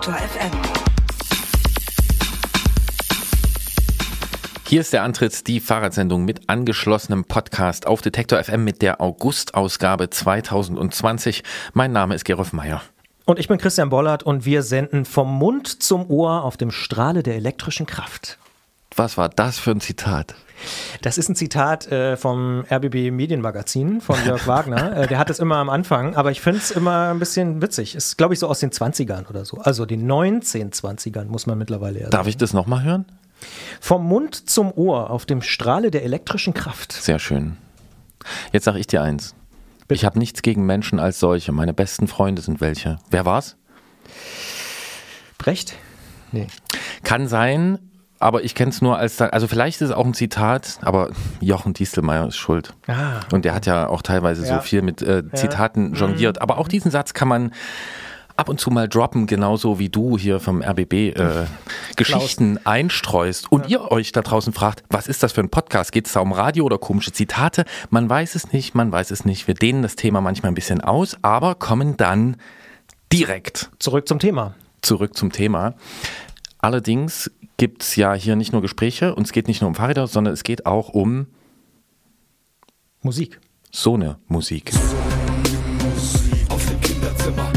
Detektor FM. Hier ist der Antritt, die Fahrradsendung mit angeschlossenem Podcast auf Detektor FM mit der August-Ausgabe 2020. Mein Name ist Gerolf Meyer. Und ich bin Christian Bollert und wir senden vom Mund zum Ohr auf dem Strahle der elektrischen Kraft. Was war das für ein Zitat? Das ist ein Zitat äh, vom RBB Medienmagazin von Jörg Wagner. Äh, der hat es immer am Anfang, aber ich finde es immer ein bisschen witzig. Ist, glaube ich, so aus den 20ern oder so. Also den 1920ern muss man mittlerweile ja Darf ich das nochmal hören? Vom Mund zum Ohr auf dem Strahle der elektrischen Kraft. Sehr schön. Jetzt sage ich dir eins. Bitte. Ich habe nichts gegen Menschen als solche. Meine besten Freunde sind welche. Wer war's? Brecht? Nee. Kann sein, aber ich kenne es nur als, also vielleicht ist es auch ein Zitat, aber Jochen Diestelmeier ist schuld. Ah. Und der hat ja auch teilweise Ja. so viel mit äh, Zitaten jongliert. Aber auch diesen Satz kann man ab und zu mal droppen, genauso wie du hier vom RBB äh, Geschichten einstreust und ihr euch da draußen fragt, was ist das für ein Podcast? Geht es da um Radio oder komische Zitate? Man weiß es nicht, man weiß es nicht. Wir dehnen das Thema manchmal ein bisschen aus, aber kommen dann direkt Zurück zum Thema. zurück zum Thema. Allerdings gibt es ja hier nicht nur Gespräche und es geht nicht nur um Fahrräder, sondern es geht auch um Musik. so eine Musik. Auf dem Kinderzimmer,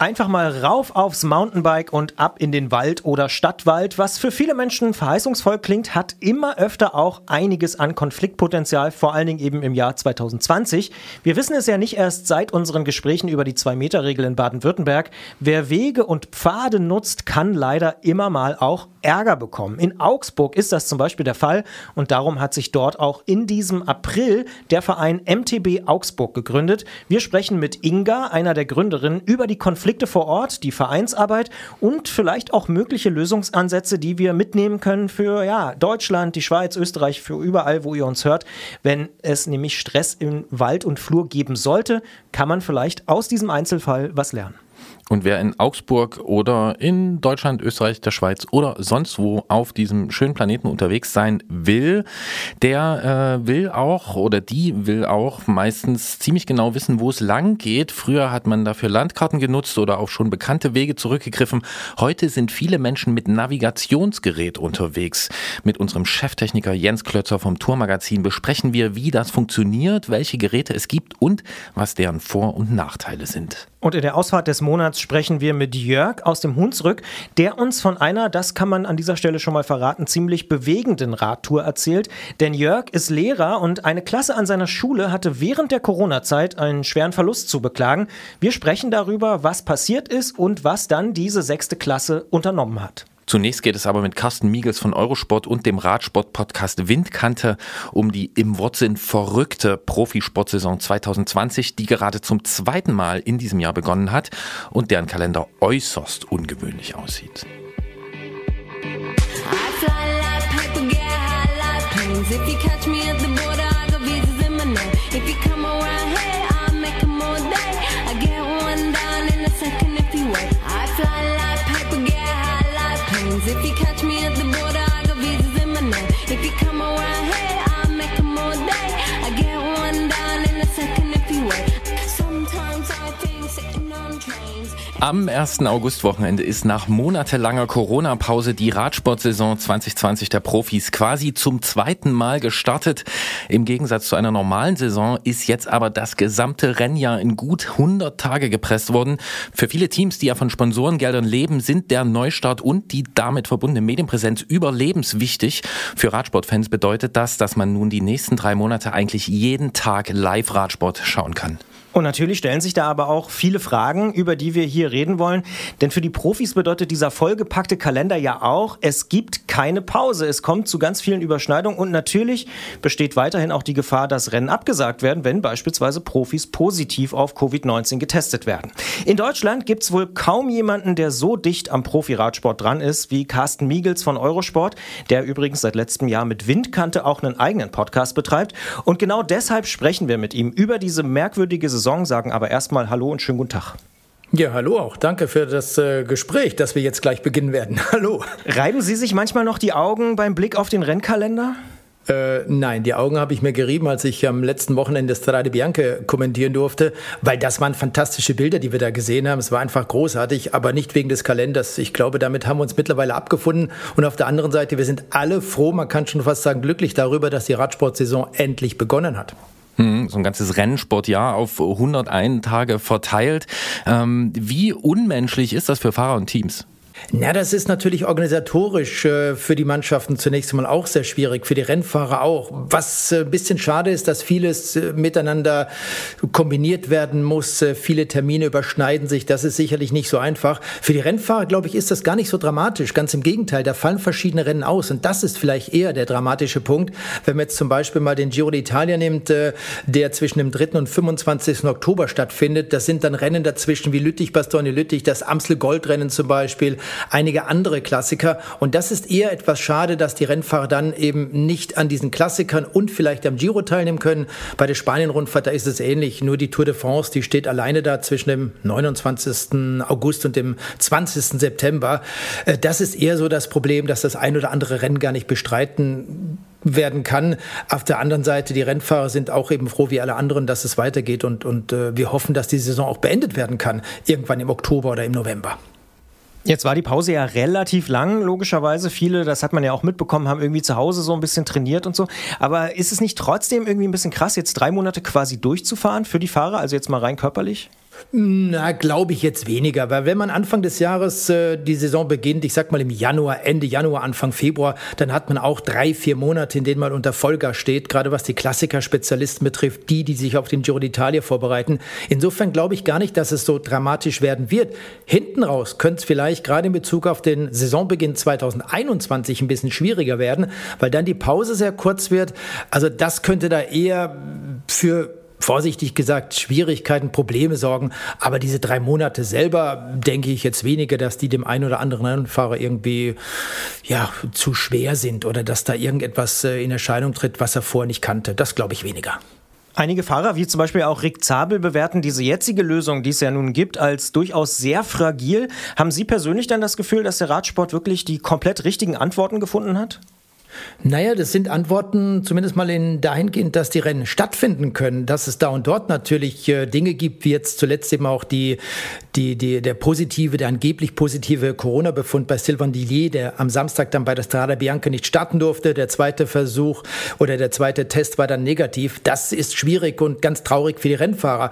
Einfach mal rauf aufs Mountainbike und ab in den Wald oder Stadtwald. Was für viele Menschen verheißungsvoll klingt, hat immer öfter auch einiges an Konfliktpotenzial, vor allen Dingen eben im Jahr 2020. Wir wissen es ja nicht erst seit unseren Gesprächen über die Zwei-Meter-Regel in Baden-Württemberg. Wer Wege und Pfade nutzt, kann leider immer mal auch Ärger bekommen. In Augsburg ist das zum Beispiel der Fall und darum hat sich dort auch in diesem April der Verein MTB Augsburg gegründet. Wir sprechen mit Inga, einer der Gründerinnen, über die Konflikte vor Ort, die Vereinsarbeit und vielleicht auch mögliche Lösungsansätze, die wir mitnehmen können für ja, Deutschland, die Schweiz, Österreich, für überall, wo ihr uns hört. Wenn es nämlich Stress im Wald und Flur geben sollte, kann man vielleicht aus diesem Einzelfall was lernen. Und wer in Augsburg oder in Deutschland, Österreich, der Schweiz oder sonst wo auf diesem schönen Planeten unterwegs sein will, der äh, will auch oder die will auch meistens ziemlich genau wissen, wo es lang geht. Früher hat man dafür Landkarten genutzt oder auf schon bekannte Wege zurückgegriffen. Heute sind viele Menschen mit Navigationsgerät unterwegs. Mit unserem Cheftechniker Jens Klötzer vom Tourmagazin besprechen wir, wie das funktioniert, welche Geräte es gibt und was deren Vor- und Nachteile sind. Und in der Ausfahrt des Monats sprechen wir mit Jörg aus dem Hunsrück, der uns von einer, das kann man an dieser Stelle schon mal verraten, ziemlich bewegenden Radtour erzählt. Denn Jörg ist Lehrer und eine Klasse an seiner Schule hatte während der Corona-Zeit einen schweren Verlust zu beklagen. Wir sprechen darüber, was passiert ist und was dann diese sechste Klasse unternommen hat. Zunächst geht es aber mit Carsten Miegels von Eurosport und dem Radsport-Podcast Windkante um die im Wortsinn verrückte Profisportsaison 2020, die gerade zum zweiten Mal in diesem Jahr begonnen hat und deren Kalender äußerst ungewöhnlich aussieht. If you catch me at the border, I got visas in my name. If you come around Am 1. Augustwochenende ist nach monatelanger Corona-Pause die Radsportsaison 2020 der Profis quasi zum zweiten Mal gestartet. Im Gegensatz zu einer normalen Saison ist jetzt aber das gesamte Rennjahr in gut 100 Tage gepresst worden. Für viele Teams, die ja von Sponsorengeldern leben, sind der Neustart und die damit verbundene Medienpräsenz überlebenswichtig. Für Radsportfans bedeutet das, dass man nun die nächsten drei Monate eigentlich jeden Tag Live-Radsport schauen kann. Und natürlich stellen sich da aber auch viele Fragen, über die wir hier reden wollen. Denn für die Profis bedeutet dieser vollgepackte Kalender ja auch, es gibt keine Pause. Es kommt zu ganz vielen Überschneidungen und natürlich besteht weiterhin auch die Gefahr, dass Rennen abgesagt werden, wenn beispielsweise Profis positiv auf Covid-19 getestet werden. In Deutschland gibt es wohl kaum jemanden, der so dicht am Profiradsport dran ist wie Carsten Miegels von Eurosport, der übrigens seit letztem Jahr mit Windkante auch einen eigenen Podcast betreibt. Und genau deshalb sprechen wir mit ihm über diese merkwürdige Saison, sagen aber erstmal Hallo und schönen guten Tag. Ja, hallo auch. Danke für das äh, Gespräch, das wir jetzt gleich beginnen werden. Hallo. Reiben Sie sich manchmal noch die Augen beim Blick auf den Rennkalender? Äh, nein, die Augen habe ich mir gerieben, als ich am letzten Wochenende Strade Bianche kommentieren durfte, weil das waren fantastische Bilder, die wir da gesehen haben. Es war einfach großartig, aber nicht wegen des Kalenders. Ich glaube, damit haben wir uns mittlerweile abgefunden. Und auf der anderen Seite, wir sind alle froh, man kann schon fast sagen glücklich darüber, dass die Radsportsaison endlich begonnen hat. Hm, So ein ganzes Rennsportjahr auf 101 Tage verteilt. Ähm, wie unmenschlich ist das für Fahrer und Teams? Na, das ist natürlich organisatorisch äh, für die Mannschaften zunächst einmal auch sehr schwierig, für die Rennfahrer auch. Was äh, ein bisschen schade ist, dass vieles äh, miteinander kombiniert werden muss. Äh, viele Termine überschneiden sich. Das ist sicherlich nicht so einfach. Für die Rennfahrer, glaube ich, ist das gar nicht so dramatisch. Ganz im Gegenteil, da fallen verschiedene Rennen aus. Und das ist vielleicht eher der dramatische Punkt. Wenn man jetzt zum Beispiel mal den Giro d'Italia nimmt, äh, der zwischen dem 3. und 25. Oktober stattfindet. Das sind dann Rennen dazwischen wie Lüttich, Bastogne Lüttich, das Amstel Goldrennen zum Beispiel einige andere Klassiker. Und das ist eher etwas schade, dass die Rennfahrer dann eben nicht an diesen Klassikern und vielleicht am Giro teilnehmen können. Bei der Spanien-Rundfahrt, da ist es ähnlich. Nur die Tour de France, die steht alleine da zwischen dem 29. August und dem 20. September. Äh, Das ist eher so das Problem, dass das ein oder andere Rennen gar nicht bestreiten werden kann. Auf der anderen Seite, die Rennfahrer sind auch eben froh wie alle anderen, dass es weitergeht und, und äh, wir hoffen, dass die Saison auch beendet werden kann, irgendwann im Oktober oder im November. Jetzt war die Pause ja relativ lang, logischerweise. Viele, das hat man ja auch mitbekommen, haben irgendwie zu Hause so ein bisschen trainiert und so. Aber ist es nicht trotzdem irgendwie ein bisschen krass, jetzt drei Monate quasi durchzufahren für die Fahrer, also jetzt mal rein körperlich? Na, glaube ich jetzt weniger, weil wenn man Anfang des Jahres äh, die Saison beginnt, ich sag mal im Januar, Ende Januar, Anfang Februar, dann hat man auch drei, vier Monate, in denen man unter Vollgas steht, gerade was die Klassiker-Spezialisten betrifft, die, die sich auf den Giro d'Italia vorbereiten. Insofern glaube ich gar nicht, dass es so dramatisch werden wird. Hinten raus könnte es vielleicht gerade in Bezug auf den Saisonbeginn 2021 ein bisschen schwieriger werden, weil dann die Pause sehr kurz wird. Also das könnte da eher für vorsichtig gesagt, Schwierigkeiten, Probleme sorgen. Aber diese drei Monate selber denke ich jetzt weniger, dass die dem einen oder anderen Rennfahrer irgendwie ja, zu schwer sind oder dass da irgendetwas äh, in Erscheinung tritt, was er vorher nicht kannte. Das glaube ich weniger. Einige Fahrer, wie zum Beispiel auch Rick Zabel, bewerten diese jetzige Lösung, die es ja nun gibt, als durchaus sehr fragil. Haben Sie persönlich dann das Gefühl, dass der Radsport wirklich die komplett richtigen Antworten gefunden hat? Naja, das sind Antworten zumindest mal in dahingehend, dass die Rennen stattfinden können, dass es da und dort natürlich äh, Dinge gibt, wie jetzt zuletzt eben auch die, die, die, der positive, der angeblich positive Corona-Befund bei Sylvain Dillier, der am Samstag dann bei der Strada Bianca nicht starten durfte. Der zweite Versuch oder der zweite Test war dann negativ. Das ist schwierig und ganz traurig für die Rennfahrer.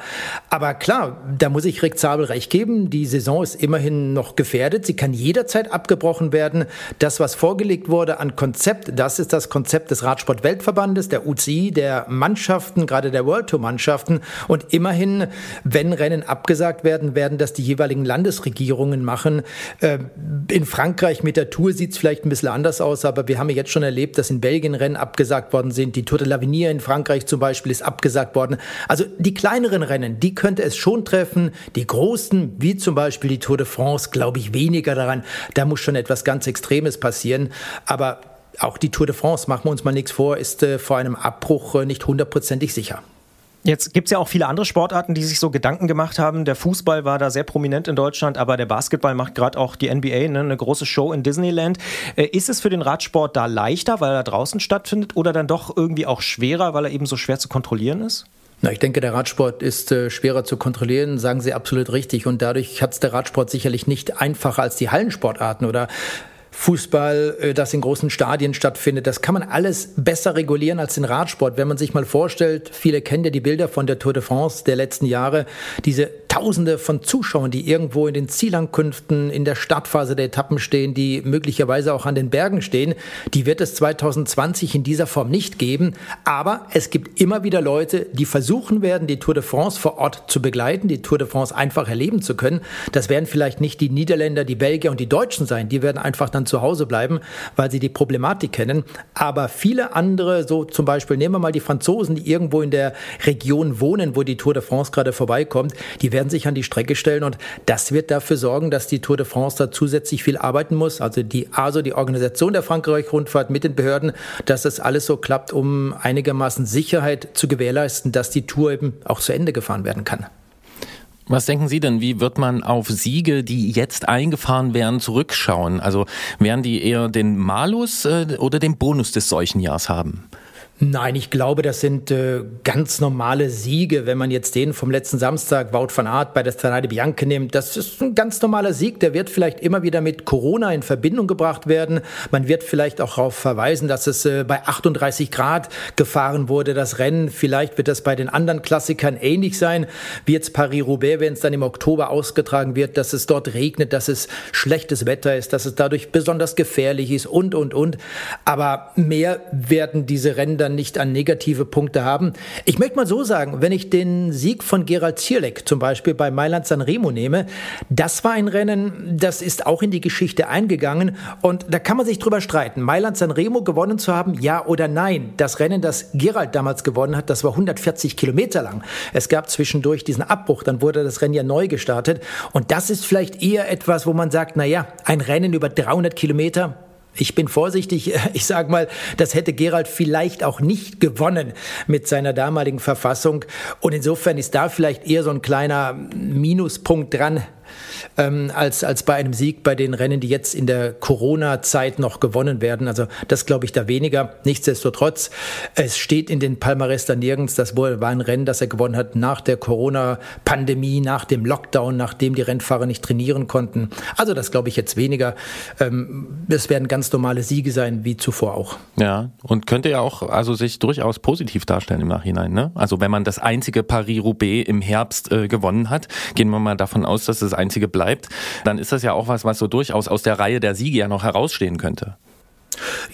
Aber klar, da muss ich Rick Zabel recht geben. Die Saison ist immerhin noch gefährdet. Sie kann jederzeit abgebrochen werden. Das, was vorgelegt wurde an Konzept, das ist das Konzept des Radsport-Weltverbandes, der UCI, der Mannschaften, gerade der World Tour-Mannschaften. Und immerhin, wenn Rennen abgesagt werden, werden das die jeweiligen Landesregierungen machen. Äh, In Frankreich mit der Tour sieht es vielleicht ein bisschen anders aus, aber wir haben ja jetzt schon erlebt, dass in Belgien Rennen abgesagt worden sind. Die Tour de l'Avenir in Frankreich zum Beispiel ist abgesagt worden. Also die kleineren Rennen, die könnte es schon treffen. Die großen, wie zum Beispiel die Tour de France, glaube ich weniger daran. Da muss schon etwas ganz Extremes passieren. Aber auch die Tour de France, machen wir uns mal nichts vor, ist äh, vor einem Abbruch äh, nicht hundertprozentig sicher. Jetzt gibt es ja auch viele andere Sportarten, die sich so Gedanken gemacht haben. Der Fußball war da sehr prominent in Deutschland, aber der Basketball macht gerade auch die NBA, ne, eine große Show in Disneyland. Äh, ist es für den Radsport da leichter, weil er draußen stattfindet, oder dann doch irgendwie auch schwerer, weil er eben so schwer zu kontrollieren ist? Na, ich denke, der Radsport ist äh, schwerer zu kontrollieren, sagen Sie absolut richtig. Und dadurch hat es der Radsport sicherlich nicht einfacher als die Hallensportarten oder Fußball, äh, das in großen Stadien stattfindet. Das kann man alles besser regulieren als den Radsport. Wenn man sich mal vorstellt, viele kennen ja die Bilder von der Tour de France der letzten Jahre, diese Tausende von Zuschauern, die irgendwo in den Zielankünften in der Startphase der Etappen stehen, die möglicherweise auch an den Bergen stehen, die wird es 2020 in dieser Form nicht geben. Aber es gibt immer wieder Leute, die versuchen werden, die Tour de France vor Ort zu begleiten, die Tour de France einfach erleben zu können. Das werden vielleicht nicht die Niederländer, die Belgier und die Deutschen sein. Die werden einfach dann zu Hause bleiben, weil sie die Problematik kennen. Aber viele andere, so zum Beispiel nehmen wir mal die Franzosen, die irgendwo in der Region wohnen, wo die Tour de France gerade vorbeikommt, die werden sich an die Strecke stellen und das wird dafür sorgen, dass die Tour de France da zusätzlich viel arbeiten muss. Also die ASO, die Organisation der Frankreich-Rundfahrt mit den Behörden, dass das alles so klappt, um einigermaßen Sicherheit zu gewährleisten, dass die Tour eben auch zu Ende gefahren werden kann. Was denken Sie denn, wie wird man auf Siege, die jetzt eingefahren werden, zurückschauen? Also werden die eher den Malus äh, oder den Bonus des solchen Jahres haben? Nein, ich glaube, das sind äh, ganz normale Siege. Wenn man jetzt den vom letzten Samstag, Wout van Aert bei der Strade Bianca nimmt, das ist ein ganz normaler Sieg. Der wird vielleicht immer wieder mit Corona in Verbindung gebracht werden. Man wird vielleicht auch darauf verweisen, dass es äh, bei 38 Grad gefahren wurde, das Rennen. Vielleicht wird das bei den anderen Klassikern ähnlich sein, wie jetzt Paris-Roubaix, wenn es dann im Oktober ausgetragen wird, dass es dort regnet, dass es schlechtes Wetter ist, dass es dadurch besonders gefährlich ist und, und, und. Aber mehr werden diese Rennen dann nicht an negative Punkte haben. Ich möchte mal so sagen, wenn ich den Sieg von Gerald Zierleck zum Beispiel bei Mailand Sanremo nehme, das war ein Rennen, das ist auch in die Geschichte eingegangen und da kann man sich drüber streiten. Mailand Sanremo gewonnen zu haben, ja oder nein. Das Rennen, das Gerald damals gewonnen hat, das war 140 Kilometer lang. Es gab zwischendurch diesen Abbruch, dann wurde das Rennen ja neu gestartet und das ist vielleicht eher etwas, wo man sagt, na ja, ein Rennen über 300 Kilometer, ich bin vorsichtig, ich sage mal, das hätte Gerald vielleicht auch nicht gewonnen mit seiner damaligen Verfassung. Und insofern ist da vielleicht eher so ein kleiner Minuspunkt dran, ähm, als, als bei einem Sieg bei den Rennen, die jetzt in der Corona-Zeit noch gewonnen werden. Also das glaube ich da weniger. Nichtsdestotrotz, es steht in den Palmares da nirgends. Das war ein Rennen, das er gewonnen hat nach der Corona-Pandemie, nach dem Lockdown, nachdem die Rennfahrer nicht trainieren konnten. Also das glaube ich jetzt weniger. Ähm, werden ganz normale Siege sein, wie zuvor auch. Ja, und könnte ja auch also sich durchaus positiv darstellen im Nachhinein. Ne? Also wenn man das einzige Paris-Roubaix im Herbst äh, gewonnen hat, gehen wir mal davon aus, dass das einzige bleibt, dann ist das ja auch was, was so durchaus aus der Reihe der Siege ja noch herausstehen könnte.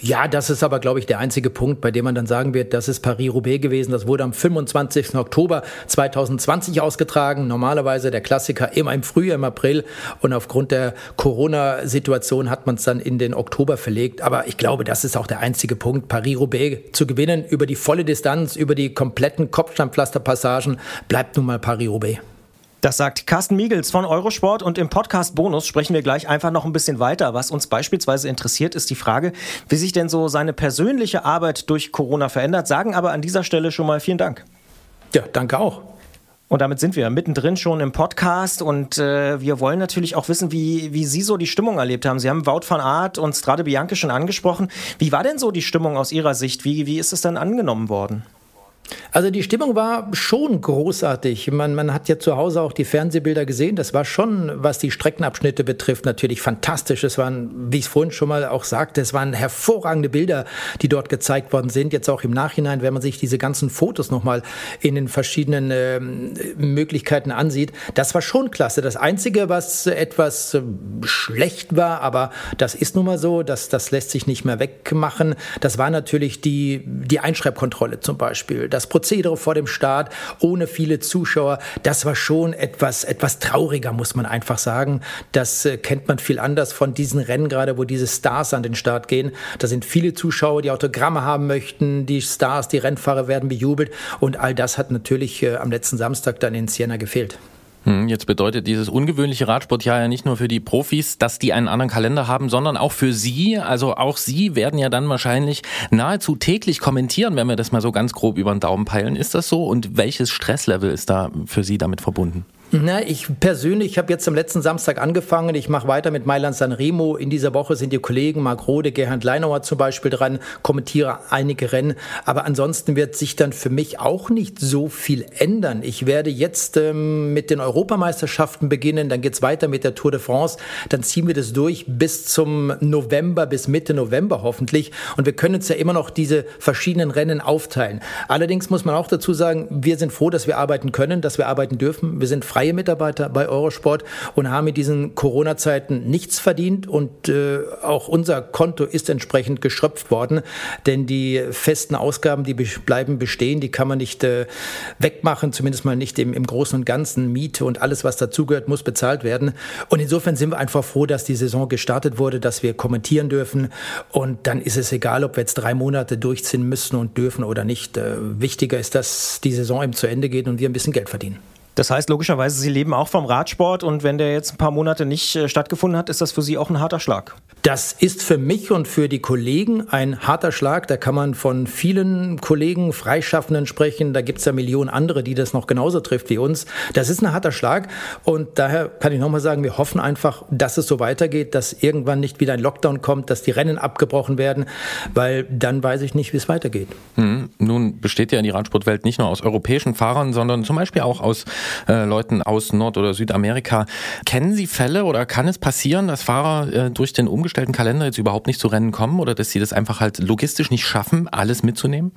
Ja, das ist aber, glaube ich, der einzige Punkt, bei dem man dann sagen wird, das ist Paris-Roubaix gewesen. Das wurde am 25. Oktober 2020 ausgetragen. Normalerweise der Klassiker immer im Frühjahr, im April. Und aufgrund der Corona-Situation hat man es dann in den Oktober verlegt. Aber ich glaube, das ist auch der einzige Punkt, Paris-Roubaix zu gewinnen über die volle Distanz, über die kompletten Kopfsteinpflasterpassagen, bleibt nun mal Paris-Roubaix. Das sagt Carsten Miegels von Eurosport und im Podcast Bonus sprechen wir gleich einfach noch ein bisschen weiter. Was uns beispielsweise interessiert, ist die Frage, wie sich denn so seine persönliche Arbeit durch Corona verändert. Sagen aber an dieser Stelle schon mal vielen Dank. Ja, danke auch. Und damit sind wir mittendrin schon im Podcast und äh, wir wollen natürlich auch wissen, wie, wie Sie so die Stimmung erlebt haben. Sie haben Wout van Aert und Strade Bianche schon angesprochen. Wie war denn so die Stimmung aus Ihrer Sicht? Wie, wie ist es dann angenommen worden? Also die Stimmung war schon großartig. Man, man hat ja zu Hause auch die Fernsehbilder gesehen. Das war schon, was die Streckenabschnitte betrifft, natürlich fantastisch. Es waren, wie ich es vorhin schon mal auch sagte, es waren hervorragende Bilder, die dort gezeigt worden sind. Jetzt auch im Nachhinein, wenn man sich diese ganzen Fotos nochmal in den verschiedenen äh, Möglichkeiten ansieht. Das war schon klasse. Das Einzige, was etwas äh, schlecht war, aber das ist nun mal so, das, das lässt sich nicht mehr wegmachen. Das war natürlich die, die Einschreibkontrolle zum Beispiel das Prozedere vor dem Start ohne viele Zuschauer, das war schon etwas, etwas trauriger, muss man einfach sagen. Das äh, kennt man viel anders von diesen Rennen gerade, wo diese Stars an den Start gehen. Da sind viele Zuschauer, die Autogramme haben möchten, die Stars, die Rennfahrer werden bejubelt und all das hat natürlich äh, am letzten Samstag dann in Siena gefehlt. Hm, jetzt bedeutet dieses ungewöhnliche Radsportjahr ja nicht nur für die Profis, dass die einen anderen Kalender haben, sondern auch für Sie. Also auch Sie werden ja dann wahrscheinlich nahezu täglich kommentieren, wenn wir das mal so ganz grob über den Daumen peilen. Ist das so? Und welches Stresslevel ist da für Sie damit verbunden? Na, ich persönlich habe jetzt am letzten Samstag angefangen. Ich mache weiter mit Mailand San Remo. In dieser Woche sind die Kollegen Marc Rode, Gerhard Leinauer zum Beispiel dran, kommentiere einige Rennen. Aber ansonsten wird sich dann für mich auch nicht so viel ändern. Ich werde jetzt ähm, mit den Europameisterschaften beginnen. Dann geht's weiter mit der Tour de France. Dann ziehen wir das durch bis zum November, bis Mitte November hoffentlich. Und wir können uns ja immer noch diese verschiedenen Rennen aufteilen. Allerdings muss man auch dazu sagen, wir sind froh, dass wir arbeiten können, dass wir arbeiten dürfen. Wir sind freie Mitarbeiter bei Eurosport und haben in diesen Corona-Zeiten nichts verdient und äh, auch unser Konto ist entsprechend geschröpft worden, denn die festen Ausgaben, die bleiben bestehen, die kann man nicht äh, wegmachen, zumindest mal nicht im, im Großen und Ganzen. Miete und alles, was dazugehört, muss bezahlt werden. Und insofern sind wir einfach froh, dass die Saison gestartet wurde, dass wir kommentieren dürfen und dann ist es egal, ob wir jetzt drei Monate durchziehen müssen und dürfen oder nicht. Äh, wichtiger ist, dass die Saison eben zu Ende geht und wir ein bisschen Geld verdienen. Das heißt logischerweise, Sie leben auch vom Radsport und wenn der jetzt ein paar Monate nicht äh, stattgefunden hat, ist das für Sie auch ein harter Schlag. Das ist für mich und für die Kollegen ein harter Schlag. Da kann man von vielen Kollegen, Freischaffenden sprechen. Da gibt es ja Millionen andere, die das noch genauso trifft wie uns. Das ist ein harter Schlag. Und daher kann ich nochmal sagen, wir hoffen einfach, dass es so weitergeht, dass irgendwann nicht wieder ein Lockdown kommt, dass die Rennen abgebrochen werden, weil dann weiß ich nicht, wie es weitergeht. Hm. Nun besteht ja die Radsportwelt nicht nur aus europäischen Fahrern, sondern zum Beispiel auch aus äh, Leuten aus Nord- oder Südamerika. Kennen Sie Fälle oder kann es passieren, dass Fahrer äh, durch den umgestellten Kalender jetzt überhaupt nicht zu Rennen kommen oder dass sie das einfach halt logistisch nicht schaffen, alles mitzunehmen?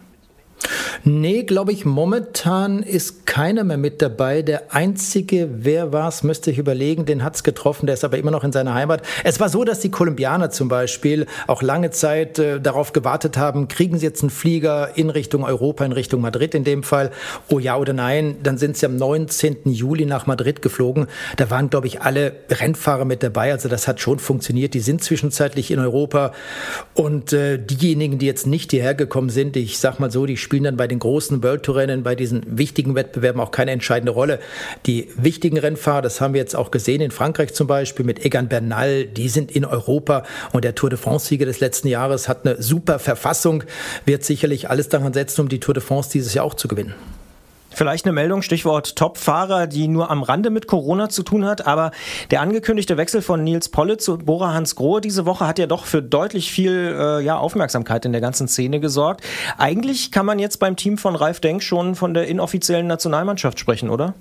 Nee, glaube ich, momentan ist keiner mehr mit dabei. Der einzige, wer war es, müsste ich überlegen, den hat es getroffen, der ist aber immer noch in seiner Heimat. Es war so, dass die Kolumbianer zum Beispiel auch lange Zeit äh, darauf gewartet haben, kriegen sie jetzt einen Flieger in Richtung Europa, in Richtung Madrid in dem Fall, oh ja oder nein, dann sind sie am 19. Juli nach Madrid geflogen. Da waren, glaube ich, alle Rennfahrer mit dabei, also das hat schon funktioniert. Die sind zwischenzeitlich in Europa und äh, diejenigen, die jetzt nicht hierher gekommen sind, ich sag mal so, die spielen dann bei den großen World Tour Rennen, bei diesen wichtigen Wettbewerben auch keine entscheidende Rolle. Die wichtigen Rennfahrer, das haben wir jetzt auch gesehen in Frankreich zum Beispiel mit Egan Bernal, die sind in Europa und der Tour de France Sieger des letzten Jahres hat eine super Verfassung, wird sicherlich alles daran setzen, um die Tour de France dieses Jahr auch zu gewinnen. Vielleicht eine Meldung, Stichwort Top-Fahrer, die nur am Rande mit Corona zu tun hat, aber der angekündigte Wechsel von Nils Polle zu Bora Hans Grohe diese Woche hat ja doch für deutlich viel äh, ja, Aufmerksamkeit in der ganzen Szene gesorgt. Eigentlich kann man jetzt beim Team von Ralf Denk schon von der inoffiziellen Nationalmannschaft sprechen, oder?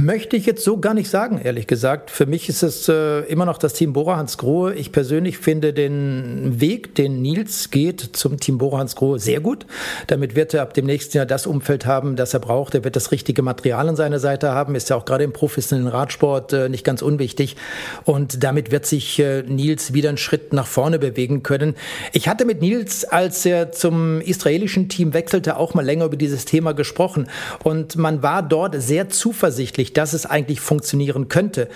Möchte ich jetzt so gar nicht sagen, ehrlich gesagt. Für mich ist es äh, immer noch das Team Bora Hans Grohe. Ich persönlich finde den Weg, den Nils geht zum Team Bora Hans Grohe, sehr gut. Damit wird er ab dem nächsten Jahr das Umfeld haben, das er braucht. Er wird das richtige Material an seiner Seite haben. Ist ja auch gerade im professionellen Radsport äh, nicht ganz unwichtig. Und damit wird sich äh, Nils wieder einen Schritt nach vorne bewegen können. Ich hatte mit Nils, als er zum israelischen Team wechselte, auch mal länger über dieses Thema gesprochen. Und man war dort sehr zuversichtlich, dass es eigentlich funktionieren könnte.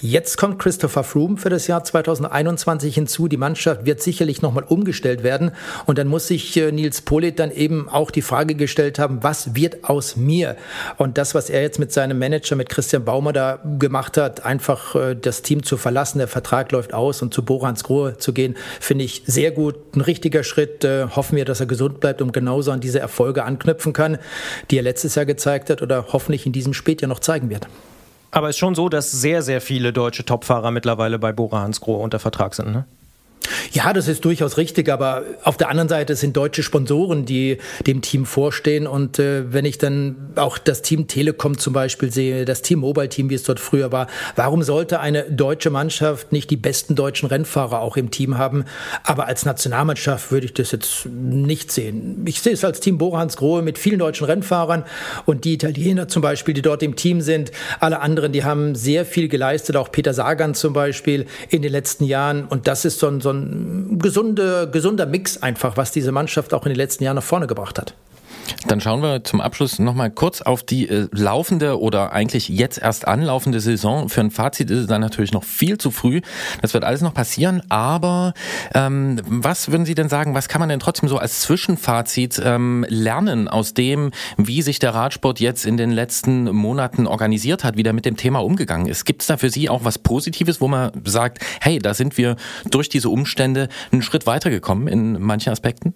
Jetzt kommt Christopher Froome für das Jahr 2021 hinzu. Die Mannschaft wird sicherlich nochmal umgestellt werden. Und dann muss sich äh, Nils Polit dann eben auch die Frage gestellt haben, was wird aus mir? Und das, was er jetzt mit seinem Manager, mit Christian Baumer da gemacht hat, einfach äh, das Team zu verlassen, der Vertrag läuft aus und zu Borans Grohe zu gehen, finde ich sehr gut. Ein richtiger Schritt. Äh, hoffen wir, dass er gesund bleibt und genauso an diese Erfolge anknüpfen kann, die er letztes Jahr gezeigt hat oder hoffentlich in diesem Spätjahr noch zeigen wird. Aber es ist schon so, dass sehr, sehr viele deutsche Topfahrer mittlerweile bei Bora Hansgrohe unter Vertrag sind, ne? Ja, das ist durchaus richtig, aber auf der anderen Seite sind deutsche Sponsoren, die dem Team vorstehen. Und äh, wenn ich dann auch das Team Telekom zum Beispiel sehe, das Team Mobile Team, wie es dort früher war, warum sollte eine deutsche Mannschaft nicht die besten deutschen Rennfahrer auch im Team haben? Aber als Nationalmannschaft würde ich das jetzt nicht sehen. Ich sehe es als Team Borans Grohe mit vielen deutschen Rennfahrern und die Italiener zum Beispiel, die dort im Team sind. Alle anderen, die haben sehr viel geleistet, auch Peter Sagan zum Beispiel in den letzten Jahren. Und das ist so ein, so ein gesunde, gesunder Mix einfach, was diese Mannschaft auch in den letzten Jahren nach vorne gebracht hat. Dann schauen wir zum Abschluss nochmal kurz auf die äh, laufende oder eigentlich jetzt erst anlaufende Saison. Für ein Fazit ist es dann natürlich noch viel zu früh. Das wird alles noch passieren. Aber ähm, was würden Sie denn sagen, was kann man denn trotzdem so als Zwischenfazit ähm, lernen aus dem, wie sich der Radsport jetzt in den letzten Monaten organisiert hat, wie der mit dem Thema umgegangen ist? Gibt es da für Sie auch was Positives, wo man sagt, hey, da sind wir durch diese Umstände einen Schritt weitergekommen in manchen Aspekten?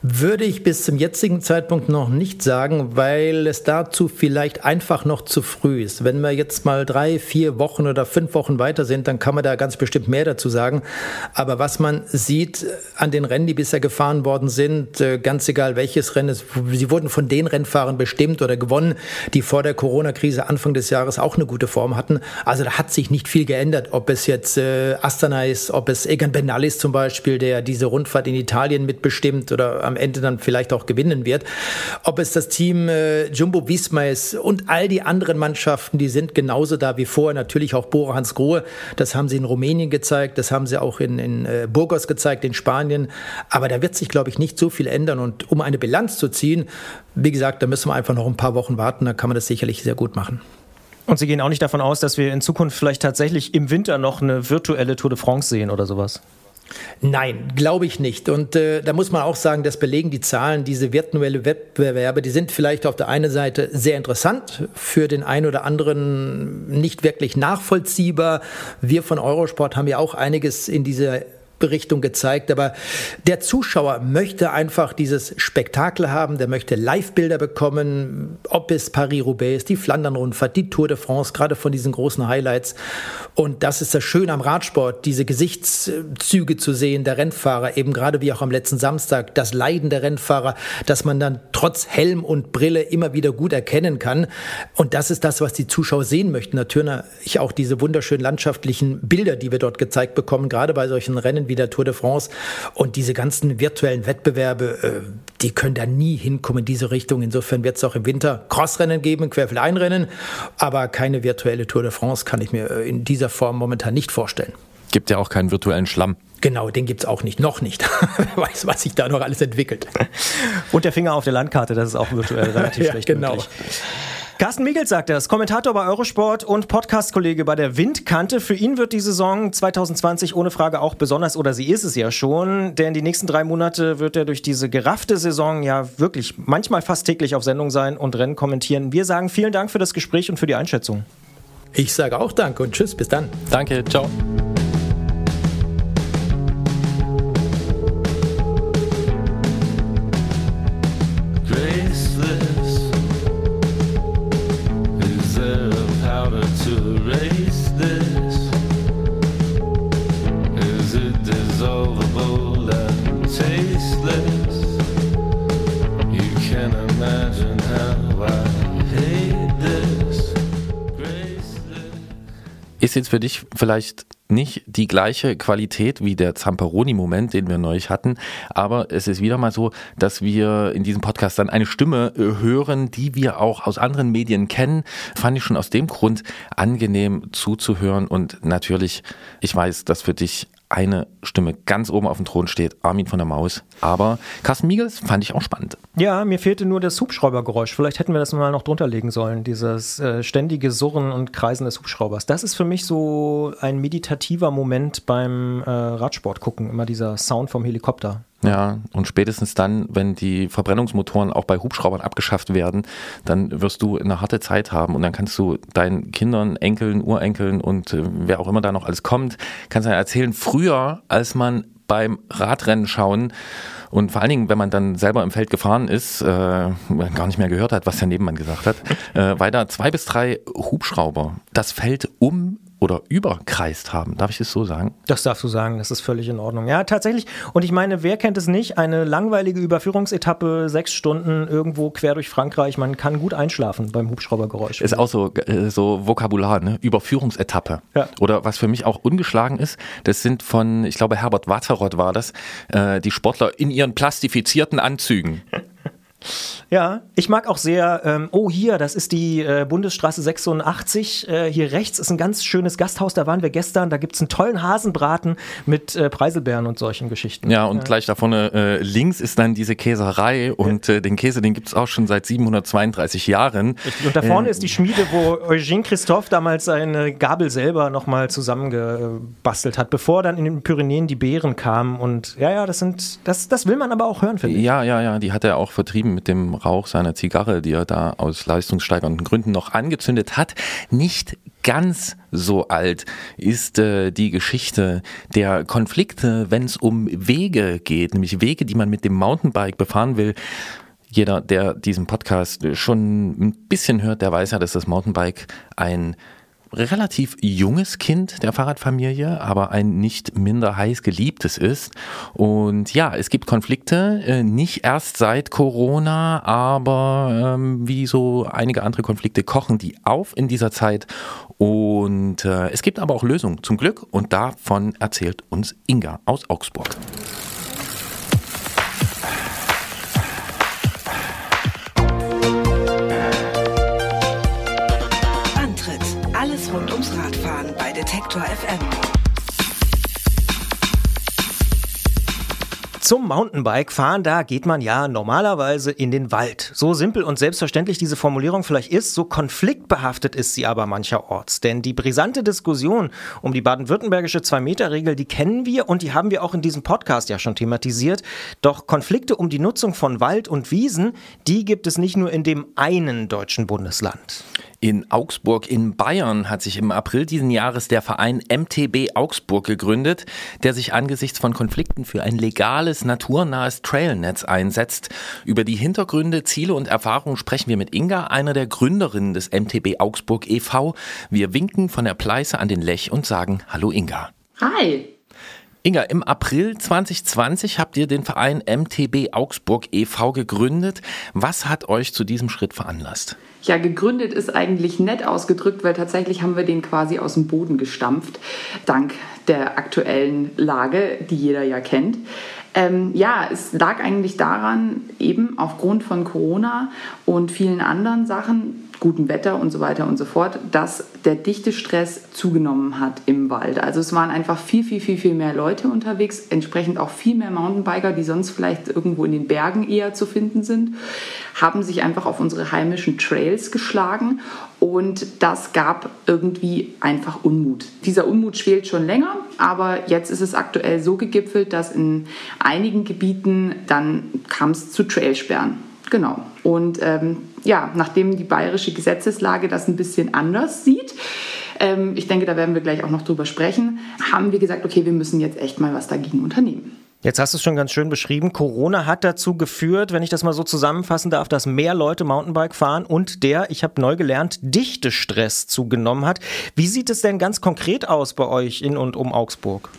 Würde ich bis zum jetzigen Zeitpunkt noch nicht sagen, weil es dazu vielleicht einfach noch zu früh ist. Wenn wir jetzt mal drei, vier Wochen oder fünf Wochen weiter sind, dann kann man da ganz bestimmt mehr dazu sagen. Aber was man sieht an den Rennen, die bisher gefahren worden sind, äh, ganz egal welches Rennen, sie wurden von den Rennfahrern bestimmt oder gewonnen, die vor der Corona-Krise Anfang des Jahres auch eine gute Form hatten. Also da hat sich nicht viel geändert, ob es jetzt äh, Astana ist, ob es Egan Bernal ist zum Beispiel, der diese Rundfahrt in Italien mitbestimmt oder am Ende dann vielleicht auch gewinnen wird. Ob es das Team äh, Jumbo Visma ist und all die anderen Mannschaften, die sind genauso da wie vorher. Natürlich auch Bora Hans Grohe. Das haben sie in Rumänien gezeigt, das haben sie auch in, in äh, Burgos gezeigt, in Spanien. Aber da wird sich, glaube ich, nicht so viel ändern. Und um eine Bilanz zu ziehen, wie gesagt, da müssen wir einfach noch ein paar Wochen warten. Da kann man das sicherlich sehr gut machen. Und Sie gehen auch nicht davon aus, dass wir in Zukunft vielleicht tatsächlich im Winter noch eine virtuelle Tour de France sehen oder sowas. Nein, glaube ich nicht. Und äh, da muss man auch sagen, das belegen die Zahlen, diese virtuelle Wettbewerbe, die sind vielleicht auf der einen Seite sehr interessant, für den einen oder anderen nicht wirklich nachvollziehbar. Wir von Eurosport haben ja auch einiges in dieser Richtung gezeigt, aber der Zuschauer möchte einfach dieses Spektakel haben, der möchte Live-Bilder bekommen, ob es Paris-Roubaix ist, die Flandern-Rundfahrt, die Tour de France, gerade von diesen großen Highlights. Und das ist das Schöne am Radsport, diese Gesichtszüge zu sehen der Rennfahrer, eben gerade wie auch am letzten Samstag, das Leiden der Rennfahrer, dass man dann trotz Helm und Brille immer wieder gut erkennen kann. Und das ist das, was die Zuschauer sehen möchten. Natürlich auch diese wunderschönen landschaftlichen Bilder, die wir dort gezeigt bekommen, gerade bei solchen Rennen wie der Tour de France. Und diese ganzen virtuellen Wettbewerbe, äh, die können da nie hinkommen in diese Richtung. Insofern wird es auch im Winter Crossrennen geben, Querfeldeinrennen, aber keine virtuelle Tour de France kann ich mir äh, in dieser Form momentan nicht vorstellen. Gibt ja auch keinen virtuellen Schlamm. Genau, den gibt's auch nicht, noch nicht. Wer weiß, was sich da noch alles entwickelt. Und der Finger auf der Landkarte, das ist auch virtuell relativ Ja, schlecht genau. möglich. Carsten Miegels sagt das, Kommentator bei Eurosport und Podcast-Kollege bei der Windkante. Für ihn wird die Saison 2020 ohne Frage auch besonders, oder sie ist es ja schon, denn die nächsten drei Monate wird er durch diese geraffte Saison ja wirklich manchmal fast täglich auf Sendung sein und Rennen kommentieren. Wir sagen vielen Dank für das Gespräch und für die Einschätzung. Ich sage auch Danke und Tschüss, bis dann. Danke, ciao. Ist jetzt für dich vielleicht nicht die gleiche Qualität wie der Zamperoni-Moment, den wir neulich hatten, aber es ist wieder mal so, dass wir in diesem Podcast dann eine Stimme äh, hören, die wir auch aus anderen Medien kennen. Fand ich schon aus dem Grund angenehm zuzuhören und natürlich, ich weiß, dass für dich eine Stimme ganz oben auf dem Thron steht, Armin von der Maus. Aber Carsten Miegels fand ich auch spannend. Ja, mir fehlte nur das Hubschraubergeräusch. Vielleicht hätten wir das mal noch drunter legen sollen, dieses äh, ständige Surren und Kreisen des Hubschraubers. Das ist für mich so ein meditativer Moment beim äh, Radsport gucken, immer dieser Sound vom Helikopter. Ja, und spätestens dann, wenn die Verbrennungsmotoren auch bei Hubschraubern abgeschafft werden, dann wirst du eine harte Zeit haben und dann kannst du deinen Kindern, Enkeln, Urenkeln und äh, wer auch immer da noch alles kommt, kannst du ja erzählen, früher, als man beim Radrennen schauen und vor allen Dingen, wenn man dann selber im Feld gefahren ist, äh, gar nicht mehr gehört hat, was der Nebenmann gesagt hat, äh, weil da zwei bis drei Hubschrauber das Feld um oder überkreist haben. Darf ich das so sagen? Das darfst du sagen, das ist völlig in Ordnung. Ja, tatsächlich. Und ich meine, wer kennt es nicht? Eine langweilige Überführungsetappe, sechs Stunden irgendwo quer durch Frankreich. Man kann gut einschlafen beim Hubschraubergeräusch. Ist auch so, äh, so Vokabular, ne? Überführungsetappe. Ja. Oder was für mich auch ungeschlagen ist, das sind von, ich glaube, Herbert Wateroth war das, äh, die Sportler in ihren plastifizierten Anzügen. Ja, ich mag auch sehr, ähm, oh hier, das ist die äh, Bundesstraße 86. Äh, hier rechts ist ein ganz schönes Gasthaus, da waren wir gestern. Da gibt es einen tollen Hasenbraten mit äh, Preiselbeeren und solchen Geschichten. Ja, und gleich da vorne äh, links ist dann diese Käserei und äh, den Käse, den gibt's auch schon seit 732 Jahren. Und da vorne ist die Schmiede, wo Eugene Christophe damals seine Gabel selber nochmal zusammengebastelt hat, bevor dann in den Pyrenäen die Beeren kamen. Und ja, ja, das sind, das, das will man aber auch hören, finde ich. Ja, ja, ja, die hat er auch vertrieben mit dem Rauch seiner Zigarre, die er da aus leistungssteigernden Gründen noch angezündet hat. Nicht ganz so alt ist äh, die Geschichte der Konflikte, wenn es um Wege geht, nämlich Wege, die man mit dem Mountainbike befahren will. Jeder, der diesen Podcast schon ein bisschen hört, der weiß ja, dass das Mountainbike ein relativ junges Kind der Fahrradfamilie, aber ein nicht minder heiß geliebtes ist. Und ja, es gibt Konflikte, äh, nicht erst seit Corona, aber ähm, wie so einige andere Konflikte kochen die auf in dieser Zeit. Und äh, es gibt aber auch Lösungen, zum Glück. Und davon erzählt uns Inga aus Augsburg. Detektor FM. Zum Mountainbike fahren, da geht man ja normalerweise in den Wald. So simpel und selbstverständlich diese Formulierung vielleicht ist, so konfliktbehaftet ist sie aber mancherorts. Denn die brisante Diskussion um die baden-württembergische Zwei-Meter-Regel, die kennen wir und die haben wir auch in diesem Podcast ja schon thematisiert. Doch Konflikte um die Nutzung von Wald und Wiesen, die gibt es nicht nur in dem einen deutschen Bundesland. In Augsburg in Bayern hat sich im April diesen Jahres der Verein MTB Augsburg gegründet, der sich angesichts von Konflikten für ein legales, naturnahes Trailnetz einsetzt. Über die Hintergründe, Ziele und Erfahrungen sprechen wir mit Inga, einer der Gründerinnen des MTB Augsburg e.V. Wir winken von der Pleiße an den Lech und sagen Hallo Inga. Hi. Inga, im April 2020 habt ihr den Verein MTB Augsburg e.V. gegründet. Was hat euch zu diesem Schritt veranlasst? Ja, gegründet ist eigentlich nett ausgedrückt, weil tatsächlich haben wir den quasi aus dem Boden gestampft, dank der aktuellen Lage, die jeder ja kennt. Ähm, ja, es lag eigentlich daran, eben aufgrund von Corona und vielen anderen Sachen, gutem Wetter und so weiter und so fort, dass der dichte Stress zugenommen hat im Wald. Also es waren einfach viel, viel, viel, viel mehr Leute unterwegs, entsprechend auch viel mehr Mountainbiker, die sonst vielleicht irgendwo in den Bergen eher zu finden sind, haben sich einfach auf unsere heimischen Trails geschlagen und das gab irgendwie einfach Unmut. Dieser Unmut schwelt schon länger, aber jetzt ist es aktuell so gegipfelt, dass in einigen Gebieten dann kam es zu Trailsperren. Genau. Und ähm, ja, nachdem die bayerische Gesetzeslage das ein bisschen anders sieht, ähm, ich denke, da werden wir gleich auch noch drüber sprechen, haben wir gesagt, okay, wir müssen jetzt echt mal was dagegen unternehmen. Jetzt hast du es schon ganz schön beschrieben. Corona hat dazu geführt, wenn ich das mal so zusammenfassen darf, dass mehr Leute Mountainbike fahren und der, ich habe neu gelernt, dichte Stress zugenommen hat. Wie sieht es denn ganz konkret aus bei euch in und um Augsburg?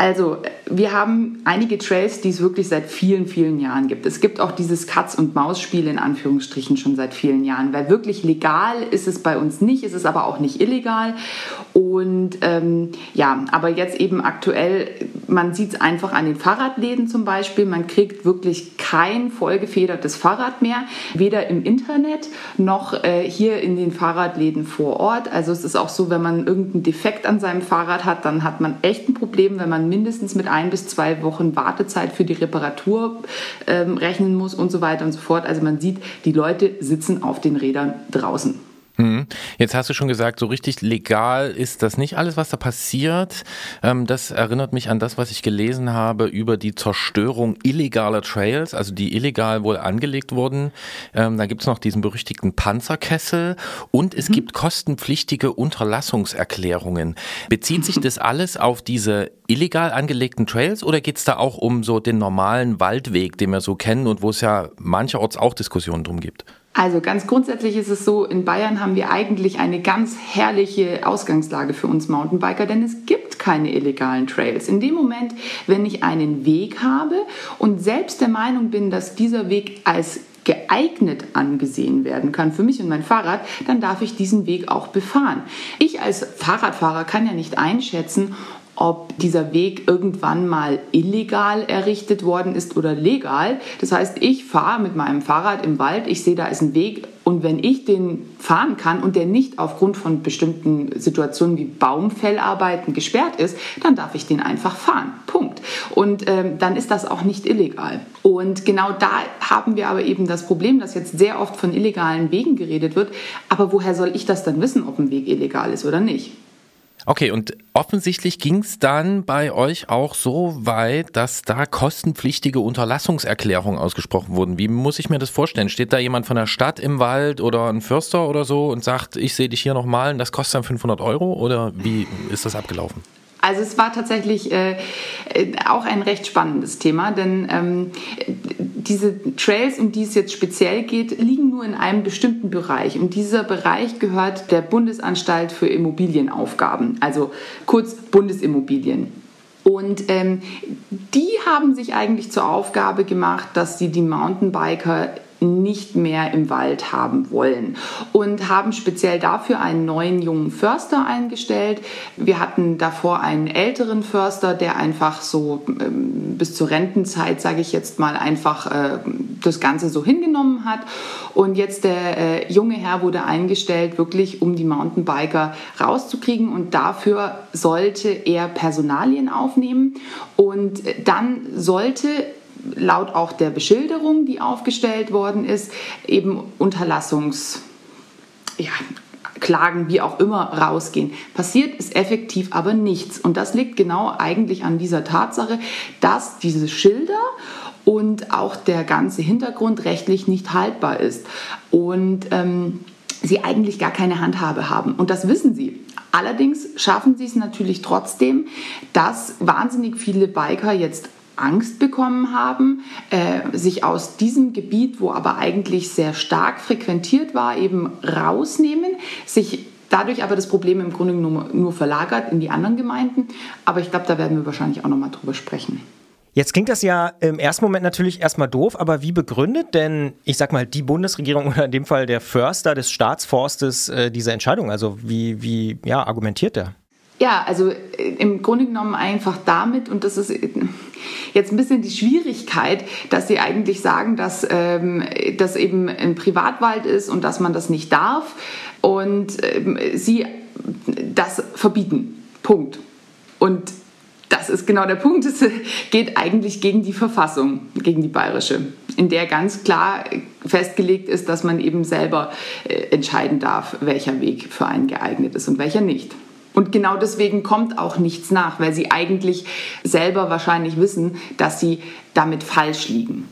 Also, wir haben einige Trails, die es wirklich seit vielen, vielen Jahren gibt. Es gibt auch dieses Katz- und Maus-Spiel in Anführungsstrichen schon seit vielen Jahren, weil wirklich legal ist es bei uns nicht, ist es aber auch nicht illegal. Und ähm, ja, aber jetzt eben aktuell, man sieht es einfach an den Fahrradläden zum Beispiel, man kriegt wirklich kein vollgefedertes Fahrrad mehr, weder im Internet noch äh, hier in den Fahrradläden vor Ort. Also es ist auch so, wenn man irgendeinen Defekt an seinem Fahrrad hat, dann hat man echt ein Problem, wenn man mindestens mit ein bis zwei Wochen Wartezeit für die Reparatur ähm, rechnen muss und so weiter und so fort. Also man sieht, die Leute sitzen auf den Rädern draußen. Hm. Jetzt hast du schon gesagt, so richtig legal ist das nicht alles, was da passiert. Ähm, das erinnert mich an das, was ich gelesen habe über die Zerstörung illegaler Trails, also die illegal wohl angelegt wurden. Ähm, da gibt es noch diesen berüchtigten Panzerkessel und es gibt kostenpflichtige Unterlassungserklärungen. Bezieht sich das alles auf diese illegal angelegten Trails oder geht es da auch um so den normalen Waldweg, den wir so kennen und wo es ja mancherorts auch Diskussionen drum gibt? Also ganz grundsätzlich ist es so, in Bayern haben wir eigentlich eine ganz herrliche Ausgangslage für uns Mountainbiker, denn es gibt keine illegalen Trails. In dem Moment, wenn ich einen Weg habe und selbst der Meinung bin, dass dieser Weg als geeignet angesehen werden kann für mich und mein Fahrrad, dann darf ich diesen Weg auch befahren. Ich als Fahrradfahrer kann ja nicht einschätzen, ob dieser Weg irgendwann mal illegal errichtet worden ist oder legal. Das heißt, ich fahre mit meinem Fahrrad im Wald, ich sehe, da ist ein Weg und wenn ich den fahren kann und der nicht aufgrund von bestimmten Situationen wie Baumfellarbeiten gesperrt ist, dann darf ich den einfach fahren. Punkt. Und ähm, dann ist das auch nicht illegal. Und genau da haben wir aber eben das Problem, dass jetzt sehr oft von illegalen Wegen geredet wird. Aber woher soll ich das dann wissen, ob ein Weg illegal ist oder nicht? Okay, und offensichtlich ging es dann bei euch auch so weit, dass da kostenpflichtige Unterlassungserklärungen ausgesprochen wurden. Wie muss ich mir das vorstellen? Steht da jemand von der Stadt im Wald oder ein Förster oder so und sagt, ich sehe dich hier noch malen, das kostet dann 500 Euro? Oder wie ist das abgelaufen? Also es war tatsächlich äh, äh, auch ein recht spannendes Thema, denn ähm, diese Trails, um die es jetzt speziell geht, liegen nur in einem bestimmten Bereich. Und dieser Bereich gehört der Bundesanstalt für Immobilienaufgaben, also kurz Bundesimmobilien. Und ähm, die haben sich eigentlich zur Aufgabe gemacht, dass sie die Mountainbiker nicht mehr im Wald haben wollen und haben speziell dafür einen neuen jungen Förster eingestellt. Wir hatten davor einen älteren Förster, der einfach so ähm, bis zur Rentenzeit, sage ich jetzt mal, einfach äh, das Ganze so hingenommen hat. Und jetzt der äh, junge Herr wurde eingestellt, wirklich um die Mountainbiker rauszukriegen und dafür sollte er Personalien aufnehmen und dann sollte laut auch der Beschilderung, die aufgestellt worden ist, eben Unterlassungs, ja, Klagen, wie auch immer, rausgehen. Passiert ist effektiv aber nichts. Und das liegt genau eigentlich an dieser Tatsache, dass diese Schilder und auch der ganze Hintergrund rechtlich nicht haltbar ist. Und ähm, sie eigentlich gar keine Handhabe haben. Und das wissen sie. Allerdings schaffen sie es natürlich trotzdem, dass wahnsinnig viele Biker jetzt Angst bekommen haben, äh, sich aus diesem Gebiet, wo aber eigentlich sehr stark frequentiert war, eben rausnehmen, sich dadurch aber das Problem im Grunde nur, nur verlagert in die anderen Gemeinden. Aber ich glaube, da werden wir wahrscheinlich auch nochmal drüber sprechen. Jetzt klingt das ja im ersten Moment natürlich erstmal doof, aber wie begründet denn, ich sag mal, die Bundesregierung oder in dem Fall der Förster des Staatsforstes äh, diese Entscheidung? Also wie, wie ja, argumentiert der? Ja, also äh, im Grunde genommen einfach damit, und das ist jetzt ein bisschen die Schwierigkeit, dass sie eigentlich sagen, dass ähm, das eben ein Privatwald ist und dass man das nicht darf und ähm, sie das verbieten. Punkt. Und das ist genau der Punkt. Es geht eigentlich gegen die Verfassung, gegen die bayerische, in der ganz klar festgelegt ist, dass man eben selber äh, entscheiden darf, welcher Weg für einen geeignet ist und welcher nicht. Und genau deswegen kommt auch nichts nach, weil sie eigentlich selber wahrscheinlich wissen, dass sie damit falsch liegen.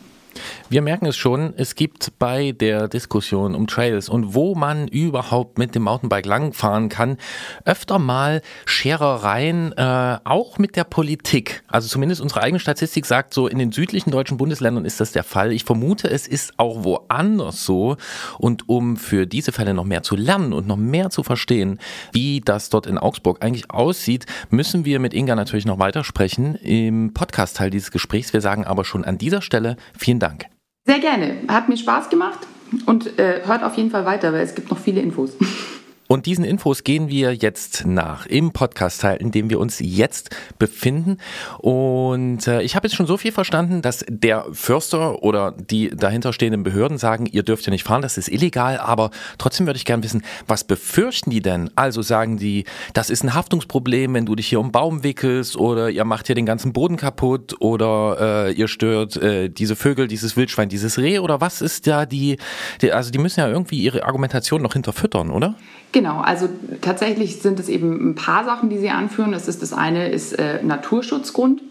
Wir merken es schon, es gibt bei der Diskussion um Trails und wo man überhaupt mit dem Mountainbike langfahren kann, öfter mal Scherereien, äh, auch mit der Politik. Also zumindest unsere eigene Statistik sagt so, in den südlichen deutschen Bundesländern ist das der Fall. Ich vermute, es ist auch woanders so. Und um für diese Fälle noch mehr zu lernen und noch mehr zu verstehen, wie das dort in Augsburg eigentlich aussieht, müssen wir mit Inga natürlich noch weitersprechen im Podcast-Teil dieses Gesprächs. Wir sagen aber schon an dieser Stelle vielen Dank. Sehr gerne. Hat mir Spaß gemacht und äh, hört auf jeden Fall weiter, weil es gibt noch viele Infos. Und diesen Infos gehen wir jetzt nach im Podcast-Teil, in dem wir uns jetzt befinden. Und äh, ich habe jetzt schon so viel verstanden, dass der Förster oder die dahinterstehenden Behörden sagen, ihr dürft ja nicht fahren, das ist illegal. Aber trotzdem würde ich gerne wissen, was befürchten die denn? Also sagen die, das ist ein Haftungsproblem, wenn du dich hier um Baum wickelst oder ihr macht hier den ganzen Boden kaputt oder äh, ihr stört äh, diese Vögel, dieses Wildschwein, dieses Reh oder was ist da die, die, also die müssen ja irgendwie ihre Argumentation noch hinterfüttern, oder? Genau, also tatsächlich sind es eben ein paar Sachen, die Sie anführen. Das ist das eine ist äh, Naturschutzgrund.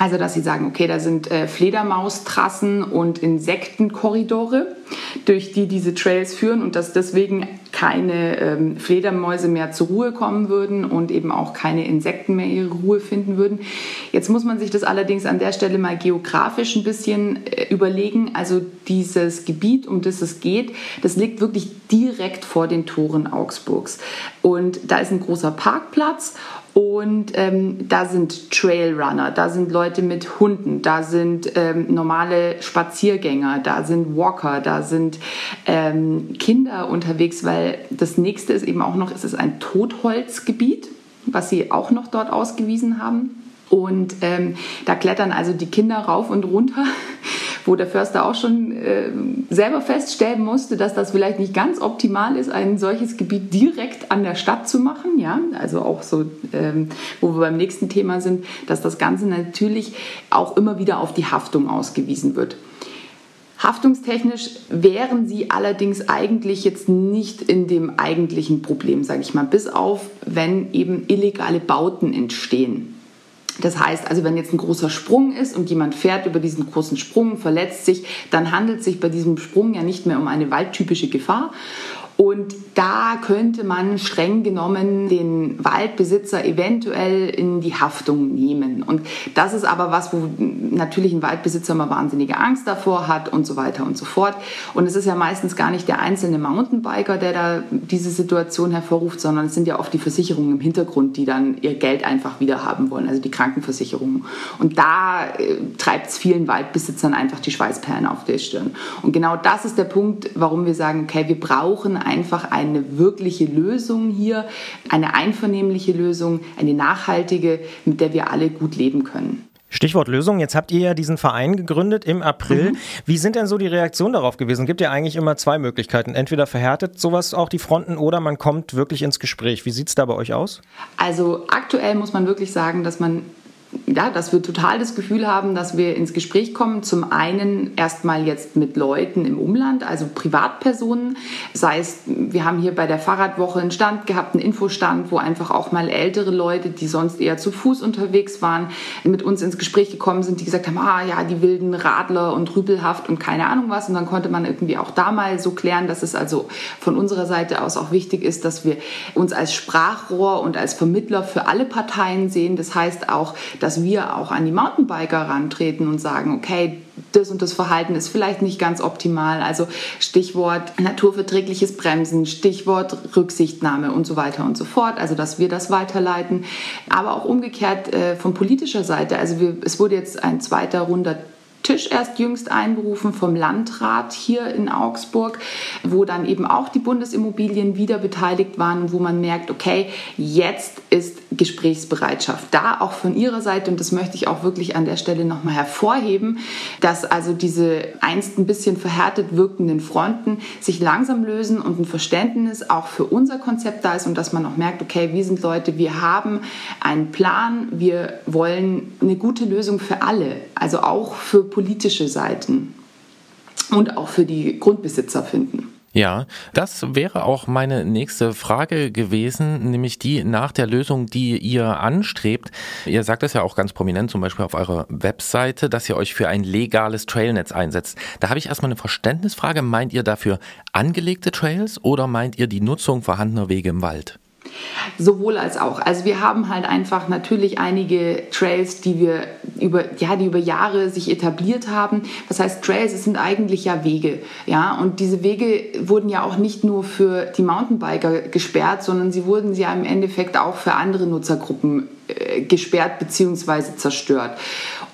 Also, dass sie sagen, okay, da sind äh, Fledermaustrassen und Insektenkorridore, durch die diese Trails führen und dass deswegen keine ähm, Fledermäuse mehr zur Ruhe kommen würden und eben auch keine Insekten mehr ihre Ruhe finden würden. Jetzt muss man sich das allerdings an der Stelle mal geografisch ein bisschen äh, überlegen. Also dieses Gebiet, um das es geht, das liegt wirklich direkt vor den Toren Augsburgs. Und da ist ein großer Parkplatz und ähm, da sind Trailrunner, da sind Leute mit Hunden, da sind ähm, normale Spaziergänger, da sind Walker, da sind ähm, Kinder unterwegs, weil das nächste ist eben auch noch, es ist ein Totholzgebiet, was sie auch noch dort ausgewiesen haben. Und ähm, da klettern also die Kinder rauf und runter, wo der Förster auch schon äh, selber feststellen musste, dass das vielleicht nicht ganz optimal ist, ein solches Gebiet direkt an der Stadt zu machen. Ja, also auch so, ähm, wo wir beim nächsten Thema sind, dass das Ganze natürlich auch immer wieder auf die Haftung ausgewiesen wird. Haftungstechnisch wären sie allerdings eigentlich jetzt nicht in dem eigentlichen Problem, sage ich mal, bis auf, wenn eben illegale Bauten entstehen. Das heißt also, wenn jetzt ein großer Sprung ist und jemand fährt über diesen großen Sprung, verletzt sich, dann handelt es sich bei diesem Sprung ja nicht mehr um eine waldtypische Gefahr. Und da könnte man streng genommen den Waldbesitzer eventuell in die Haftung nehmen. Und das ist aber was, wo natürlich ein Waldbesitzer mal wahnsinnige Angst davor hat und so weiter und so fort. Und es ist ja meistens gar nicht der einzelne Mountainbiker, der da diese Situation hervorruft, sondern es sind ja oft die Versicherungen im Hintergrund, die dann ihr Geld einfach wieder haben wollen, also die Krankenversicherungen. Und da äh, treibt es vielen Waldbesitzern einfach die Schweißperlen auf der Stirn. Und genau das ist der Punkt, warum wir sagen, okay, wir brauchen einfach eine wirkliche Lösung hier, eine einvernehmliche Lösung, eine nachhaltige, mit der wir alle gut leben können. Stichwort Lösung. Jetzt habt ihr ja diesen Verein gegründet im April. Mhm. Wie sind denn so die Reaktionen darauf gewesen? Es gibt ja eigentlich immer zwei Möglichkeiten. Entweder verhärtet sowas auch die Fronten oder man kommt wirklich ins Gespräch. Wie sieht es da bei euch aus? Also aktuell muss man wirklich sagen, dass man ja, dass wir total das Gefühl haben, dass wir ins Gespräch kommen. Zum einen erstmal jetzt mit Leuten im Umland, also Privatpersonen. Sei es, wir haben hier bei der Fahrradwoche einen Stand gehabt, einen Infostand, wo einfach auch mal ältere Leute, die sonst eher zu Fuß unterwegs waren, mit uns ins Gespräch gekommen sind, die gesagt haben, ah ja, die wilden Radler und rübelhaft und keine Ahnung was. Und dann konnte man irgendwie auch da mal so klären, dass es also von unserer Seite aus auch wichtig ist, dass wir uns als Sprachrohr und als Vermittler für alle Parteien sehen. Das heißt auch, dass wir auch an die Mountainbiker rantreten und sagen, okay, das und das Verhalten ist vielleicht nicht ganz optimal. Also Stichwort naturverträgliches Bremsen, Stichwort Rücksichtnahme und so weiter und so fort. Also dass wir das weiterleiten. Aber auch umgekehrt äh, von politischer Seite. Also wir, es wurde jetzt ein zweiter runder Tisch erst jüngst einberufen vom Landrat hier in Augsburg, wo dann eben auch die Bundesimmobilien wieder beteiligt waren, wo man merkt, okay, jetzt ist Gesprächsbereitschaft da, auch von Ihrer Seite. Und das möchte ich auch wirklich an der Stelle nochmal hervorheben, dass also diese einst ein bisschen verhärtet wirkenden Fronten sich langsam lösen und ein Verständnis auch für unser Konzept da ist und dass man auch merkt, okay, wir sind Leute, wir haben einen Plan, wir wollen eine gute Lösung für alle, also auch für politische Seiten und auch für die Grundbesitzer finden. Ja, das wäre auch meine nächste Frage gewesen, nämlich die nach der Lösung, die ihr anstrebt. Ihr sagt das ja auch ganz prominent, zum Beispiel auf eurer Webseite, dass ihr euch für ein legales Trailnetz einsetzt. Da habe ich erstmal eine Verständnisfrage. Meint ihr dafür angelegte Trails oder meint ihr die Nutzung vorhandener Wege im Wald? Sowohl als auch. Also wir haben halt einfach natürlich einige Trails, die wir über, ja, die über Jahre sich etabliert haben. Was heißt Trails? Sind eigentlich ja Wege. Ja, und diese Wege wurden ja auch nicht nur für die Mountainbiker gesperrt, sondern sie wurden ja im Endeffekt auch für andere Nutzergruppen äh, gesperrt bzw. zerstört.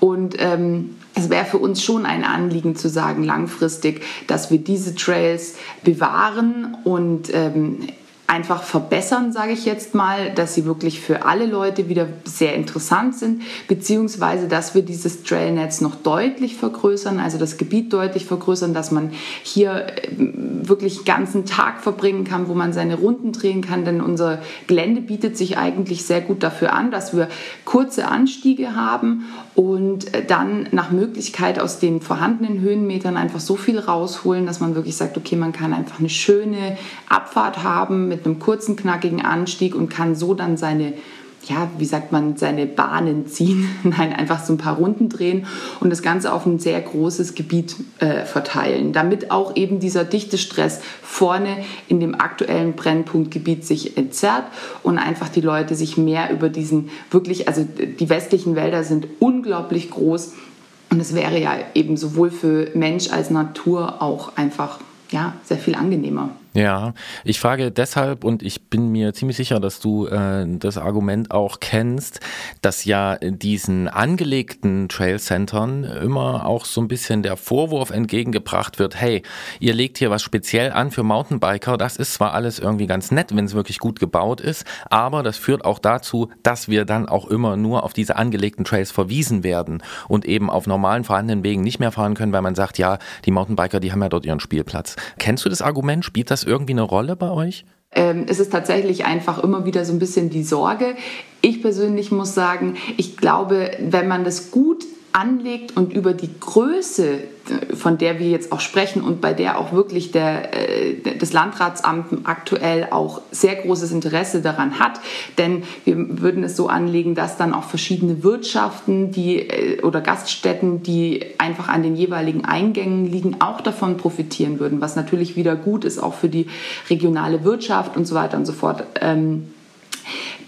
Und ähm, es wäre für uns schon ein Anliegen zu sagen, langfristig, dass wir diese Trails bewahren und ähm, einfach verbessern, sage ich jetzt mal, dass sie wirklich für alle Leute wieder sehr interessant sind, beziehungsweise dass wir dieses Trailnetz noch deutlich vergrößern, also das Gebiet deutlich vergrößern, dass man hier ähm, wirklich ganzen Tag verbringen kann, wo man seine Runden drehen kann, denn unser Gelände bietet sich eigentlich sehr gut dafür an, dass wir kurze Anstiege haben und äh, dann nach Möglichkeit aus den vorhandenen Höhenmetern einfach so viel rausholen, dass man wirklich sagt, okay, man kann einfach eine schöne Abfahrt haben mit einem kurzen, knackigen Anstieg und kann so dann seine ja, wie sagt man, seine Bahnen ziehen, nein, einfach so ein paar Runden drehen und das Ganze auf ein sehr großes Gebiet äh, verteilen, damit auch eben dieser dichte Stress vorne in dem aktuellen Brennpunktgebiet sich entzerrt und einfach die Leute sich mehr über diesen wirklich, also die westlichen Wälder sind unglaublich groß und es wäre ja eben sowohl für Mensch als Natur auch einfach ja, sehr viel angenehmer. Ja, ich frage deshalb und ich bin mir ziemlich sicher, dass du äh, das Argument auch kennst, dass ja diesen angelegten Trailcentern immer auch so ein bisschen der Vorwurf entgegengebracht wird, hey, ihr legt hier was speziell an für Mountainbiker, das ist zwar alles irgendwie ganz nett, wenn es wirklich gut gebaut ist, aber das führt auch dazu, dass wir dann auch immer nur auf diese angelegten Trails verwiesen werden und eben auf normalen vorhandenen Wegen nicht mehr fahren können, weil man sagt, ja, die Mountainbiker, die haben ja dort ihren Spielplatz. Kennst du das Argument? Spielt das irgendwie eine Rolle bei euch? Ähm, es ist tatsächlich einfach immer wieder so ein bisschen die Sorge. Ich persönlich muss sagen, ich glaube, wenn man das gut anlegt und über die Größe, äh, von der wir jetzt auch sprechen und bei der auch wirklich der, äh, das Landratsamt aktuell auch sehr großes Interesse daran hat. Denn wir würden es so anlegen, dass dann auch verschiedene Wirtschaften die, äh, oder Gaststätten, die einfach an den jeweiligen Eingängen liegen, auch davon profitieren würden, was natürlich wieder gut ist, auch für die regionale Wirtschaft und so weiter und so fort.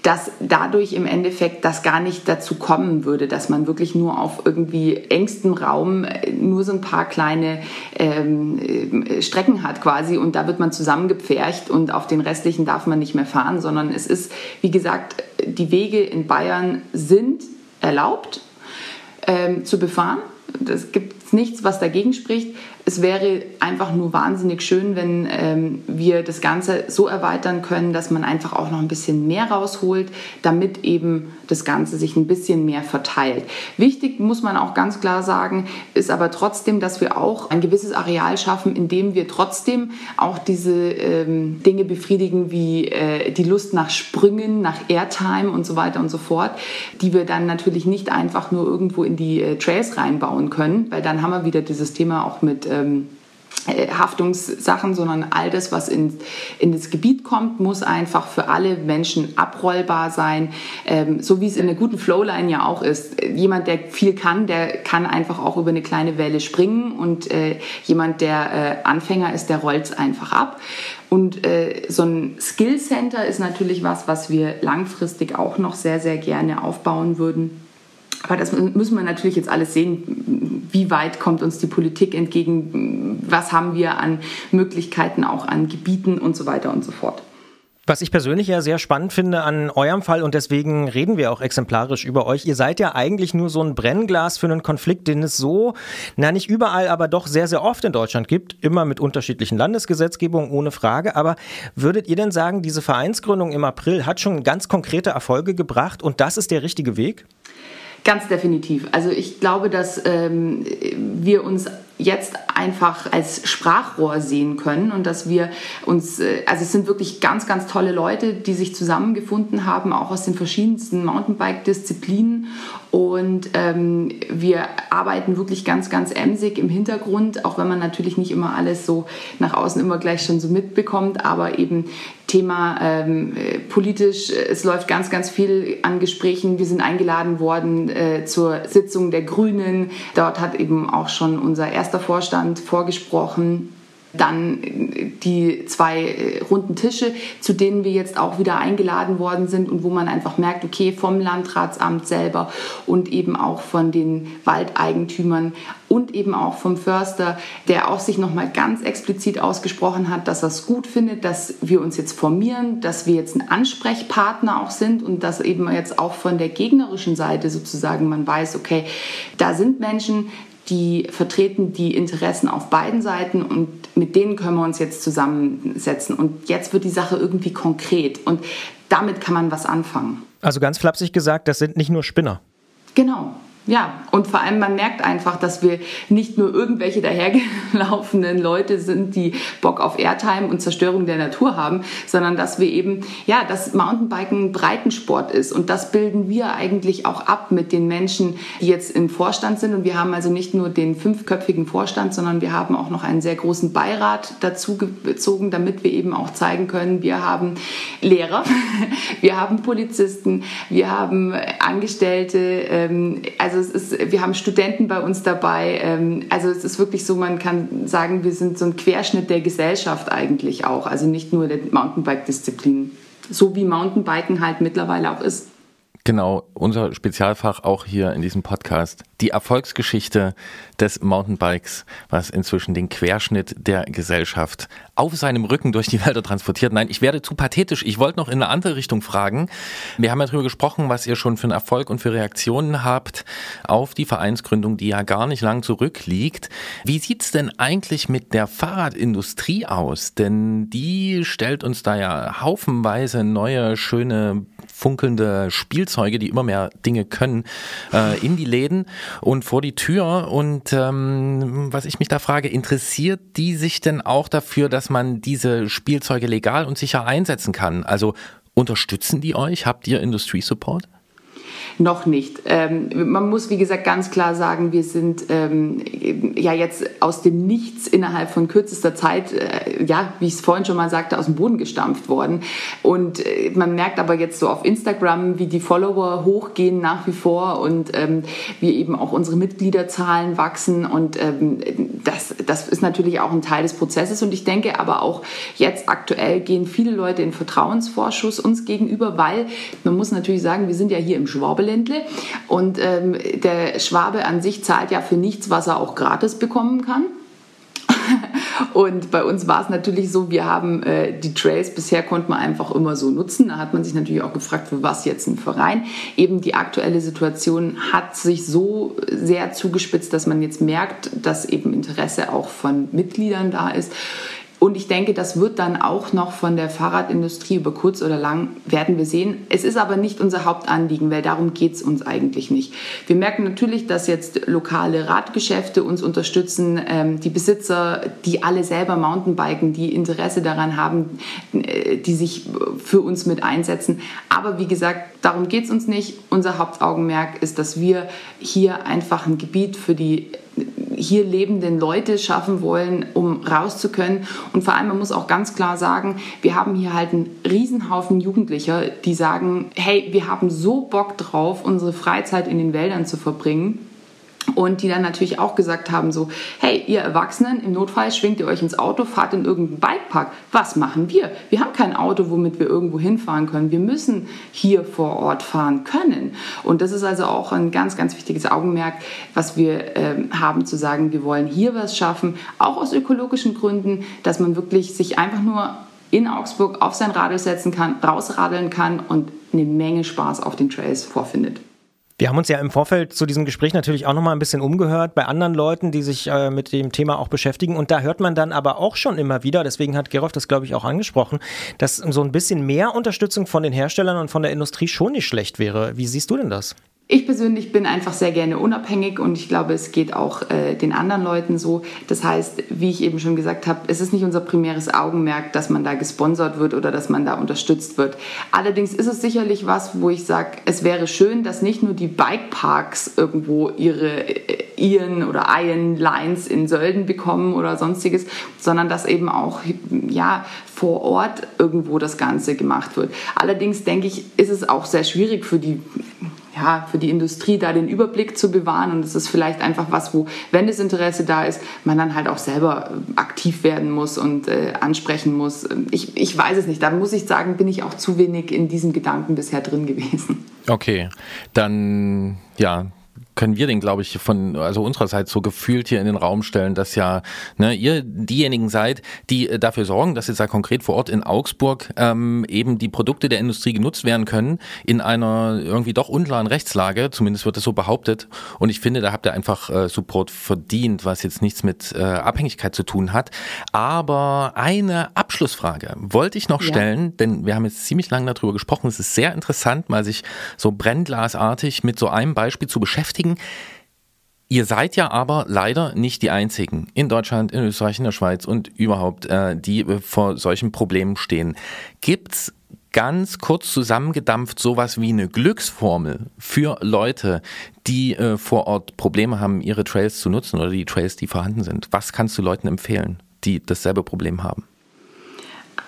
Dass dadurch im Endeffekt das gar nicht dazu kommen würde, dass man wirklich nur auf irgendwie engstem Raum äh, nur so ein paar kleine ähm, äh, Strecken hat quasi und da wird man zusammengepfercht und auf den restlichen darf man nicht mehr fahren, sondern es ist, wie gesagt, die Wege in Bayern sind erlaubt ähm, zu befahren. Es gibt nichts, was dagegen spricht es wäre einfach nur wahnsinnig schön, wenn ähm, wir das Ganze so erweitern können, dass man einfach auch noch ein bisschen mehr rausholt, damit eben das Ganze sich ein bisschen mehr verteilt. Wichtig muss man auch ganz klar sagen, ist aber trotzdem, dass wir auch ein gewisses Areal schaffen, in dem wir trotzdem auch diese ähm, Dinge befriedigen wie äh, die Lust nach Sprüngen, nach Airtime und so weiter und so fort, die wir dann natürlich nicht einfach nur irgendwo in die äh, Trails reinbauen können, weil dann haben wir wieder dieses Thema auch mit äh, ähm, äh, Haftungssachen, sondern all das, was in, in das Gebiet kommt, muss einfach für alle Menschen abrollbar sein, ähm, so wie es in einer guten Flowline ja auch ist. Jemand, der viel kann, der kann einfach auch über eine kleine Welle springen und äh, jemand, der äh, Anfänger ist, der rollt es einfach ab. Und äh, so ein Skill Center ist natürlich was, was wir langfristig auch noch sehr, sehr gerne aufbauen würden aber das müssen wir natürlich jetzt alles sehen, wie weit kommt uns die Politik entgegen, was haben wir an Möglichkeiten auch an Gebieten und so weiter und so fort. Was ich persönlich ja sehr spannend finde an eurem Fall und deswegen reden wir auch exemplarisch über euch. Ihr seid ja eigentlich nur so ein Brennglas für einen Konflikt, den es so, na nicht überall, aber doch sehr, sehr oft in Deutschland gibt. Immer mit unterschiedlichen Landesgesetzgebungen, ohne Frage. Aber würdet ihr denn sagen, diese Vereinsgründung im April hat schon ganz konkrete Erfolge gebracht und das ist der richtige Weg? Ganz definitiv. Also ich glaube, dass ähm, wir uns jetzt einfach als Sprachrohr sehen können und dass wir uns, äh, also es sind wirklich ganz, ganz tolle Leute, die sich zusammengefunden haben, auch aus den verschiedensten Mountainbike-Disziplinen und ähm, wir arbeiten wirklich ganz, ganz emsig im Hintergrund, auch wenn man natürlich nicht immer alles so nach außen immer gleich schon so mitbekommt, aber eben Thema ähm, politisch, es läuft ganz, ganz viel an Gesprächen. Wir sind eingeladen worden äh, zur Sitzung der Grünen. Dort hat eben auch schon unser erster Vorstand vorgesprochen dann die zwei äh, runden Tische, zu denen wir jetzt auch wieder eingeladen worden sind und wo man einfach merkt, okay, vom Landratsamt selber und eben auch von den Waldeigentümern und eben auch vom Förster, der auch sich nochmal ganz explizit ausgesprochen hat, dass er es gut findet, dass wir uns jetzt formieren, dass wir jetzt ein Ansprechpartner auch sind und dass eben jetzt auch von der gegnerischen Seite sozusagen man weiß, okay, da sind Menschen, die vertreten die Interessen auf beiden Seiten und mit denen können wir uns jetzt zusammensetzen. Und jetzt wird die Sache irgendwie konkret und damit kann man was anfangen. Also ganz flapsig gesagt, das sind nicht nur Spinner. Genau, ja, und vor allem man merkt einfach, dass wir nicht nur irgendwelche dahergelaufenen Leute sind, die Bock auf Airtime und Zerstörung der Natur haben, sondern dass wir eben, ja, dass Mountainbiken Breitensport ist. Und das bilden wir eigentlich auch ab mit den Menschen, die jetzt im Vorstand sind. Und wir haben also nicht nur den fünfköpfigen Vorstand, sondern wir haben auch noch einen sehr großen Beirat dazu gezogen, damit wir eben auch zeigen können, wir haben Lehrer, wir haben Polizisten, wir haben Angestellte, ähm, also also es ist, wir haben Studenten bei uns dabei. Ähm, also es ist wirklich so, man kann sagen, wir sind so ein Querschnitt der Gesellschaft eigentlich auch. Also nicht nur der Mountainbike-Disziplin. So wie Mountainbiken halt mittlerweile auch ist. Genau, unser Spezialfach auch hier in diesem Podcast. Die Erfolgsgeschichte des Mountainbikes, was inzwischen den Querschnitt der Gesellschaft auf seinem Rücken durch die Wälder transportiert. Nein, ich werde zu pathetisch. Ich wollte noch in eine andere Richtung fragen. Wir haben ja darüber gesprochen, was ihr schon für einen Erfolg und für Reaktionen habt auf die Vereinsgründung, die ja gar nicht lang zurückliegt. Wie sieht's denn eigentlich mit der Fahrradindustrie aus? Denn die stellt uns da ja haufenweise neue, schöne funkelnde Spielzeuge, die immer mehr Dinge können, äh, in die Läden und vor die Tür. Und ähm, was ich mich da frage, interessiert die sich denn auch dafür, dass man diese Spielzeuge legal und sicher einsetzen kann? Also unterstützen die euch? Habt ihr Industrie-Support? Noch nicht. Ähm, man muss, wie gesagt, ganz klar sagen, wir sind ähm, ja jetzt aus dem Nichts innerhalb von kürzester Zeit, äh, ja, wie ich es vorhin schon mal sagte, aus dem Boden gestampft worden. Und äh, man merkt aber jetzt so auf Instagram, wie die Follower hochgehen nach wie vor und ähm, wir eben auch unsere Mitgliederzahlen wachsen. Und ähm, das, das ist natürlich auch ein Teil des Prozesses. Und ich denke aber auch jetzt aktuell gehen viele Leute in Vertrauensvorschuss uns gegenüber, weil man muss natürlich sagen, wir sind ja hier im Schwabeländle und ähm, der Schwabe an sich zahlt ja für nichts, was er auch gratis bekommen kann. Und bei uns war es natürlich so, wir haben äh, die Trails bisher konnte man einfach immer so nutzen. Da hat man sich natürlich auch gefragt, für was jetzt ein Verein. Eben die aktuelle Situation hat sich so sehr zugespitzt, dass man jetzt merkt, dass eben Interesse auch von Mitgliedern da ist. Und ich denke, das wird dann auch noch von der Fahrradindustrie über kurz oder lang werden wir sehen. Es ist aber nicht unser Hauptanliegen, weil darum geht es uns eigentlich nicht. Wir merken natürlich, dass jetzt lokale Radgeschäfte uns unterstützen, ähm, die Besitzer, die alle selber Mountainbiken, die Interesse daran haben, äh, die sich für uns mit einsetzen. Aber wie gesagt, darum geht es uns nicht. Unser Hauptaugenmerk ist, dass wir hier einfach ein Gebiet für die hier lebenden Leute schaffen wollen, um raus zu können. Und vor allem, man muss auch ganz klar sagen, wir haben hier halt einen Riesenhaufen Jugendlicher, die sagen, hey, wir haben so Bock drauf, unsere Freizeit in den Wäldern zu verbringen und die dann natürlich auch gesagt haben so, hey, ihr Erwachsenen, im Notfall schwingt ihr euch ins Auto, fahrt in irgendeinen Bikepark. Was machen wir? Wir haben kein Auto, womit wir irgendwo hinfahren können. Wir müssen hier vor Ort fahren können. Und das ist also auch ein ganz, ganz wichtiges Augenmerk, was wir ähm, haben zu sagen, wir wollen hier was schaffen, auch aus ökologischen Gründen, dass man wirklich sich einfach nur in Augsburg auf sein Radl setzen kann, rausradeln kann und eine Menge Spaß auf den Trails vorfindet. Wir haben uns ja im Vorfeld zu diesem Gespräch natürlich auch noch mal ein bisschen umgehört bei anderen Leuten, die sich äh, mit dem Thema auch beschäftigen. Und da hört man dann aber auch schon immer wieder, deswegen hat Gerolf das, glaube ich, auch angesprochen, dass so ein bisschen mehr Unterstützung von den Herstellern und von der Industrie schon nicht schlecht wäre. Wie siehst du denn das? Ich persönlich bin einfach sehr gerne unabhängig und ich glaube, es geht auch äh, den anderen Leuten so. Das heißt, wie ich eben schon gesagt habe, es ist nicht unser primäres Augenmerk, dass man da gesponsert wird oder dass man da unterstützt wird. Allerdings ist es sicherlich was, wo ich sage, es wäre schön, dass nicht nur die Bikeparks irgendwo ihre äh, Iren oder Iron Lines in Sölden bekommen oder sonstiges, sondern dass eben auch ja, vor Ort irgendwo das Ganze gemacht wird. Allerdings denke ich, ist es auch sehr schwierig für die ja, für die Industrie da den Überblick zu bewahren. Und es ist vielleicht einfach was, wo, wenn das Interesse da ist, man dann halt auch selber äh, aktiv werden muss und äh, ansprechen muss. Ich, ich weiß es nicht. Da muss ich sagen, bin ich auch zu wenig in diesem Gedanken bisher drin gewesen. Okay, dann ja, können wir den, glaube ich, von also unsererseits so gefühlt hier in den Raum stellen, dass ja ne, ihr diejenigen seid, die äh, dafür sorgen, dass jetzt da konkret vor Ort in Augsburg ähm, eben die Produkte der Industrie genutzt werden können in einer irgendwie doch unklaren Rechtslage. Zumindest wird es so behauptet. Und ich finde, da habt ihr einfach äh, Support verdient, was jetzt nichts mit äh, Abhängigkeit zu tun hat. Aber eine Abschlussfrage wollte ich noch Ja. stellen, denn wir haben jetzt ziemlich lange darüber gesprochen. Es ist sehr interessant, mal sich so brennglasartig mit so einem Beispiel zu beschäftigen. Ihr seid ja aber leider nicht die Einzigen in Deutschland, in Österreich, in der Schweiz und überhaupt, äh, die äh, vor solchen Problemen stehen. Gibt's ganz kurz zusammengedampft sowas wie eine Glücksformel für Leute, die äh, vor Ort Probleme haben, ihre Trails zu nutzen oder die Trails, die vorhanden sind? Was kannst du Leuten empfehlen, die dasselbe Problem haben?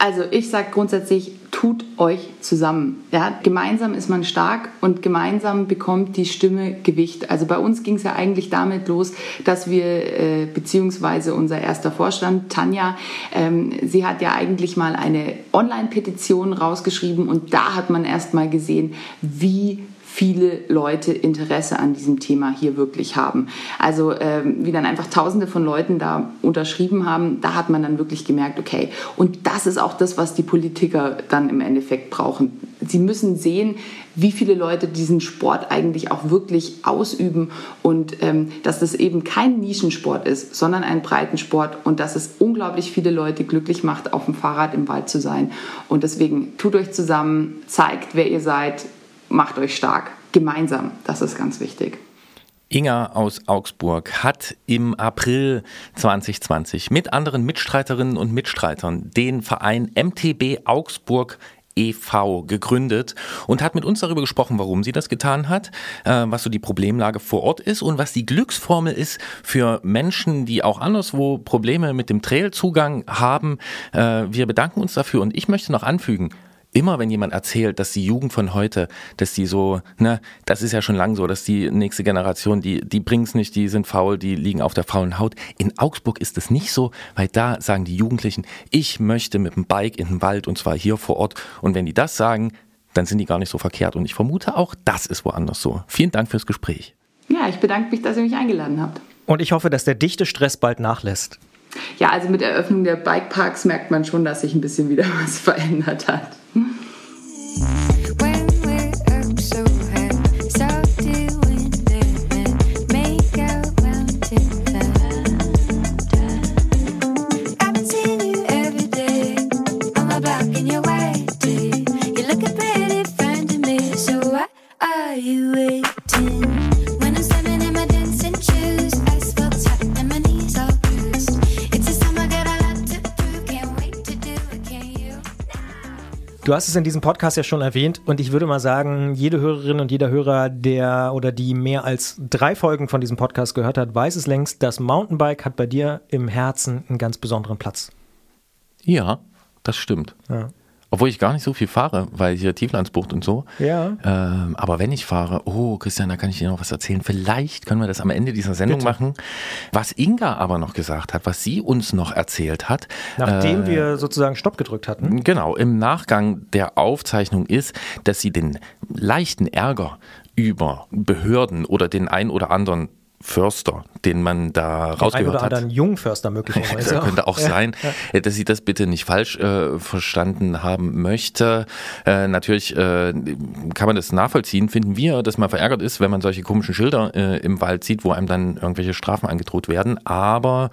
Also ich sage grundsätzlich, tut euch zusammen. Ja, gemeinsam ist man stark und gemeinsam bekommt die Stimme Gewicht. Also bei uns ging es ja eigentlich damit los, dass wir, äh, beziehungsweise unser erster Vorstand, Tanja, ähm, sie hat ja eigentlich mal eine Online-Petition rausgeschrieben und da hat man erst mal gesehen, wie viele Leute Interesse an diesem Thema hier wirklich haben. Also ähm, wie dann einfach Tausende von Leuten da unterschrieben haben, da hat man dann wirklich gemerkt, okay, und das ist auch das, was die Politiker dann im Endeffekt brauchen. Sie müssen sehen, wie viele Leute diesen Sport eigentlich auch wirklich ausüben und ähm, dass das eben kein Nischensport ist, sondern ein Breitensport und dass es unglaublich viele Leute glücklich macht, auf dem Fahrrad im Wald zu sein. Und deswegen tut euch zusammen, zeigt, wer ihr seid, macht euch stark. Gemeinsam, das ist ganz wichtig. Inga aus Augsburg hat im April 2020 mit anderen Mitstreiterinnen und Mitstreitern den Verein MTB Augsburg e.V. gegründet und hat mit uns darüber gesprochen, warum sie das getan hat, äh, was so die Problemlage vor Ort ist und was die Glücksformel ist für Menschen, die auch anderswo Probleme mit dem Trailzugang haben. Äh, wir bedanken uns dafür und ich möchte noch anfügen, immer wenn jemand erzählt, dass die Jugend von heute, dass die so, ne, das ist ja schon lang so, dass die nächste Generation, die, die bringt's nicht, die sind faul, die liegen auf der faulen Haut. In Augsburg ist es nicht so, weil da sagen die Jugendlichen, ich möchte mit dem Bike in den Wald und zwar hier vor Ort. Und wenn die das sagen, dann sind die gar nicht so verkehrt. Und ich vermute auch, das ist woanders so. Vielen Dank fürs Gespräch. Ja, ich bedanke mich, dass ihr mich eingeladen habt. Und ich hoffe, dass der dichte Stress bald nachlässt. Ja, also mit Eröffnung der Bikeparks merkt man schon, dass sich ein bisschen wieder was verändert hat. When we're Du hast es in diesem Podcast ja schon erwähnt und ich würde mal sagen, jede Hörerin und jeder Hörer, der oder die mehr als drei Folgen von diesem Podcast gehört hat, weiß es längst, das Mountainbike hat bei dir im Herzen einen ganz besonderen Platz. Ja, das stimmt. Ja. Obwohl ich gar nicht so viel fahre, weil hier Tieflandsbucht und so. Ja. Ähm, aber wenn ich fahre, oh Christian, da kann ich dir noch was erzählen. Vielleicht können wir das am Ende dieser Sendung Bitte. machen. Was Inga aber noch gesagt hat, was sie uns noch erzählt hat. Nachdem äh, wir sozusagen Stopp gedrückt hatten. Genau, im Nachgang der Aufzeichnung ist, dass sie den leichten Ärger über Behörden oder den ein oder anderen Förster, den man da Ein rausgehört oder hat. anderen Jungförster möglicherweise. Das könnte auch Ja. sein, äh, dass sie das bitte nicht falsch äh, verstanden haben möchte. Äh, natürlich äh, kann man das nachvollziehen, finden wir, dass man verärgert ist, wenn man solche komischen Schilder äh, im Wald sieht, wo einem dann irgendwelche Strafen angedroht werden. Aber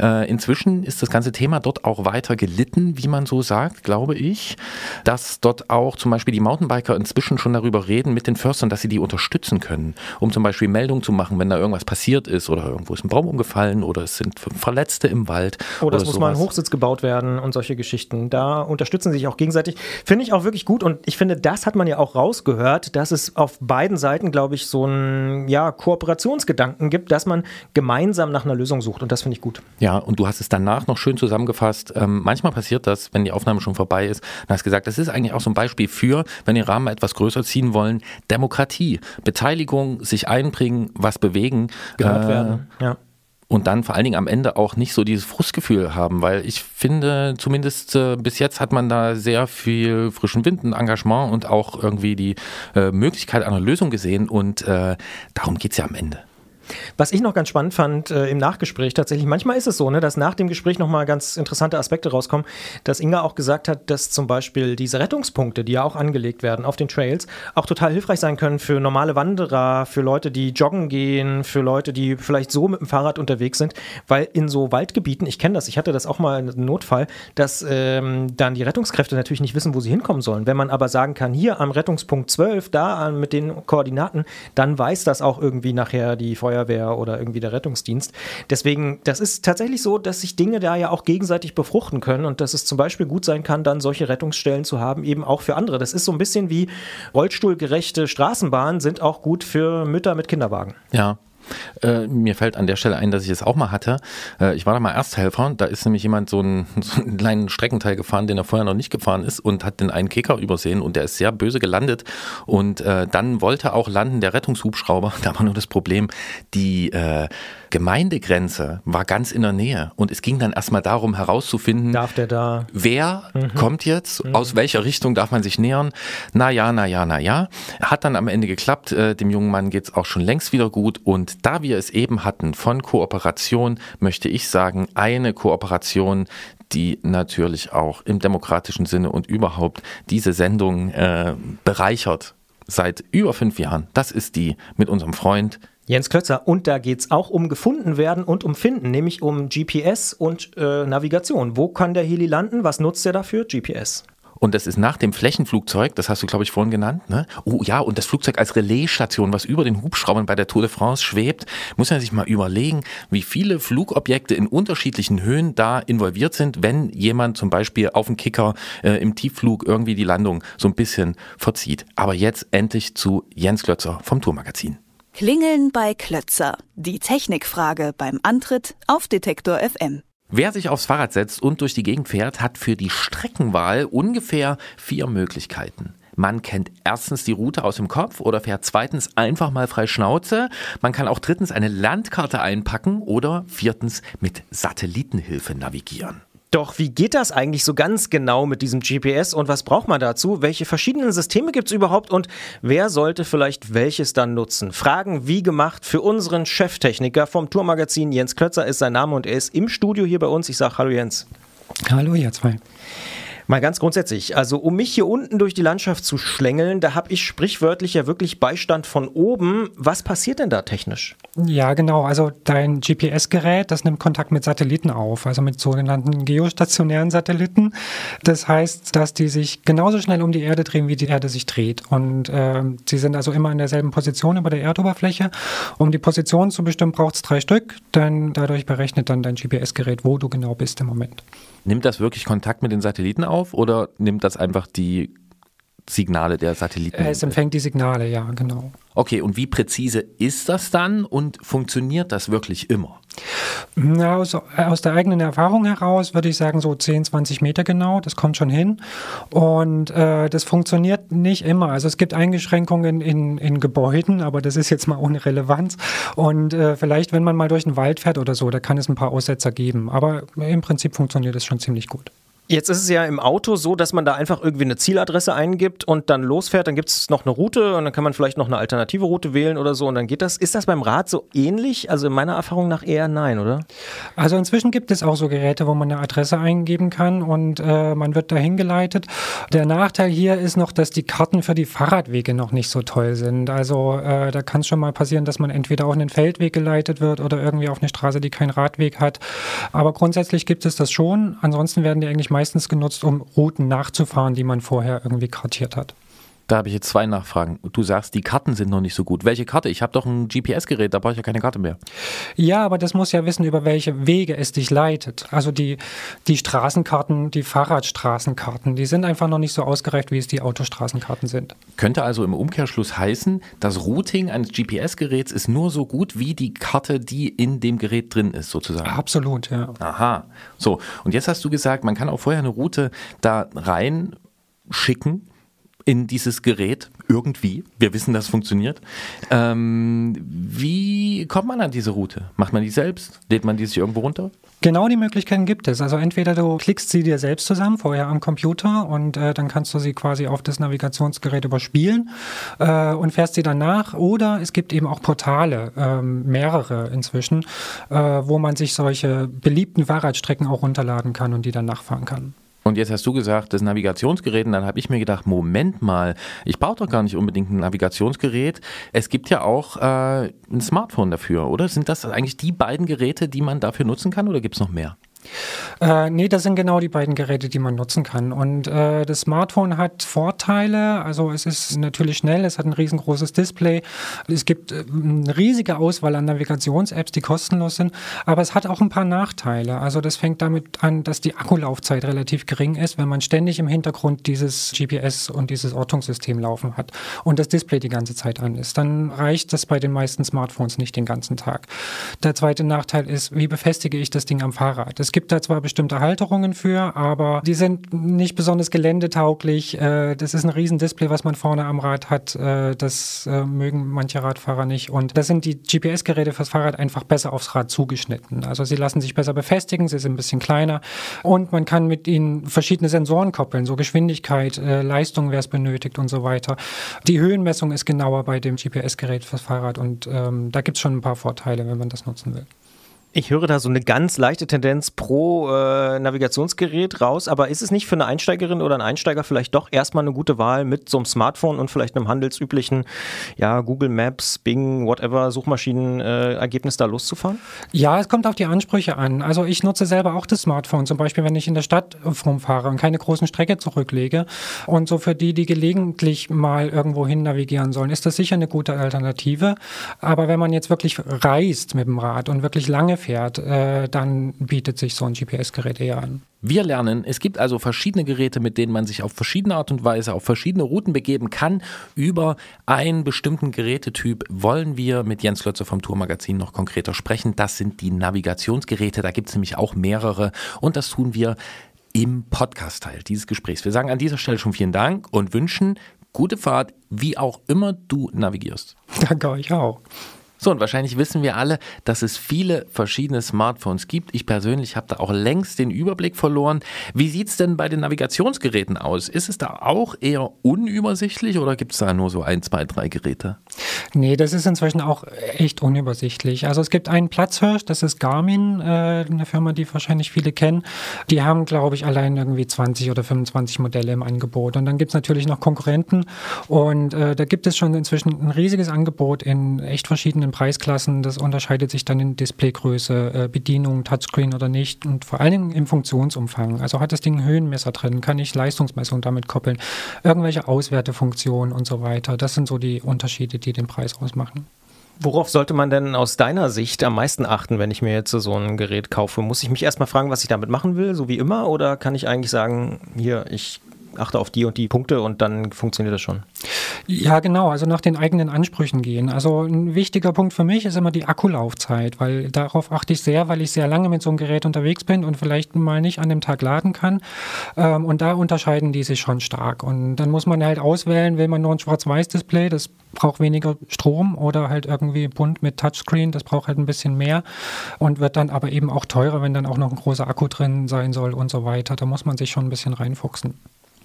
äh, inzwischen ist das ganze Thema dort auch weiter gelitten, wie man so sagt, glaube ich, dass dort auch zum Beispiel die Mountainbiker inzwischen schon darüber reden mit den Förstern, dass sie die unterstützen können, um zum Beispiel Meldungen zu machen, wenn da irgendwas passiert ist oder irgendwo ist ein Baum umgefallen oder es sind Verletzte im Wald. Oder es muss mal ein. Hochsitz gebaut werden und solche Geschichten. Da unterstützen sie sich auch gegenseitig. Finde ich auch wirklich gut und ich finde, das hat man ja auch rausgehört, dass es auf beiden Seiten, glaube ich, so einen ja, Kooperationsgedanken gibt, dass man gemeinsam nach einer Lösung sucht und das finde ich gut. Ja, und du hast es danach noch schön zusammengefasst. Ähm, manchmal passiert das, wenn die Aufnahme schon vorbei ist. Du hast gesagt, das ist eigentlich auch so ein Beispiel für, wenn die Rahmen etwas größer ziehen wollen, Demokratie, Beteiligung, sich einbringen, was bewegen. Gehört Äh, werden. Ja. und dann vor allen Dingen am Ende auch nicht so dieses Frustgefühl haben, weil ich finde, zumindest äh, bis jetzt hat man da sehr viel frischen Wind und Engagement und auch irgendwie die äh, Möglichkeit einer Lösung gesehen und äh, darum geht's ja am Ende. Was ich noch ganz spannend fand äh, im Nachgespräch tatsächlich, manchmal ist es so, ne, dass nach dem Gespräch nochmal ganz interessante Aspekte rauskommen, dass Inga auch gesagt hat, dass zum Beispiel diese Rettungspunkte, die ja auch angelegt werden auf den Trails, auch total hilfreich sein können für normale Wanderer, für Leute, die joggen gehen, für Leute, die vielleicht so mit dem Fahrrad unterwegs sind, weil in so Waldgebieten, ich kenne das, ich hatte das auch mal einen Notfall, dass ähm, dann die Rettungskräfte natürlich nicht wissen, wo sie hinkommen sollen. Wenn man aber sagen kann, hier am Rettungspunkt 12, da mit den Koordinaten, dann weiß das auch irgendwie nachher die Feuerwehr oder irgendwie der Rettungsdienst. Deswegen, das ist tatsächlich so, dass sich Dinge da ja auch gegenseitig befruchten können und dass es zum Beispiel gut sein kann, dann solche Rettungsstellen zu haben, eben auch für andere. Das ist so ein bisschen wie rollstuhlgerechte Straßenbahnen sind auch gut für Mütter mit Kinderwagen. Ja. Äh, mir fällt an der Stelle ein, dass ich es auch mal hatte. Äh, ich war da mal Ersthelfer. Da ist nämlich jemand so einen, so einen kleinen Streckenteil gefahren, den er vorher noch nicht gefahren ist und hat den einen Kicker übersehen und der ist sehr böse gelandet. Und äh, dann wollte auch landen der Rettungshubschrauber. Da war nur das Problem, die äh, Gemeindegrenze war ganz in der Nähe und es ging dann erstmal darum herauszufinden, Darf der da Wer kommt jetzt? Aus welcher Richtung darf man sich nähern? Na ja, na ja, na ja. Hat dann am Ende geklappt. Äh, dem jungen Mann geht's auch schon längst wieder gut. Und da wir es eben hatten von Kooperation, möchte ich sagen, eine Kooperation, die natürlich auch im demokratischen Sinne und überhaupt diese Sendung äh, bereichert seit über fünf Jahren. Das ist die mit unserem Freund Jens Klötzer. Und da geht es auch um gefunden werden und um finden, nämlich um GPS und äh, Navigation. Wo kann der Heli landen? Was nutzt er dafür? GPS. Und das ist nach dem Flächenflugzeug, das hast du, glaube ich, vorhin genannt. Ne? Oh ja, und das Flugzeug als Relaisstation, was über den Hubschraubern bei der Tour de France schwebt, muss man sich mal überlegen, wie viele Flugobjekte in unterschiedlichen Höhen da involviert sind, wenn jemand zum Beispiel auf dem Kicker äh, im Tiefflug irgendwie die Landung so ein bisschen verzieht. Aber jetzt endlich zu Jens Klötzer vom Tourmagazin. Klingeln bei Klötzer. Die Technikfrage beim Antritt auf Detektor FM. Wer sich aufs Fahrrad setzt und durch die Gegend fährt, hat für die Streckenwahl ungefähr vier Möglichkeiten. Man kennt erstens die Route aus dem Kopf oder fährt zweitens einfach mal frei Schnauze. Man kann auch drittens eine Landkarte einpacken oder viertens mit Satellitenhilfe navigieren. Doch wie geht das eigentlich so ganz genau mit diesem GPS und was braucht man dazu? Welche verschiedenen Systeme gibt es überhaupt und wer sollte vielleicht welches dann nutzen? Fragen wie gemacht für unseren Cheftechniker vom Tourmagazin. Jens Klötzer ist sein Name und er ist im Studio hier bei uns. Ich sage Hallo Jens. Hallo ihr zwei. Mal ganz grundsätzlich, also um mich hier unten durch die Landschaft zu schlängeln, da habe ich sprichwörtlich ja wirklich Beistand von oben. Was passiert denn da technisch? Ja, genau. Also dein GPS-Gerät, das nimmt Kontakt mit Satelliten auf, also mit sogenannten geostationären Satelliten. Das heißt, dass die sich genauso schnell um die Erde drehen, wie die Erde sich dreht. Und äh, sie sind also immer in derselben Position über der Erdoberfläche. Um die Position zu bestimmen, braucht es drei Stück. Denn dadurch berechnet dann dein GPS-Gerät, wo du genau bist im Moment. Nimmt das wirklich Kontakt mit den Satelliten auf oder nimmt das einfach die Signale der Satelliten? Es empfängt die Signale, ja, genau. Okay, und wie präzise ist das dann und funktioniert das wirklich immer? Na, aus, aus der eigenen Erfahrung heraus würde ich sagen, so 10, 20 Meter genau, das kommt schon hin. Und äh, das funktioniert nicht immer. Also es gibt Eingeschränkungen in, in Gebäuden, aber das ist jetzt mal ohne Relevanz. Und äh, vielleicht, wenn man mal durch den Wald fährt oder so, da kann es ein paar Aussetzer geben. Aber im Prinzip funktioniert es schon ziemlich gut. Jetzt ist es ja im Auto so, dass man da einfach irgendwie eine Zieladresse eingibt und dann losfährt. Dann gibt es noch eine Route und dann kann man vielleicht noch eine alternative Route wählen oder so und dann geht das. Ist das beim Rad so ähnlich? Also in meiner Erfahrung nach eher nein, oder? Also inzwischen gibt es auch so Geräte, wo man eine Adresse eingeben kann und äh, man wird dahin geleitet. Der Nachteil hier ist noch, dass die Karten für die Fahrradwege noch nicht so toll sind. Also äh, da kann es schon mal passieren, dass man entweder auf einen Feldweg geleitet wird oder irgendwie auf eine Straße, die keinen Radweg hat. Aber grundsätzlich gibt es das schon. Ansonsten werden die eigentlich meistens genutzt, um Routen nachzufahren, die man vorher irgendwie kartiert hat. Da habe ich jetzt zwei Nachfragen. Du sagst, die Karten sind noch nicht so gut. Welche Karte? Ich habe doch ein GPS-Gerät, da brauche ich ja keine Karte mehr. Ja, aber das muss ja wissen, über welche Wege es dich leitet. Also die, die Straßenkarten, die Fahrradstraßenkarten, die sind einfach noch nicht so ausgereift, wie es die Autostraßenkarten sind. Könnte also im Umkehrschluss heißen, das Routing eines GPS-Geräts ist nur so gut wie die Karte, die in dem Gerät drin ist, sozusagen. Absolut, ja. Aha. So, und jetzt hast du gesagt, man kann auch vorher eine Route da rein schicken in dieses Gerät irgendwie. Wir wissen, das funktioniert. Ähm, wie kommt man an diese Route? Macht man die selbst? Lädt man die sich irgendwo runter? Genau die Möglichkeiten gibt es. Also entweder du klickst sie dir selbst zusammen, vorher am Computer, und äh, dann kannst du sie quasi auf das Navigationsgerät überspielen äh, und fährst sie dann nach. Oder es gibt eben auch Portale, ähm, mehrere inzwischen, äh, wo man sich solche beliebten Fahrradstrecken auch runterladen kann und die dann nachfahren kann. Und jetzt hast du gesagt, das Navigationsgerät, und dann habe ich mir gedacht, Moment mal, ich brauche doch gar nicht unbedingt ein Navigationsgerät. Es gibt ja auch äh, ein Smartphone dafür, oder? Sind das eigentlich die beiden Geräte, die man dafür nutzen kann, oder gibt es noch mehr? Äh, nee, das sind genau die beiden Geräte, die man nutzen kann. Und äh, das Smartphone hat Vorteile. Also es ist natürlich schnell, es hat ein riesengroßes Display. Es gibt äh, eine riesige Auswahl an Navigations-Apps, die kostenlos sind. Aber es hat auch ein paar Nachteile. Also das fängt damit an, dass die Akkulaufzeit relativ gering ist, wenn man ständig im Hintergrund dieses GPS und dieses Ortungssystem laufen hat und das Display die ganze Zeit an ist. Dann reicht das bei den meisten Smartphones nicht den ganzen Tag. Der zweite Nachteil ist, wie befestige ich das Ding am Fahrrad? Es gibt da zwar bestimmte Halterungen für, aber die sind nicht besonders geländetauglich. Äh, Das ist ein riesen Display, was man vorne am Rad hat. Äh, Das äh, mögen manche Radfahrer nicht. Und das sind die GPS-Geräte fürs Fahrrad einfach besser aufs Rad zugeschnitten. Also sie lassen sich besser befestigen, sie sind ein bisschen kleiner und man kann mit ihnen verschiedene Sensoren koppeln, so Geschwindigkeit, Leistung, wer es benötigt und so weiter. Die Höhenmessung ist genauer bei dem GPS-Gerät fürs Fahrrad und ähm, da gibt es schon ein paar Vorteile, wenn man das nutzen will. Ich höre da so eine ganz leichte Tendenz pro äh, Navigationsgerät raus, aber ist es nicht für eine Einsteigerin oder einen Einsteiger vielleicht doch erstmal eine gute Wahl mit so einem Smartphone und vielleicht einem handelsüblichen, ja, Google Maps, Bing, whatever, Suchmaschinenergebnis da loszufahren? Ja, es kommt auf die Ansprüche an. Also ich nutze selber auch das Smartphone, zum Beispiel wenn ich in der Stadt rumfahre und keine großen Strecke zurücklege. Und so für die, die gelegentlich mal irgendwo hin navigieren sollen, ist das sicher eine gute Alternative. Aber wenn man jetzt wirklich reist mit dem Rad und wirklich lange fährt, äh, dann bietet sich so ein GPS-Gerät eher an. Wir lernen, es gibt also verschiedene Geräte, mit denen man sich auf verschiedene Art und Weise auf verschiedene Routen begeben kann. Über einen bestimmten Gerätetyp wollen wir mit Jens Klötze vom Tourmagazin noch konkreter sprechen. Das sind die Navigationsgeräte. Da gibt es nämlich auch mehrere und das tun wir im Podcast-Teil dieses Gesprächs. Wir sagen an dieser Stelle schon vielen Dank und wünschen gute Fahrt, wie auch immer du navigierst. Danke euch auch. So, und wahrscheinlich wissen wir alle, dass es viele verschiedene Smartphones gibt. Ich persönlich habe da auch längst den Überblick verloren. Wie sieht es denn bei den Navigationsgeräten aus? Ist es da auch eher unübersichtlich oder gibt es da nur so ein, zwei, drei Geräte? Nee, das ist inzwischen auch echt unübersichtlich. Also es gibt einen Platzhirsch, das ist Garmin, äh, eine Firma, die wahrscheinlich viele kennen. Die haben, glaube ich, allein irgendwie 20 oder 25 Modelle im Angebot. Und dann gibt es natürlich noch Konkurrenten. Und äh, da gibt es schon inzwischen ein riesiges Angebot in echt verschiedenen Preisklassen. Das unterscheidet sich dann in Displaygröße, äh, Bedienung, Touchscreen oder nicht. Und vor allen Dingen im Funktionsumfang. Also hat das Ding Höhenmesser drin, kann ich Leistungsmessung damit koppeln, irgendwelche Auswertefunktionen und so weiter. Das sind so die Unterschiede, die den Preis ausmachen. Worauf sollte man denn aus deiner Sicht am meisten achten, wenn ich mir jetzt so ein Gerät kaufe? Muss ich mich erstmal fragen, was ich damit machen will, so wie immer? Oder kann ich eigentlich sagen, hier, ich achte auf die und die Punkte und dann funktioniert das schon? Ja, genau, also nach den eigenen Ansprüchen gehen. Also ein wichtiger Punkt für mich ist immer die Akkulaufzeit, weil darauf achte ich sehr, weil ich sehr lange mit so einem Gerät unterwegs bin und vielleicht mal nicht an dem Tag laden kann. Ähm, und da unterscheiden die sich schon stark. Und dann muss man halt auswählen, will man nur ein Schwarz-Weiß-Display, das braucht weniger Strom oder halt irgendwie bunt mit Touchscreen, das braucht halt ein bisschen mehr und wird dann aber eben auch teurer, wenn dann auch noch ein großer Akku drin sein soll und so weiter. Da muss man sich schon ein bisschen reinfuchsen.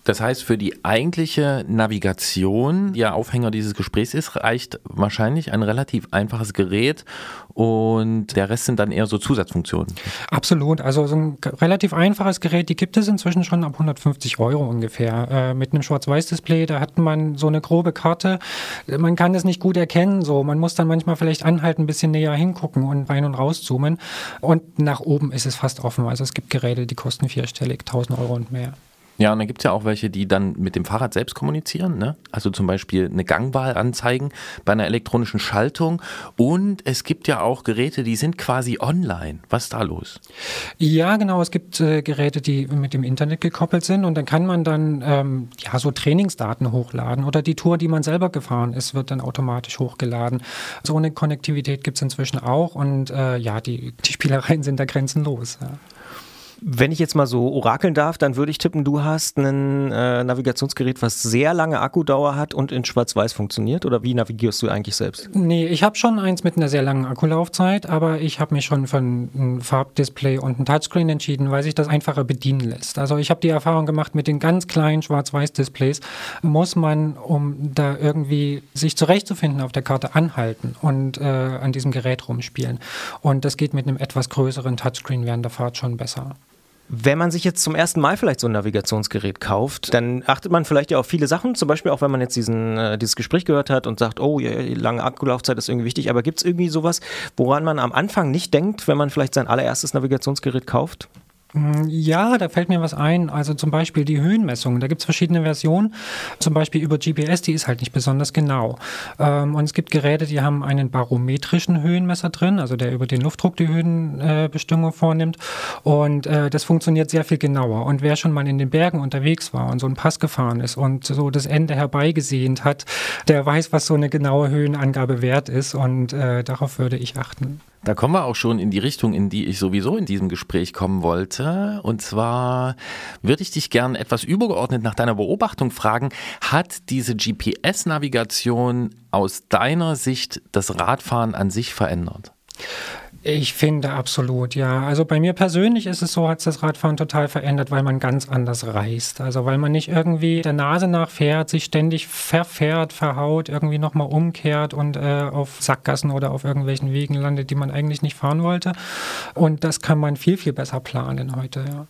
Das heißt, für die eigentliche Navigation, die ja Aufhänger dieses Gesprächs ist, reicht wahrscheinlich ein relativ einfaches Gerät und der Rest sind dann eher so Zusatzfunktionen. Absolut. Also so ein relativ einfaches Gerät, die gibt es inzwischen schon ab 150 Euro ungefähr. Äh, mit einem Schwarz-Weiß-Display, da hat man so eine grobe Karte. Man kann das nicht gut erkennen. So, man muss dann manchmal vielleicht anhalten, ein bisschen näher hingucken und rein und raus zoomen. Und nach oben ist es fast offen. Also es gibt Geräte, die kosten vierstellig, 1000 Euro und mehr. Ja, und dann gibt es ja auch welche, die dann mit dem Fahrrad selbst kommunizieren. Ne? Also zum Beispiel eine Gangwahl anzeigen bei einer elektronischen Schaltung. Und es gibt ja auch Geräte, die sind quasi online. Was ist da los? Ja, genau. Es gibt äh, Geräte, die mit dem Internet gekoppelt sind. Und dann kann man dann ähm, ja, so Trainingsdaten hochladen. Oder die Tour, die man selber gefahren ist, wird dann automatisch hochgeladen. So eine Konnektivität gibt es inzwischen auch. Und äh, ja, die, die Spielereien sind da grenzenlos. Ja. Wenn ich jetzt mal so orakeln darf, dann würde ich tippen, du hast ein äh, Navigationsgerät, was sehr lange Akkudauer hat und in Schwarz-Weiß funktioniert. Oder wie navigierst du eigentlich selbst? Nee, ich habe schon eins mit einer sehr langen Akkulaufzeit, aber ich habe mich schon für ein Farbdisplay und ein Touchscreen entschieden, weil sich das einfacher bedienen lässt. Also ich habe die Erfahrung gemacht, mit den ganz kleinen Schwarz-Weiß-Displays muss man, um da irgendwie sich zurechtzufinden auf der Karte, anhalten und äh, an diesem Gerät rumspielen. Und das geht mit einem etwas größeren Touchscreen während der Fahrt schon besser. Wenn man sich jetzt zum ersten Mal vielleicht so ein Navigationsgerät kauft, dann achtet man vielleicht ja auf viele Sachen, zum Beispiel auch wenn man jetzt diesen, äh, dieses Gespräch gehört hat und sagt, oh, lange Akkulaufzeit ist irgendwie wichtig, aber gibt es irgendwie sowas, woran man am Anfang nicht denkt, wenn man vielleicht sein allererstes Navigationsgerät kauft? Ja, da fällt mir was ein. Also zum Beispiel die Höhenmessung. Da gibt es verschiedene Versionen. Zum Beispiel über GPS, die ist halt nicht besonders genau. Ähm, und es gibt Geräte, die haben einen barometrischen Höhenmesser drin, also der über den Luftdruck die Höhenbestimmung äh, vornimmt. Und äh, das funktioniert sehr viel genauer. Und wer schon mal in den Bergen unterwegs war und so einen Pass gefahren ist und so das Ende herbeigesehnt hat, der weiß, was so eine genaue Höhenangabe wert ist. Und äh, darauf würde ich achten. Da kommen wir auch schon in die Richtung, in die ich sowieso in diesem Gespräch kommen wollte. Und zwar würde ich dich gern etwas übergeordnet nach deiner Beobachtung fragen. Hat diese GPS-Navigation aus deiner Sicht das Radfahren an sich verändert? Ich finde absolut, ja. Also bei mir persönlich ist es so, hat sich das Radfahren total verändert, weil man ganz anders reist. Also weil man nicht irgendwie der Nase nachfährt, sich ständig verfährt, verhaut, irgendwie nochmal umkehrt und äh, auf Sackgassen oder auf irgendwelchen Wegen landet, die man eigentlich nicht fahren wollte. Und das kann man viel, viel besser planen heute, ja.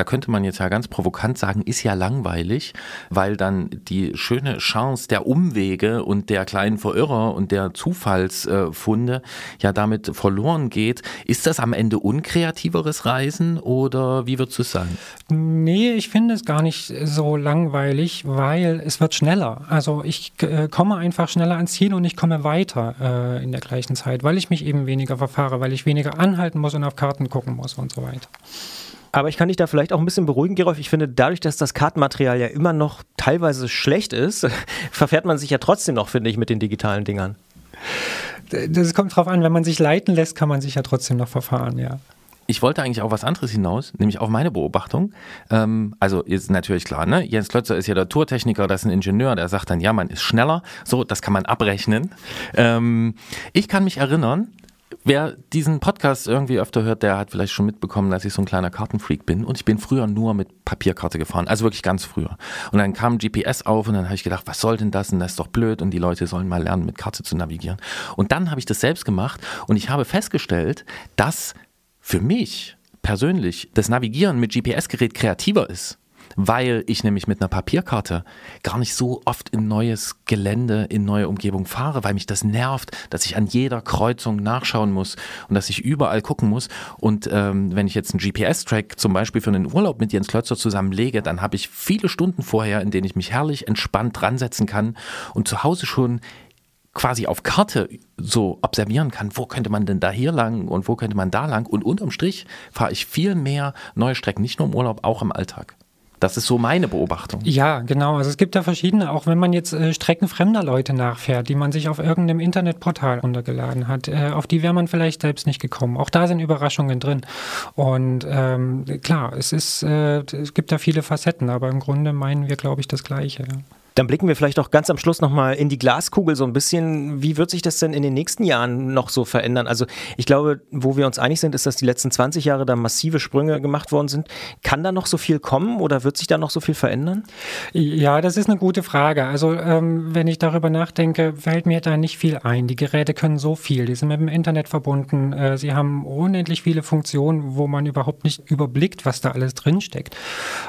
Da könnte man jetzt ja ganz provokant sagen, ist ja langweilig, weil dann die schöne Chance der Umwege und der kleinen Verirrer und der Zufallsfunde ja damit verloren geht. Ist das am Ende unkreativeres Reisen oder wie würdest du es sagen? Nee, ich finde es gar nicht so langweilig, weil es wird schneller. Also ich äh, komme einfach schneller ans Ziel und ich komme weiter äh, in der gleichen Zeit, weil ich mich eben weniger verfahre, weil ich weniger anhalten muss und auf Karten gucken muss und so weiter. Aber ich kann dich da vielleicht auch ein bisschen beruhigen, Gerolf. Ich finde, dadurch, dass das Kartenmaterial ja immer noch teilweise schlecht ist, verfährt man sich ja trotzdem noch, finde ich, mit den digitalen Dingern. Das kommt drauf an, wenn man sich leiten lässt, kann man sich ja trotzdem noch verfahren, ja. Ich wollte eigentlich auf was anderes hinaus, nämlich auf meine Beobachtung. Ähm, also ist natürlich klar, ne? Jens Klötzer ist ja der Tourtechniker, das ist ein Ingenieur, der sagt dann, ja, man ist schneller. So, das kann man abrechnen. Ähm, ich kann mich erinnern, wer diesen Podcast irgendwie öfter hört, der hat vielleicht schon mitbekommen, dass ich so ein kleiner Kartenfreak bin. Und ich bin früher nur mit Papierkarte gefahren, also wirklich ganz früher. Und dann kam GPS auf und dann habe ich gedacht, was soll denn das? Und das ist doch blöd und die Leute sollen mal lernen, mit Karte zu navigieren. Und dann habe ich das selbst gemacht und ich habe festgestellt, dass für mich persönlich das Navigieren mit GPS-Gerät kreativer ist weil ich nämlich mit einer Papierkarte gar nicht so oft in neues Gelände, in neue Umgebung fahre, weil mich das nervt, dass ich an jeder Kreuzung nachschauen muss und dass ich überall gucken muss. Und ähm, wenn ich jetzt einen GPS-Track zum Beispiel für einen Urlaub mit Jens Klötzer zusammenlege, dann habe ich viele Stunden vorher, in denen ich mich herrlich entspannt dran setzen kann und zu Hause schon quasi auf Karte so observieren kann, wo könnte man denn da hier lang und wo könnte man da lang. Und unterm Strich fahre ich viel mehr neue Strecken, nicht nur im Urlaub, auch im Alltag. Das ist so meine Beobachtung. Ja, genau. Also es gibt ja verschiedene, auch wenn man jetzt äh, Strecken fremder Leute nachfährt, die man sich auf irgendeinem Internetportal runtergeladen hat, äh, auf die wäre man vielleicht selbst nicht gekommen. Auch da sind Überraschungen drin. Und ähm, klar, es ist, äh, es gibt da viele Facetten, aber im Grunde meinen wir, glaube ich, das Gleiche. Ja. Dann blicken wir vielleicht auch ganz am Schluss nochmal in die Glaskugel so ein bisschen. Wie wird sich das denn in den nächsten Jahren noch so verändern? Also ich glaube, wo wir uns einig sind, ist, dass die letzten 20 Jahre da massive Sprünge gemacht worden sind. Kann da noch so viel kommen oder wird sich da noch so viel verändern? Ja, das ist eine gute Frage. Also ähm, wenn ich darüber nachdenke, fällt mir da nicht viel ein. Die Geräte können so viel. Die sind mit dem Internet verbunden. Äh, sie haben unendlich viele Funktionen, wo man überhaupt nicht überblickt, was da alles drinsteckt.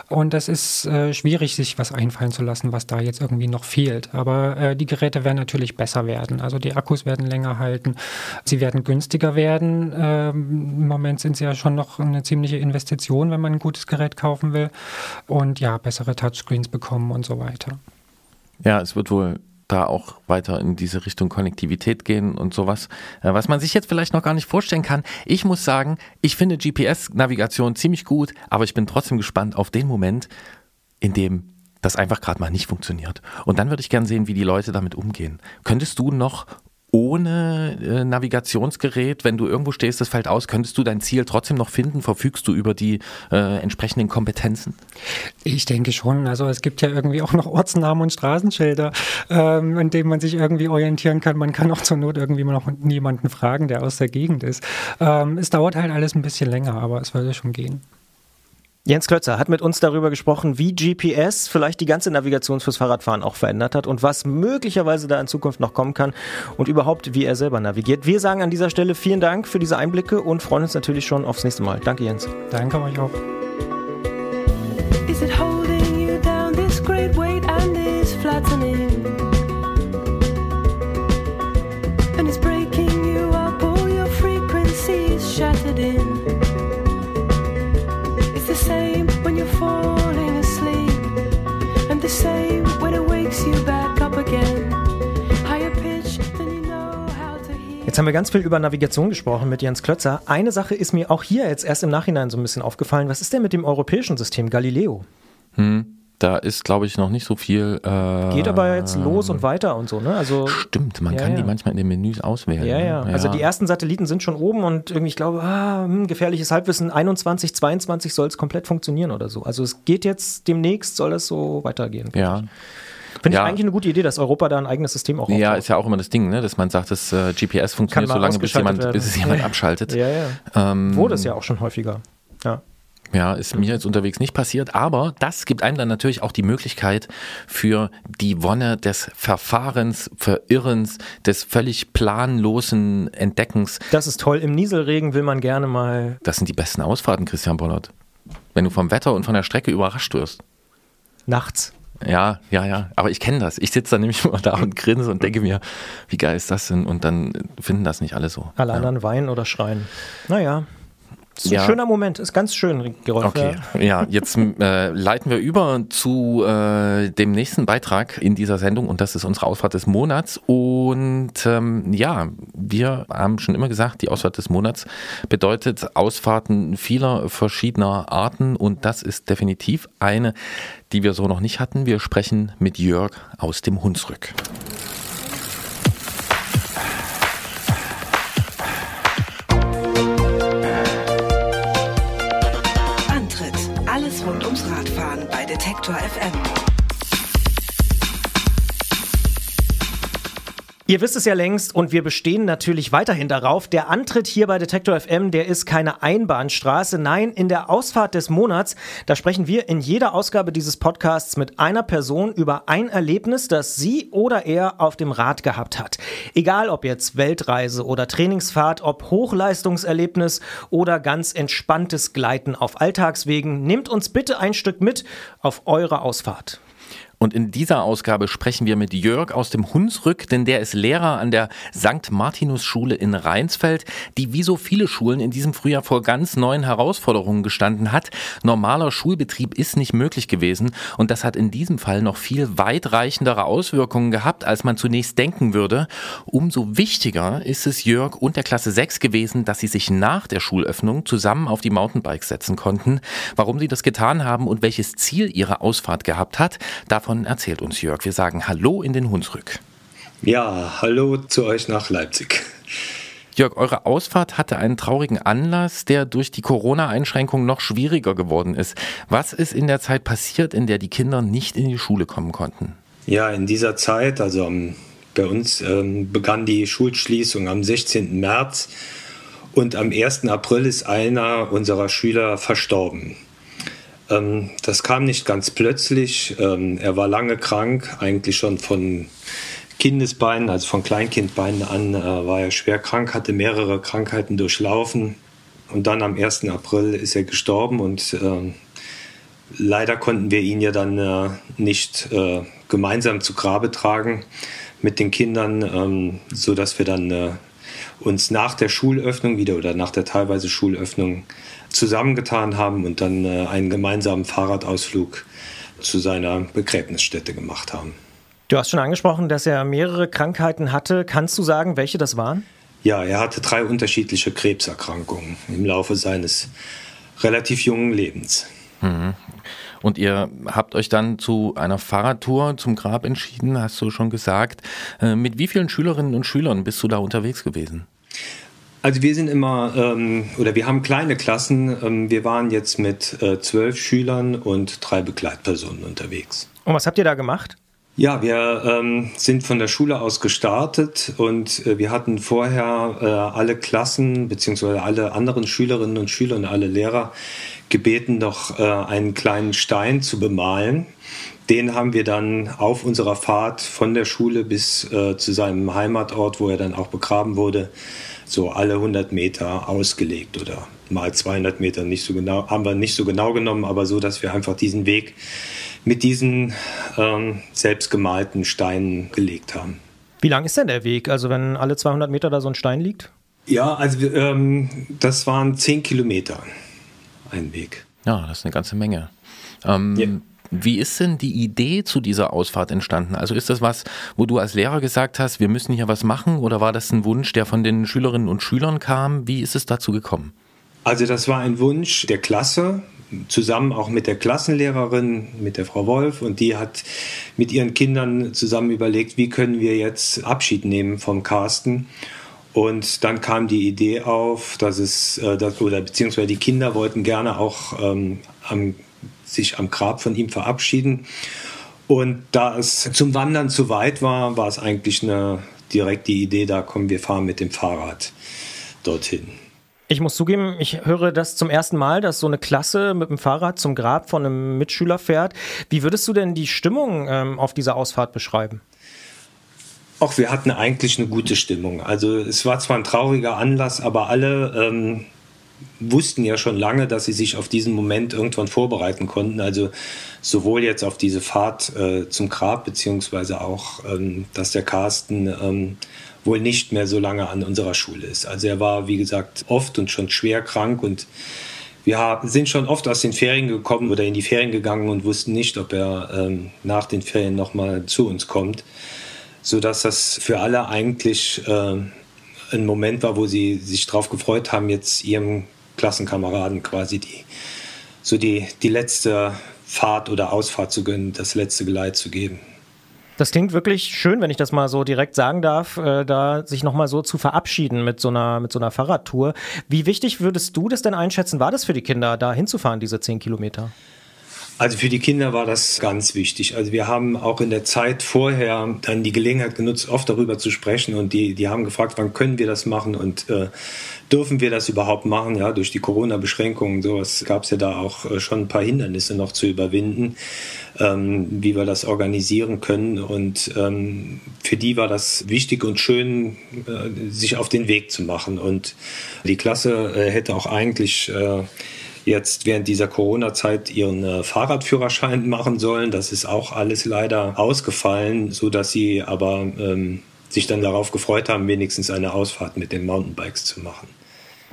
Und das ist äh, schwierig, sich was einfallen zu lassen, was da jetzt jetzt irgendwie noch fehlt. Aber äh, die Geräte werden natürlich besser werden. Also die Akkus werden länger halten. Sie werden günstiger werden. Ähm, Im Moment sind sie ja schon noch eine ziemliche Investition, wenn man ein gutes Gerät kaufen will. Und ja, bessere Touchscreens bekommen und so weiter. Ja, es wird wohl da auch weiter in diese Richtung Konnektivität gehen und sowas, äh, was man sich jetzt vielleicht noch gar nicht vorstellen kann. Ich muss sagen, ich finde GPS-Navigation ziemlich gut, aber ich bin trotzdem gespannt auf den Moment, in dem das einfach gerade mal nicht funktioniert. Und dann würde ich gerne sehen, wie die Leute damit umgehen. Könntest du noch ohne äh, Navigationsgerät, wenn du irgendwo stehst, das fällt aus, könntest du dein Ziel trotzdem noch finden? Verfügst du über die äh, entsprechenden Kompetenzen? Ich denke schon. Also es gibt ja irgendwie auch noch Ortsnamen und Straßenschilder, ähm, in denen man sich irgendwie orientieren kann. Man kann auch zur Not irgendwie noch jemanden fragen, der aus der Gegend ist. Ähm, es dauert halt alles ein bisschen länger, aber es würde schon gehen. Jens Klötzer hat mit uns darüber gesprochen, wie GPS vielleicht die ganze Navigation fürs Fahrradfahren auch verändert hat und was möglicherweise da in Zukunft noch kommen kann und überhaupt, wie er selber navigiert. Wir sagen an dieser Stelle vielen Dank für diese Einblicke und freuen uns natürlich schon aufs nächste Mal. Danke, Jens. Danke euch auch. Jetzt haben wir ganz viel über Navigation gesprochen mit Jens Klötzer. Eine Sache ist mir auch hier jetzt erst im Nachhinein so ein bisschen aufgefallen. Was ist denn mit dem europäischen System Galileo? Hm, da ist, glaube ich, noch nicht so viel. Äh, Geht aber jetzt los und weiter und so, ne? Also Stimmt, man Ja, kann ja. die manchmal in den Menüs auswählen. Ja, ne? ja. Also die ersten Satelliten sind schon oben und irgendwie, ich glaube, ah, hm, gefährliches Halbwissen, 21, 22 soll es komplett funktionieren oder so. Also es geht jetzt demnächst, soll es so weitergehen. Ja. Finde Ja. ich eigentlich eine gute Idee, dass Europa da ein eigenes System auch Ja, aufbaut. ist ja auch immer das Ding, ne? dass man sagt, das äh, GPS funktioniert so lange, bis, jemand, werden. bis es jemand Ja. abschaltet. Ja, ja. Ähm, Wurde es ja auch schon häufiger. Ja. Ja, ist mir jetzt unterwegs nicht passiert, aber das gibt einem dann natürlich auch die Möglichkeit für die Wonne des Verfahrens, Verirrens, des völlig planlosen Entdeckens. Das ist toll. Im Nieselregen will man gerne mal. Das sind die besten Ausfahrten, Christian Bollert. Wenn du vom Wetter und von der Strecke überrascht wirst. Nachts. Ja, ja, ja. Aber ich kenne das. Ich sitze da nämlich immer da und grinse und denke mir, wie geil ist das denn? Und dann finden das nicht alle so. Alle ja. anderen weinen oder schreien. Naja. Ist ein Ja. schöner Moment. Ist ganz schön, Gerolf. Okay, Ja. ja, jetzt äh, leiten wir über zu äh, dem nächsten Beitrag in dieser Sendung und das ist unsere Ausfahrt des Monats. Und ähm, ja, wir haben schon immer gesagt, die Ausfahrt des Monats bedeutet Ausfahrten vieler verschiedener Arten und das ist definitiv eine, die wir so noch nicht hatten. Wir sprechen mit Jörg aus dem Hunsrück. Bei Detektor FM. Ihr wisst es ja längst und wir bestehen natürlich weiterhin darauf. Der Antritt hier bei Detektor FM, der ist keine Einbahnstraße. Nein, in der Ausfahrt des Monats, da sprechen wir in jeder Ausgabe dieses Podcasts mit einer Person über ein Erlebnis, das sie oder er auf dem Rad gehabt hat. Egal ob jetzt Weltreise oder Trainingsfahrt, ob Hochleistungserlebnis oder ganz entspanntes Gleiten auf Alltagswegen, nehmt uns bitte ein Stück mit auf eure Ausfahrt. Und in dieser Ausgabe sprechen wir mit Jörg aus dem Hunsrück, denn der ist Lehrer an der St. Martinus Schule in Rheinsfeld, die wie so viele Schulen in diesem Frühjahr vor ganz neuen Herausforderungen gestanden hat. Normaler Schulbetrieb ist nicht möglich gewesen und das hat in diesem Fall noch viel weitreichendere Auswirkungen gehabt, als man zunächst denken würde. Umso wichtiger ist es Jörg und der Klasse 6 gewesen, dass sie sich nach der Schulöffnung zusammen auf die Mountainbikes setzen konnten. Warum sie das getan haben und welches Ziel ihre Ausfahrt gehabt hat, davon erzählt uns Jörg. Wir sagen Hallo in den Hunsrück. Ja, hallo zu euch nach Leipzig. Jörg, eure Ausfahrt hatte einen traurigen Anlass, der durch die Corona-Einschränkungen noch schwieriger geworden ist. Was ist in der Zeit passiert, in der die Kinder nicht in die Schule kommen konnten? Ja, in dieser Zeit, also bei uns ähm, begann die Schulschließung am 16. März und am 1. April ist einer unserer Schüler verstorben. Ähm, das kam nicht ganz plötzlich. Ähm, er war lange krank, eigentlich schon von Kindesbeinen, also von Kleinkindbeinen an, äh, war er schwer krank, hatte mehrere Krankheiten durchlaufen. Und dann am 1. April ist er gestorben und ähm, leider konnten wir ihn ja dann äh, nicht äh, gemeinsam zu Grabe tragen mit den Kindern, ähm, so dass wir dann äh, uns nach der Schulöffnung wieder oder nach der teilweise Schulöffnung zusammengetan haben und dann äh, einen gemeinsamen Fahrradausflug zu seiner Begräbnisstätte gemacht haben. Du hast schon angesprochen, dass er mehrere Krankheiten hatte. Kannst du sagen, welche das waren? Ja, er hatte drei unterschiedliche Krebserkrankungen im Laufe seines relativ jungen Lebens. Mhm. Und ihr habt euch dann zu einer Fahrradtour zum Grab entschieden, hast du schon gesagt. Äh, Mit wie vielen Schülerinnen und Schülern bist du da unterwegs gewesen? Also wir sind immer, ähm, oder wir haben kleine Klassen. Ähm, wir waren jetzt mit äh, zwölf Schülern und drei Begleitpersonen unterwegs. Und was habt ihr da gemacht? Ja, wir ähm, sind von der Schule aus gestartet und äh, wir hatten vorher äh, alle Klassen beziehungsweise alle anderen Schülerinnen und Schüler und alle Lehrer gebeten, doch äh, einen kleinen Stein zu bemalen. Den haben wir dann auf unserer Fahrt von der Schule bis äh, zu seinem Heimatort, wo er dann auch begraben wurde, so alle 100 Meter ausgelegt oder mal 200 Meter nicht so genau, haben wir nicht so genau genommen, aber so, dass wir einfach diesen Weg mit diesen ähm, selbstgemalten Steinen gelegt haben. Wie lang ist denn der Weg? Also wenn alle 200 Meter da so ein Stein liegt? Ja, also ähm, das waren 10 Kilometer ein Weg. Ja, das ist eine ganze Menge. Ähm, Wie ist denn die Idee zu dieser Ausfahrt entstanden? Also ist das was, wo du als Lehrer gesagt hast, wir müssen hier was machen oder war das ein Wunsch, der von den Schülerinnen und Schülern kam? Wie ist es dazu gekommen? Also das war ein Wunsch der Klasse, zusammen auch mit der Klassenlehrerin, mit der Frau Wolf. Und die hat mit ihren Kindern zusammen überlegt, wie können wir jetzt Abschied nehmen vom Carsten. Und dann kam die Idee auf, dass es, äh, dass, oder beziehungsweise die Kinder wollten gerne auch ähm, am, sich am Grab von ihm verabschieden. Und da es zum Wandern zu weit war, war es eigentlich eine direkt die Idee, da kommen wir fahren mit dem Fahrrad dorthin. Ich muss zugeben, ich höre das zum ersten Mal, dass so eine Klasse mit dem Fahrrad zum Grab von einem Mitschüler fährt. Wie würdest du denn die Stimmung ähm, auf dieser Ausfahrt beschreiben? Auch wir hatten eigentlich eine gute Stimmung. Also es war zwar ein trauriger Anlass, aber alle ähm, wussten ja schon lange, dass sie sich auf diesen Moment irgendwann vorbereiten konnten. Also sowohl jetzt auf diese Fahrt äh, zum Grab, beziehungsweise auch, ähm, dass der Carsten ähm, wohl nicht mehr so lange an unserer Schule ist. Also er war, wie gesagt, oft und schon schwer krank und wir sind schon oft aus den Ferien gekommen oder in die Ferien gegangen und wussten nicht, ob er ähm, nach den Ferien nochmal zu uns kommt. Sodass das für alle eigentlich äh, ein Moment war, wo sie sich darauf gefreut haben, jetzt ihrem Klassenkameraden quasi die, so die, die letzte Fahrt oder Ausfahrt zu gönnen, das letzte Geleit zu geben. Das klingt wirklich schön, wenn ich das mal so direkt sagen darf, äh, da sich nochmal so zu verabschieden mit so, einer, mit so einer Fahrradtour. Wie wichtig würdest du das denn einschätzen? War das für die Kinder, da hinzufahren, diese zehn Kilometer? Also für die Kinder war das ganz wichtig. Also wir haben auch in der Zeit vorher dann die Gelegenheit genutzt, oft darüber zu sprechen und die, die haben gefragt, wann können wir das machen und äh, dürfen wir das überhaupt machen? Ja, durch die Corona-Beschränkungen sowas gab es ja da auch äh, schon ein paar Hindernisse noch zu überwinden, ähm, wie wir das organisieren können. Und ähm, für die war das wichtig und schön, äh, sich auf den Weg zu machen. Und die Klasse äh, hätte auch eigentlich äh, jetzt während dieser Corona-Zeit ihren äh, Fahrradführerschein machen sollen. Das ist auch alles leider ausgefallen, so dass sie aber ähm, sich dann darauf gefreut haben, wenigstens eine Ausfahrt mit den Mountainbikes zu machen.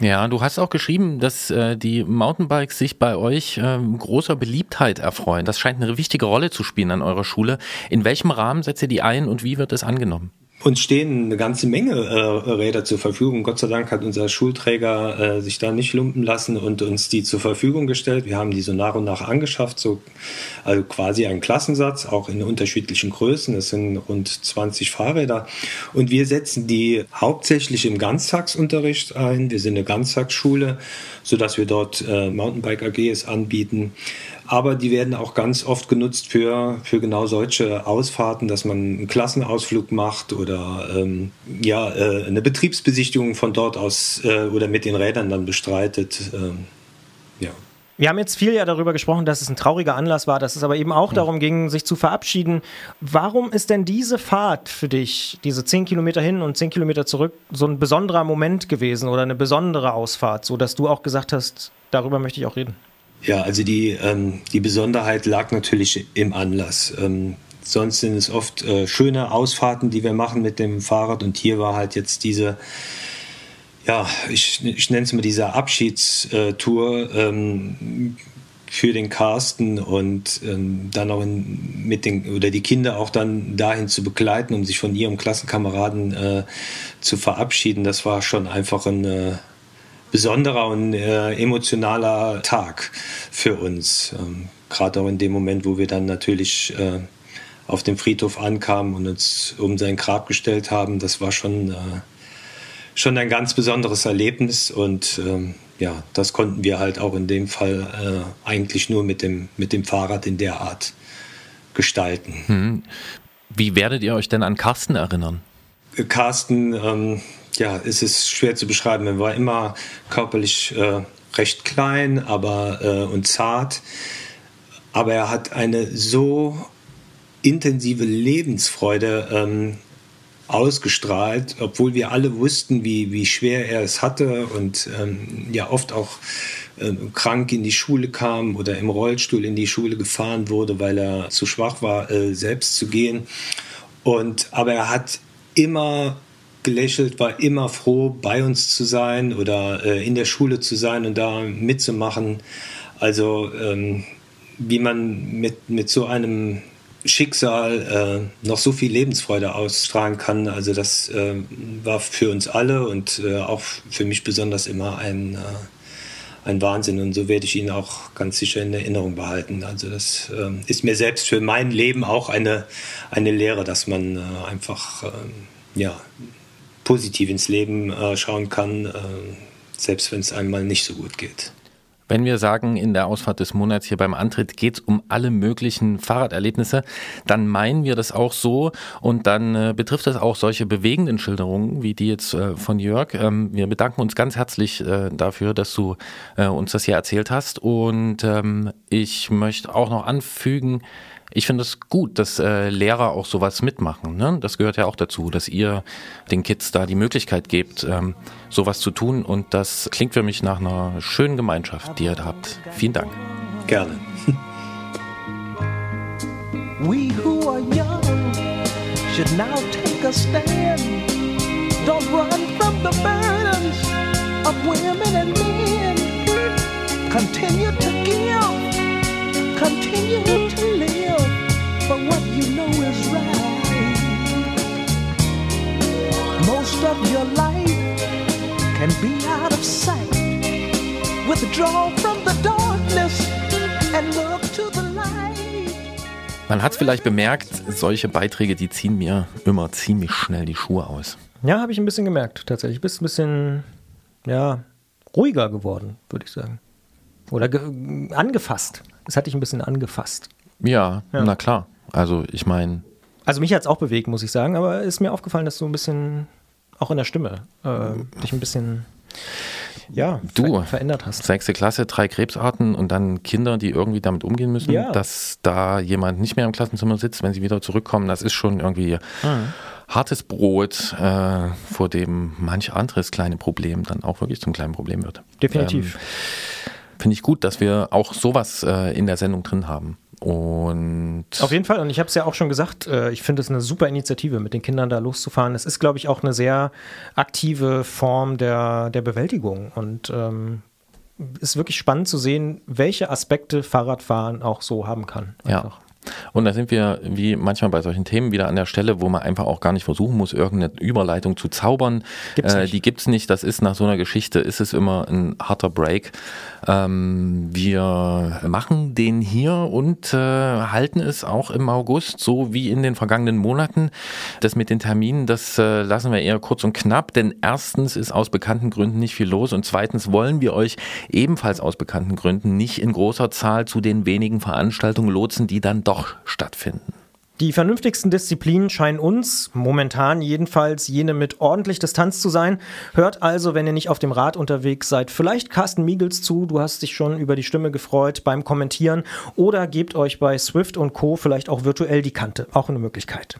Ja, du hast auch geschrieben, dass äh, die Mountainbikes sich bei euch äh, großer Beliebtheit erfreuen. Das scheint eine wichtige Rolle zu spielen an eurer Schule. In welchem Rahmen setzt ihr die ein und wie wird es angenommen? Uns stehen eine ganze Menge äh, Räder zur Verfügung. Gott sei Dank hat unser Schulträger äh, sich da nicht lumpen lassen und uns die zur Verfügung gestellt. Wir haben die so nach und nach angeschafft, so also quasi ein Klassensatz, auch in unterschiedlichen Größen. Es sind rund 20 Fahrräder und wir setzen die hauptsächlich im Ganztagsunterricht ein. Wir sind eine Ganztagsschule, so dass wir dort äh, Mountainbike AGs anbieten aber die werden auch ganz oft genutzt für, für genau solche Ausfahrten, dass man einen Klassenausflug macht oder ähm, ja, äh, eine Betriebsbesichtigung von dort aus äh, oder mit den Rädern dann bestreitet. Ähm, ja. Wir haben jetzt viel ja darüber gesprochen, dass es ein trauriger Anlass war, dass es aber eben auch darum ging, sich zu verabschieden. Warum ist denn diese Fahrt für dich, diese zehn Kilometer hin und zehn Kilometer zurück, so ein besonderer Moment gewesen oder eine besondere Ausfahrt, so dass du auch gesagt hast, darüber möchte ich auch reden? Ja, also die, ähm, die Besonderheit lag natürlich im Anlass. Ähm, sonst sind es oft äh, schöne Ausfahrten, die wir machen mit dem Fahrrad und hier war halt jetzt diese, ja, ich, ich nenne es mal diese Abschiedstour ähm, für den Carsten und ähm, dann auch in, mit den oder die Kinder auch dann dahin zu begleiten, um sich von ihrem Klassenkameraden äh, zu verabschieden. Das war schon einfach ein äh, besonderer und äh, emotionaler Tag für uns. Ähm, Gerade auch in dem Moment, wo wir dann natürlich äh, auf dem Friedhof ankamen und uns um sein Grab gestellt haben, das war schon, äh, schon ein ganz besonderes Erlebnis und ähm, ja, das konnten wir halt auch in dem Fall äh, eigentlich nur mit dem, mit dem Fahrrad in der Art gestalten. Hm. Wie werdet ihr euch denn an Carsten erinnern? Carsten, ähm, ja, es ist schwer zu beschreiben. Er war immer körperlich äh, recht klein aber, äh, und zart, aber er hat eine so intensive Lebensfreude ähm, ausgestrahlt, obwohl wir alle wussten, wie, wie schwer er es hatte und ähm, ja oft auch äh, krank in die Schule kam oder im Rollstuhl in die Schule gefahren wurde, weil er zu schwach war, äh, selbst zu gehen. Und, aber er hat immer gelächelt, war immer froh, bei uns zu sein oder äh, in der Schule zu sein und da mitzumachen. Also ähm, wie man mit, mit so einem Schicksal äh, noch so viel Lebensfreude ausstrahlen kann. Also das äh, war für uns alle und äh, auch für mich besonders immer ein, äh, ein Wahnsinn. Und so werde ich ihn auch ganz sicher in Erinnerung behalten. Also das ähm, ist mir selbst für mein Leben auch eine, eine Lehre, dass man äh, einfach ähm, ja, positiv ins Leben äh, schauen kann, äh, selbst wenn es einmal nicht so gut geht. Wenn wir sagen, in der Ausfahrt des Monats hier beim Antritt geht es um alle möglichen Fahrraderlebnisse, dann meinen wir das auch so und dann äh, betrifft das auch solche bewegenden Schilderungen wie die jetzt äh, von Jörg. Ähm, wir bedanken uns ganz herzlich äh, dafür, dass du äh, uns das hier erzählt hast und ähm, ich möchte auch noch anfügen, ich finde es gut, dass äh, Lehrer auch sowas mitmachen. Ne? Das gehört ja auch dazu, dass ihr den Kids da die Möglichkeit gebt, ähm, sowas zu tun. Und das klingt für mich nach einer schönen Gemeinschaft, die ihr da habt. Vielen Dank. Gerne. We who are young should now take a stand. Don't run from the burdens of women and men. Continue to give, continue to live for what you know is right. Most of your life can be out of sight. Withdraw from the darkness and look to the light. Man hat vielleicht bemerkt, solche Beiträge, die ziehen mir immer ziemlich schnell die Schuhe aus. Ja, habe ich ein bisschen gemerkt, tatsächlich. Bist ein bisschen, ja, ruhiger geworden, würde ich sagen. Oder ge angefasst. Das hatte ich ein bisschen angefasst. Ja, Ja. na klar. Also ich meine, Also mich hat es auch bewegt, muss ich sagen, aber ist mir aufgefallen, dass du ein bisschen, auch in der Stimme, äh, dich ein bisschen, ja, Du, ver verändert hast. sechste Klasse, drei Krebsarten und dann Kinder, die irgendwie damit umgehen müssen, Ja. dass da jemand nicht mehr im Klassenzimmer sitzt, wenn sie wieder zurückkommen, das ist schon irgendwie Mhm. hartes Brot, äh, vor dem manch anderes kleine Problem dann auch wirklich zum kleinen Problem wird. Definitiv. Ähm, Finde ich gut, dass wir auch sowas äh, in der Sendung drin haben. Und Auf jeden Fall, und ich habe es ja auch schon gesagt, äh, ich finde es eine super Initiative, mit den Kindern da loszufahren. Es ist, glaube ich, auch eine sehr aktive Form der, der Bewältigung und ähm, ist wirklich spannend zu sehen, welche Aspekte Fahrradfahren auch so haben kann. Ja. Und da sind wir, wie manchmal bei solchen Themen, wieder an der Stelle, wo man einfach auch gar nicht versuchen muss, irgendeine Überleitung zu zaubern. Gibt's äh, die gibt's nicht. Das ist nach so einer Geschichte, ist es immer ein harter Break. Ähm, wir machen den hier und äh, halten es auch im August, so wie in den vergangenen Monaten. Das mit den Terminen, das äh, lassen wir eher kurz und knapp, denn erstens ist aus bekannten Gründen nicht viel los und zweitens wollen wir euch ebenfalls aus bekannten Gründen nicht in großer Zahl zu den wenigen Veranstaltungen lotsen, die dann doch stattfinden. Die vernünftigsten Disziplinen scheinen uns, momentan jedenfalls, jene mit ordentlich Distanz zu sein. Hört also, wenn ihr nicht auf dem Rad unterwegs seid, vielleicht Carsten Miegels zu, du hast dich schon über die Stimme gefreut beim Kommentieren oder gebt euch bei Swift und Co. vielleicht auch virtuell die Kante. Auch eine Möglichkeit.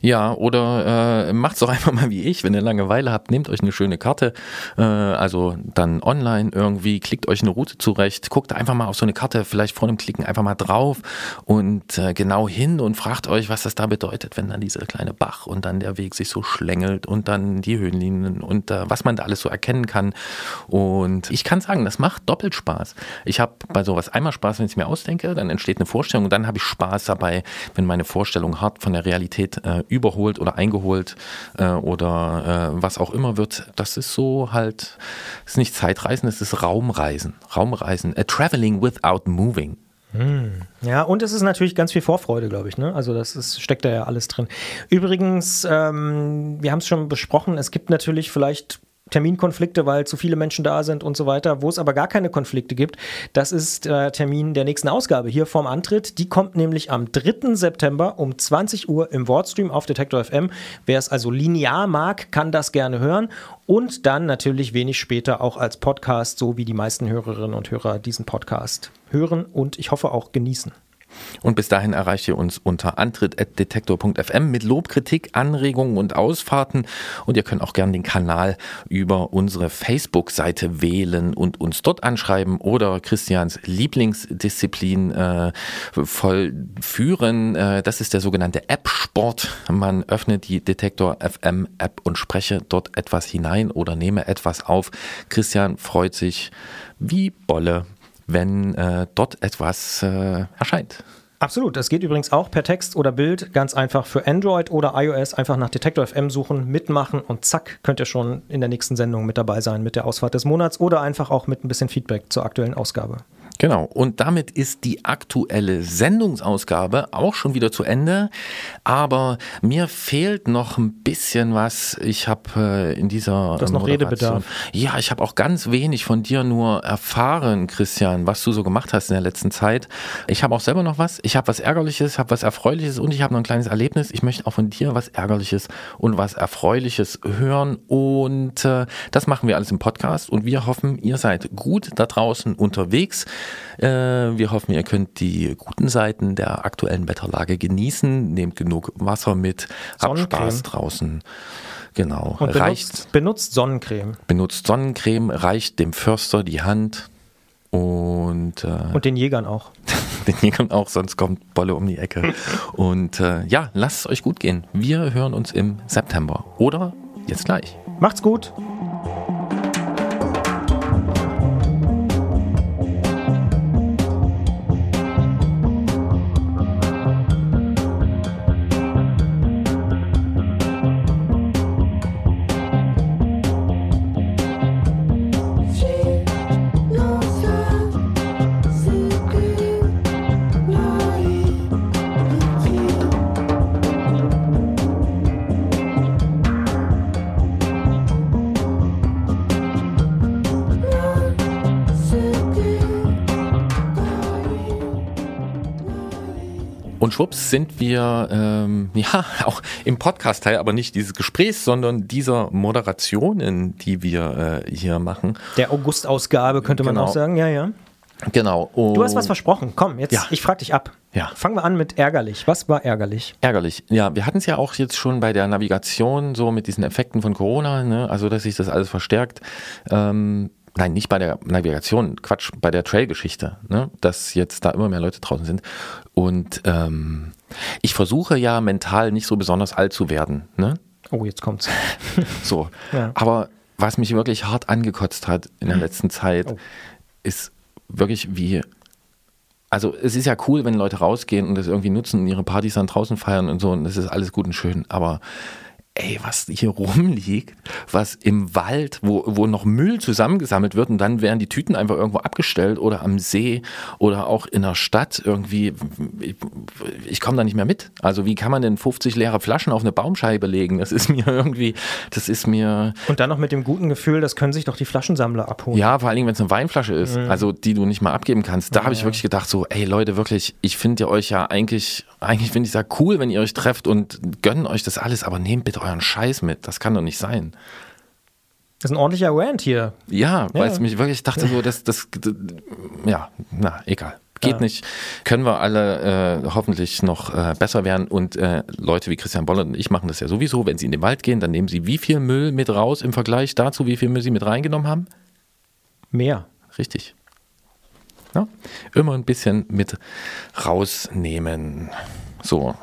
Ja, oder äh, macht's doch einfach mal wie ich, wenn ihr Langeweile habt, nehmt euch eine schöne Karte, äh, also dann online irgendwie, klickt euch eine Route zurecht, guckt einfach mal auf so eine Karte, vielleicht vor dem Klicken einfach mal drauf und äh, genau hin und fragt euch, was das da bedeutet, wenn dann dieser kleine Bach und dann der Weg sich so schlängelt und dann die Höhenlinien und äh, was man da alles so erkennen kann. Und ich kann sagen, das macht doppelt Spaß. Ich habe bei sowas einmal Spaß, wenn ich mir ausdenke, dann entsteht eine Vorstellung und dann habe ich Spaß dabei, wenn meine Vorstellung hart von der Realität äh, überholt oder eingeholt äh, oder äh, was auch immer wird. Das ist so halt, ist nicht Zeitreisen, es ist Raumreisen. Raumreisen. A traveling without moving. Ja, und es ist natürlich ganz viel Vorfreude, glaube ich. Ne? Also das ist, steckt da ja alles drin. Übrigens, ähm, wir haben es schon besprochen, es gibt natürlich vielleicht Terminkonflikte, weil zu viele Menschen da sind und so weiter. Wo es aber gar keine Konflikte gibt, das ist der Termin der nächsten Ausgabe hier vorm Antritt. Die kommt nämlich am 3. September um 20 Uhr im Wordstream auf Detektor FM. Wer es also linear mag, kann das gerne hören und dann natürlich wenig später auch als Podcast, so wie die meisten Hörerinnen und Hörer diesen Podcast hören und ich hoffe auch genießen. Und bis dahin erreicht ihr uns unter antritt.detektor.fm mit Lob, Kritik, Anregungen und Ausfahrten. Und ihr könnt auch gerne den Kanal über unsere Facebook-Seite wählen und uns dort anschreiben oder Christians Lieblingsdisziplin äh, vollführen. Äh, das ist der sogenannte App-Sport. Man öffnet die Detektor FM App und spreche dort etwas hinein oder nehme etwas auf. Christian freut sich wie Bolle wenn äh, dort etwas äh, erscheint. Absolut. Das geht übrigens auch per Text oder Bild. Ganz einfach für Android oder iOS. Einfach nach Detektor FM suchen, mitmachen und zack, könnt ihr schon in der nächsten Sendung mit dabei sein mit der Ausfahrt des Monats oder einfach auch mit ein bisschen Feedback zur aktuellen Ausgabe. Genau, und damit ist die aktuelle Sendungsausgabe auch schon wieder zu Ende. Aber mir fehlt noch ein bisschen was. Ich habe äh, in dieser. Du hast noch Redebedarf. Ja, ich habe auch ganz wenig von dir nur erfahren, Christian, was du so gemacht hast in der letzten Zeit. Ich habe auch selber noch was. Ich habe was Ärgerliches, habe was Erfreuliches und ich habe noch ein kleines Erlebnis. Ich möchte auch von dir was Ärgerliches und was Erfreuliches hören. Und äh, das machen wir alles im Podcast. Und wir hoffen, ihr seid gut da draußen unterwegs. Äh, wir hoffen, ihr könnt die guten Seiten der aktuellen Wetterlage genießen. Nehmt genug Wasser mit, habt. Spaß draußen. Genau. Und Reicht benutzt, benutzt Sonnencreme. benutzt Sonnencreme, reicht dem Förster die Hand und, äh, Und den Jägern auch. den Jägern auch, sonst kommt Bolle um die Ecke. und äh, ja, lasst es euch gut gehen. Wir hören uns im September oder jetzt gleich. Macht's gut. Sind wir ähm, ja auch im Podcast-Teil, aber nicht dieses Gesprächs, sondern dieser Moderationen, die wir äh, hier machen. Der August-Ausgabe könnte man Genau. auch sagen. Ja, ja. Genau. Du hast was versprochen. Komm, jetzt, Ja. ich frag dich ab. Ja. Fangen wir an mit ärgerlich. Was war ärgerlich? Ärgerlich. Ja, wir hatten es ja auch jetzt schon bei der Navigation so mit diesen Effekten von Corona, ne? also dass sich das alles verstärkt. Ähm, nein, nicht bei der Navigation, Quatsch, bei der Trail-Geschichte, ne? dass jetzt da immer mehr Leute draußen sind. Und ähm, ich versuche ja mental nicht so besonders alt zu werden. Ne? Oh, jetzt kommt's. So. Ja. Aber was mich wirklich hart angekotzt hat in der letzten Zeit, Oh. ist wirklich wie. Also es ist ja cool, wenn Leute rausgehen und das irgendwie nutzen und ihre Partys dann draußen feiern und so und das ist alles gut und schön, aber ey, was hier rumliegt, was im Wald, wo, wo noch Müll zusammengesammelt wird und dann werden die Tüten einfach irgendwo abgestellt oder am See oder auch in der Stadt irgendwie, ich, ich komme da nicht mehr mit. Also wie kann man denn 50 leere Flaschen auf eine Baumscheibe legen? Das ist mir irgendwie, das ist mir, Und dann noch mit dem guten Gefühl, das können sich doch die Flaschensammler abholen. ja, vor allen Dingen, wenn es eine Weinflasche ist, Mhm. also die du nicht mal abgeben kannst. Da habe ich wirklich gedacht, so, ey Leute, wirklich, ich finde euch ja eigentlich, eigentlich finde ich es ja cool, wenn ihr euch trefft und gönnen euch das alles, aber nehmt bitte euren Scheiß mit. Das kann doch nicht sein. Das ist ein ordentlicher Rant hier. Ja, weil Ja. es mich wirklich dachte, so, das, das, das, ja, na, egal. Geht Ja. nicht. Können wir alle äh, hoffentlich noch äh, besser werden. Und äh, Leute wie Christian Bollert und ich machen das ja sowieso. Wenn sie in den Wald gehen, dann nehmen sie wie viel Müll mit raus im Vergleich dazu, wie viel Müll sie mit reingenommen haben? Mehr. Richtig. Ja, immer ein bisschen mit rausnehmen. So.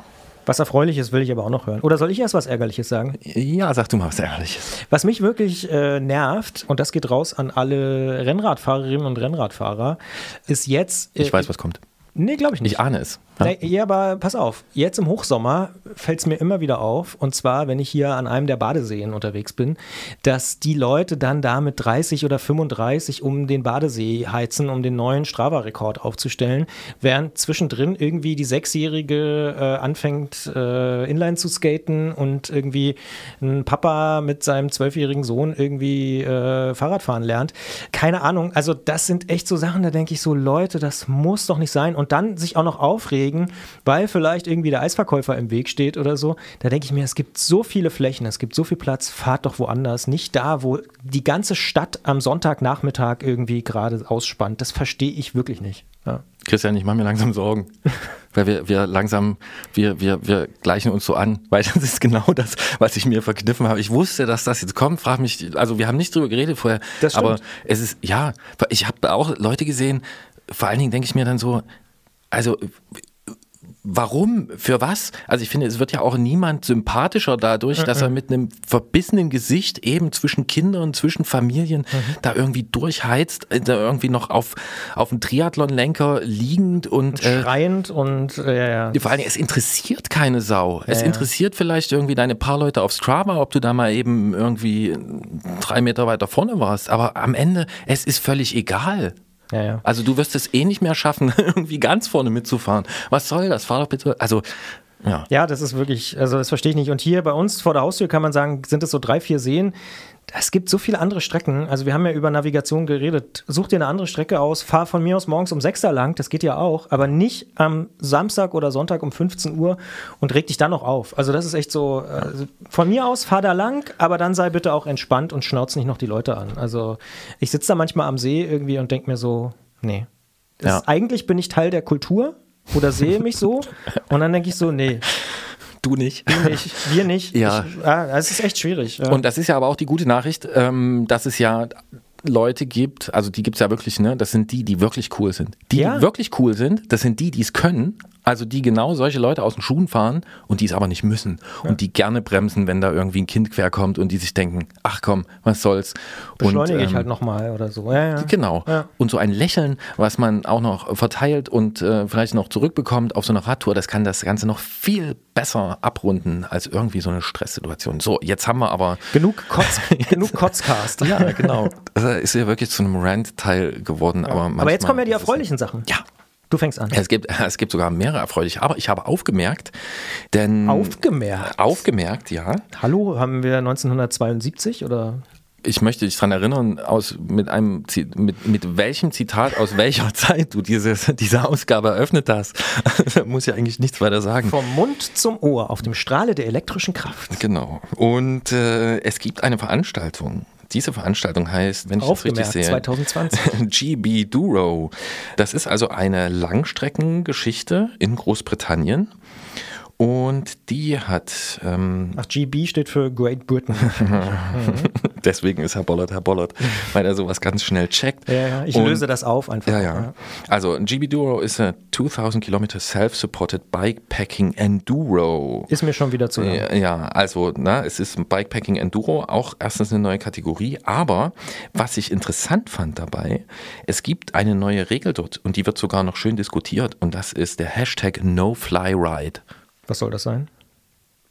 Was Erfreuliches will ich aber auch noch hören. Oder soll ich erst was Ärgerliches sagen? Ja, sag du mal was Ärgerliches. Was mich wirklich äh, nervt, und das geht raus an alle Rennradfahrerinnen und Rennradfahrer, ist jetzt. Äh, Ich weiß, was kommt. Nee, glaube ich nicht. Ich ahne es. Ja? Nee, ja, aber pass auf. Jetzt im Hochsommer fällt es mir immer wieder auf, und zwar, wenn ich hier an einem der Badeseen unterwegs bin, dass die Leute dann da mit 30 oder 35 um den Badesee heizen, um den neuen Strava-Rekord aufzustellen, während zwischendrin irgendwie die Sechsjährige äh, anfängt, äh, Inline zu skaten und irgendwie ein Papa mit seinem zwölfjährigen Sohn irgendwie äh, Fahrradfahren lernt. Keine Ahnung. Also, das sind echt so Sachen, da denke ich so, Leute, das muss doch nicht sein. Und dann sich auch noch aufregen, weil vielleicht irgendwie der Eisverkäufer im Weg steht oder so. Da denke ich mir, es gibt so viele Flächen, es gibt so viel Platz, fahrt doch woanders. Nicht da, wo die ganze Stadt am Sonntagnachmittag irgendwie gerade ausspannt. Das verstehe ich wirklich nicht. Ja. Christian, ich mache mir langsam Sorgen. Weil wir, wir langsam, wir, wir, wir gleichen uns so an. Weil das ist genau das, was ich mir verkniffen habe. Ich wusste, dass das jetzt kommt. Frag mich, also wir haben nicht drüber geredet vorher. Das stimmt. aber es ist, ja, ich habe auch Leute gesehen, vor allen Dingen denke ich mir dann so, also warum, für was? Also ich finde, es wird ja auch niemand sympathischer dadurch, dass er mit einem verbissenen Gesicht eben zwischen Kindern, zwischen Familien da irgendwie durchheizt, äh, da irgendwie noch auf, auf dem Triathlon-Lenker liegend und äh, Schreiend und äh, ja, ja. vor allen Dingen, es interessiert keine Sau. Es ja. interessiert vielleicht irgendwie deine paar Leute auf Strava, ob du da mal eben irgendwie drei Meter weiter vorne warst. Aber am Ende, es ist völlig egal. Ja, ja. Also du wirst es eh nicht mehr schaffen, irgendwie ganz vorne mitzufahren. Was soll das? Fahr doch bitte. Also, ja. Ja, das ist wirklich, also das verstehe ich nicht. Und hier bei uns vor der Haustür kann man sagen, sind es so drei, vier Seen. Es gibt so viele andere Strecken. Also wir haben ja über Navigation geredet. Such dir eine andere Strecke aus, fahr von mir aus morgens um 6 Uhr lang, das geht ja auch, aber nicht am Samstag oder Sonntag um 15 Uhr und reg dich dann noch auf. Also das ist echt so, also von mir aus fahr da lang, aber dann sei bitte auch entspannt und schnauz nicht noch die Leute an. Also ich sitze da manchmal am See irgendwie und denke mir so, nee. Ja. ist, eigentlich bin ich Teil der Kultur oder sehe mich so und dann denke ich so, nee, Du nicht. du nicht, wir nicht. Ja. Ich, ah, es ist echt schwierig. Ja. Und das ist ja aber auch die gute Nachricht, ähm, dass es ja Leute gibt, also die gibt es ja wirklich, ne? Das sind die, die wirklich cool sind. Die, Ja. die wirklich cool sind, das sind die, die es können. Also die genau solche Leute aus den Schuhen fahren und die es aber nicht müssen. Und die gerne bremsen, wenn da irgendwie ein Kind querkommt und die sich denken, ach komm, was soll's. beschleunige und, ich ähm, halt nochmal oder so. Ja, ja. Genau. Ja. Und so ein Lächeln, was man auch noch verteilt und äh, vielleicht noch zurückbekommt auf so einer Radtour, das kann das Ganze noch viel besser abrunden als irgendwie so eine Stresssituation. So, jetzt haben wir aber. Genug, Kotz, genug Kotzcast. Ja, genau. Das ist ja wirklich zu einem Rant-Teil geworden. Aber, Aber jetzt kommen ja die erfreulichen Sachen. Ja. Du fängst an. Es gibt, es gibt sogar mehrere erfreuliche, aber ich habe aufgemerkt, denn. Aufgemerkt. Aufgemerkt, ja. Hallo, haben wir 1972 oder? Ich möchte dich daran erinnern, aus, mit, einem, mit, mit welchem Zitat aus welcher Zeit du dieses, diese Ausgabe eröffnet hast. da muss ich eigentlich nichts weiter sagen. Vom Mund zum Ohr auf dem Strahle der elektrischen Kraft. Genau. Und äh, es gibt eine Veranstaltung. Diese Veranstaltung heißt, wenn ich das richtig sehe, 2020. GB Duro. Das ist also eine Langstreckengeschichte in Großbritannien. Und die hat, ähm, Ach, GB steht für Great Britain. deswegen ist Herr Bollert Herr Bollert, weil er sowas ganz schnell checkt. ja, ja, ich Und- löse das auf einfach. Ja, ja. Also GB Duro ist a 2000 Kilometer self-supported bikepacking Enduro. Ist mir schon wieder zu lang. Ja, ja, also na, es ist ein Bikepacking Enduro, auch erstens eine neue Kategorie, aber was ich interessant fand dabei, es gibt eine neue Regel dort und die wird sogar noch schön diskutiert und das ist der Hashtag NoFlyRide. Was soll das sein?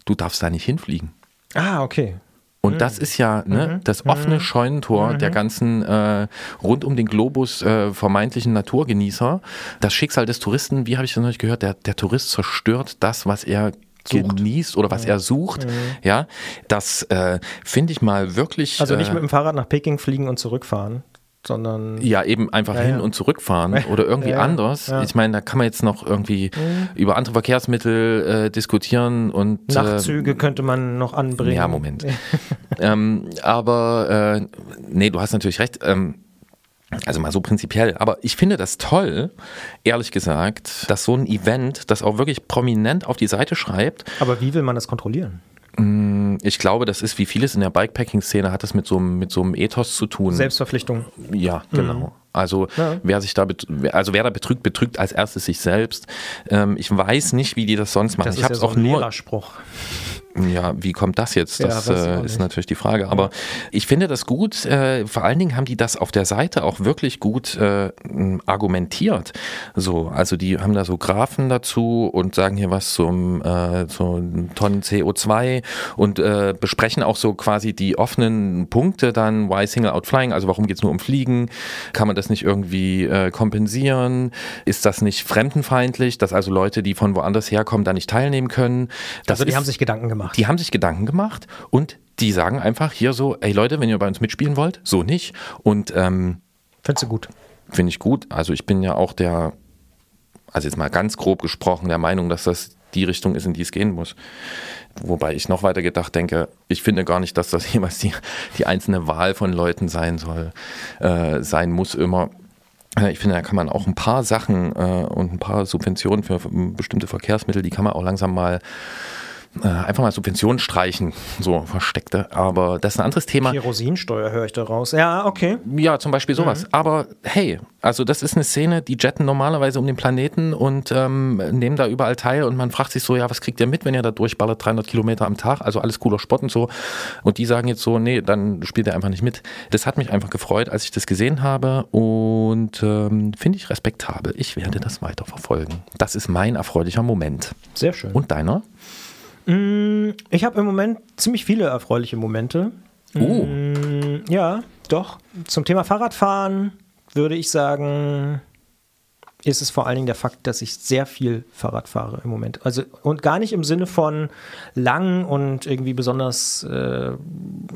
Du darfst da nicht hinfliegen. Ah, okay. Und das ist ja ne, das offene Scheunentor der ganzen äh, rund um den Globus äh, vermeintlichen Naturgenießer. Das Schicksal des Touristen, wie habe ich das noch nicht gehört, der, der Tourist zerstört das, was er genießt oder was er sucht. Ja, das äh, finde ich mal wirklich. Also nicht äh, mit dem Fahrrad nach Peking fliegen und zurückfahren, sondern ja, eben einfach Ja, hin ja. und zurückfahren oder irgendwie anders. Ich meine, da kann man jetzt noch irgendwie über andere Verkehrsmittel äh, diskutieren und äh, Nachtzüge könnte man noch anbringen. Ja, Moment. ähm, aber äh, nee, du hast natürlich recht. Ähm, also mal so prinzipiell. Aber ich finde das toll, ehrlich gesagt, dass so ein Event das auch wirklich prominent auf die Seite schreibt. Aber wie will man das kontrollieren? Ich glaube, das ist wie vieles in der Bikepacking-Szene hat das mit so, einem- mit so einem Ethos zu tun. Selbstverpflichtung. Ja, genau. Also Ja. wer sich da also wer da betrügt, betrügt als erstes sich selbst. Ähm, ich weiß nicht, wie die das sonst machen. Das ich ist habe ja es so auch ein nur Lehrerspruch. Ja, wie kommt das jetzt? Ja, Das auch äh, ist natürlich die Frage. Aber ich finde das gut. Äh, vor allen Dingen haben die das auf der Seite auch wirklich gut äh, argumentiert. So, also die haben da so Graphen dazu und sagen hier was zum so Tonnen CO2 und besprechen auch so quasi die offenen Punkte dann. Why single out flying? Also warum geht's nur um Fliegen? Kann man das nicht irgendwie kompensieren? Ist das nicht fremdenfeindlich, dass also Leute, die von woanders herkommen, da nicht teilnehmen können? Das Also die ist- haben sich Gedanken gemacht. Die haben sich Gedanken gemacht und die sagen einfach hier so, ey Leute, wenn ihr bei uns mitspielen wollt, so nicht. Und ähm, Findest du gut? finde ich gut. Also ich bin ja auch der, also jetzt mal ganz grob gesprochen, der Meinung, dass das die Richtung ist, in die es gehen muss. Wobei ich noch weiter gedacht denke, ich finde gar nicht, dass das jemals die, die einzelne Wahl von Leuten sein soll, äh, sein muss immer. Äh, Ich finde, da kann man auch ein paar Sachen äh, und ein paar Subventionen für bestimmte Verkehrsmittel, die kann man auch langsam mal äh, einfach mal Subventionen streichen, so versteckte. Aber das ist ein anderes Thema. Kerosinsteuer höre ich da raus. Ja, okay. Ja, zum Beispiel sowas. Aber hey, also das ist eine Szene, die jetten normalerweise um den Planeten und ähm, nehmen da überall teil und man fragt sich so, ja, was kriegt ihr mit, wenn ihr da durchballert, 300 Kilometer am Tag, also alles cooler Sport und so. Und die sagen jetzt so, nee, dann spielt ihr einfach nicht mit. Das hat mich einfach gefreut, als ich das gesehen habe und ähm, finde ich respektabel. Ich werde das weiter verfolgen. Das ist mein erfreulicher Moment. Sehr schön. Und deiner? Ich habe im Moment ziemlich viele erfreuliche Momente. Oh. Mm, Ja, doch. Zum Thema Fahrradfahren würde ich sagen, ist es vor allen Dingen der Fakt, dass ich sehr viel Fahrrad fahre im Moment. Also und gar nicht im Sinne von lang und irgendwie besonders äh,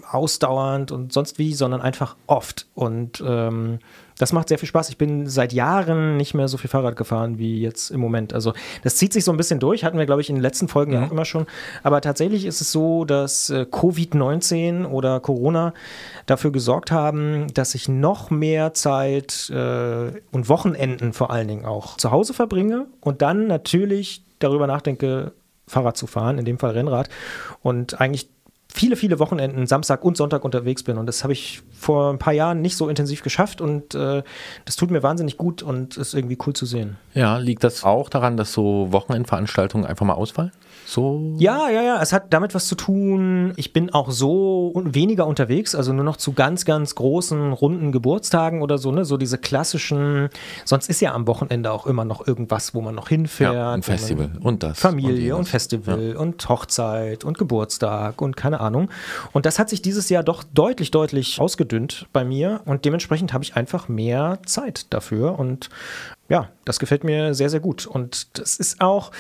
ausdauernd und sonst wie, sondern einfach oft. Und ähm, das macht sehr viel Spaß. Ich bin seit Jahren nicht mehr so viel Fahrrad gefahren wie jetzt im Moment. Also das zieht sich so ein bisschen durch, hatten wir, glaube ich, in den letzten Folgen ja auch immer schon. Aber tatsächlich ist es so, dass äh, Covid-19 oder Corona dafür gesorgt haben, dass ich noch mehr Zeit äh, und Wochenenden vor allen Dingen auch zu Hause verbringe und dann natürlich darüber nachdenke, Fahrrad zu fahren, in dem Fall Rennrad. Und eigentlich viele, viele Wochenenden, Samstag und Sonntag unterwegs bin. Und das habe ich vor ein paar Jahren nicht so intensiv geschafft. Und äh, das tut mir wahnsinnig gut und ist irgendwie cool zu sehen. Ja, liegt das auch daran, dass so Wochenendveranstaltungen einfach mal ausfallen? So? Ja, ja, ja. Es hat damit was zu tun. Ich bin auch so weniger unterwegs, also nur noch zu ganz, ganz großen, runden Geburtstagen oder so, ne? So diese klassischen. Sonst ist ja am Wochenende auch immer noch irgendwas, wo man noch hinfährt. Ja, ein Festival und das. Familie und, jenes. Festival und Hochzeit und Geburtstag und keine Ahnung. Und das hat sich dieses Jahr doch deutlich, deutlich ausgedünnt bei mir und dementsprechend habe ich einfach mehr Zeit dafür und ja, das gefällt mir sehr, sehr gut. Und das ist auch,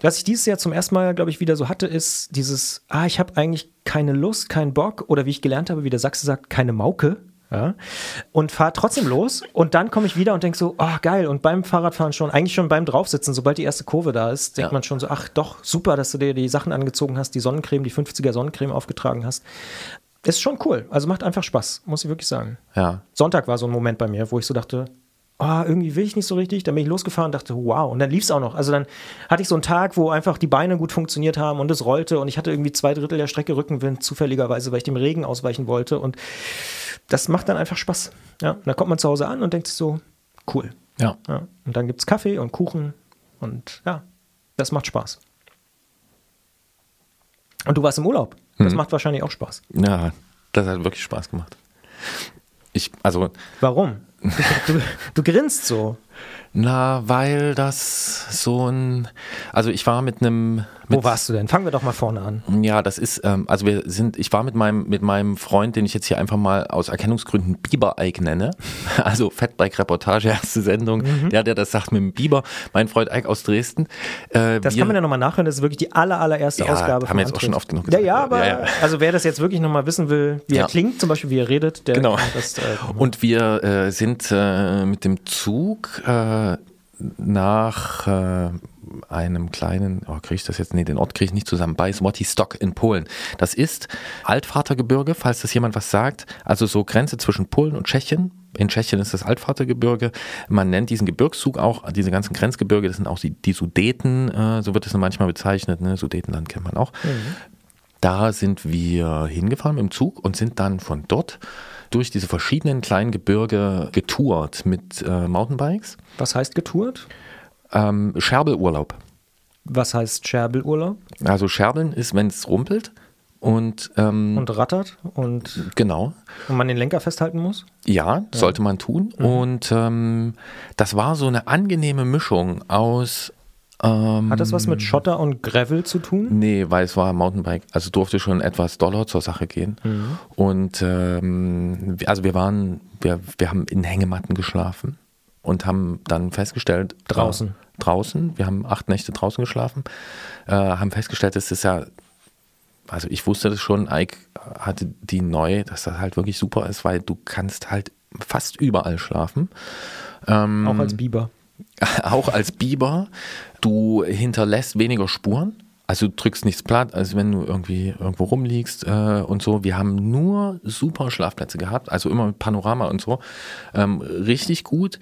was ich dieses Jahr zum ersten Mal, glaube ich, wieder so hatte, ist dieses, ah, ich habe eigentlich keine Lust, keinen Bock oder wie ich gelernt habe, wie der Sachse sagt, keine Mauke. Ja, und fahre trotzdem los und dann komme ich wieder und denke so, oh geil, und beim Fahrradfahren schon, eigentlich schon beim Draufsitzen, sobald die erste Kurve da ist, denkt Ja. man schon so, ach doch, super, dass du dir die Sachen angezogen hast, die Sonnencreme, die 50er Sonnencreme aufgetragen hast. Ist schon cool, also macht einfach Spaß, muss ich wirklich sagen. Ja. Sonntag war so ein Moment bei mir, wo ich so dachte, ah, irgendwie will ich nicht so richtig. Dann bin ich losgefahren und dachte, wow. Und dann lief es auch noch. Also dann hatte ich so einen Tag, wo einfach die Beine gut funktioniert haben und es rollte und ich hatte irgendwie zwei Drittel der Strecke Rückenwind, zufälligerweise, weil ich dem Regen ausweichen wollte. Und das macht dann einfach Spaß. Ja, und dann kommt man zu Hause an und denkt sich so, cool. Ja. Ja. Und dann gibt es Kaffee und Kuchen und ja, das macht Spaß. Und du warst im Urlaub. Das Mhm. macht wahrscheinlich auch Spaß. Ja, das hat wirklich Spaß gemacht. Ich, also, Warum? Du, du grinst so. Na, weil das so ein, also ich war mit einem, mit, Wo warst du denn? Fangen wir doch mal vorne an. Ja, das ist, ähm, also wir sind, ich war mit meinem, mit meinem Freund, den ich jetzt hier einfach mal aus Erkennungsgründen Biber-Ike nenne. Also Fatbike-Reportage, erste Sendung. Mhm. Der, der das sagt mit dem Biber. Mein Freund Ike aus Dresden. Äh, Das wir- kann man ja nochmal nachhören. Das ist wirklich die aller, allererste Ja, Ausgabe. haben wir jetzt auch schon Antritt. oft genug Ja, gesagt. ja, aber Ja, ja. also wer das jetzt wirklich nochmal wissen will, wie Ja. er klingt, zum Beispiel wie er redet, der Genau. kann das. Äh, Und wir äh, sind äh, mit dem Zug nach äh, einem kleinen, oh, kriege ich das jetzt? Nee, den Ort kriege ich nicht zusammen, bei Swattistok in Polen. Das ist Altvatergebirge, falls das jemand was sagt. Also so Grenze zwischen Polen und Tschechien. In Tschechien ist das Altvatergebirge. Man nennt diesen Gebirgszug auch, diese ganzen Grenzgebirge, das sind auch die, die Sudeten, äh, so wird es manchmal bezeichnet. Ne? Sudetenland kennt man auch. Da sind wir hingefahren dem Zug und sind dann von dort durch diese verschiedenen kleinen Gebirge getourt mit äh, Mountainbikes. was heißt getourt? Ähm, Scherbelurlaub. Was heißt Scherbelurlaub? Also Scherbeln ist, wenn es rumpelt und, ähm, Und rattert und, genau. und man den Lenker festhalten muss? Ja, sollte man tun. Mhm. Und ähm, das war so eine angenehme Mischung aus. Ähm, Hat das was mit Schotter und Gravel zu tun? Nee, weil es war Mountainbike, also durfte schon etwas doller zur Sache gehen. Mhm. Und ähm, also wir waren, wir, wir haben in Hängematten geschlafen und haben dann festgestellt, Draußen. Äh, draußen, wir haben acht Nächte draußen geschlafen, äh, haben festgestellt, das ist ja, also ich wusste das schon, Ike hatte die neu, dass das halt wirklich super ist, weil du kannst halt fast überall schlafen. Ähm, Auch als Biber. auch als Biber, du hinterlässt weniger Spuren. Also du drückst nichts platt, als wenn du irgendwie irgendwo rumliegst äh, und so. Wir haben nur super Schlafplätze gehabt, also immer mit Panorama und so. Ähm, richtig gut.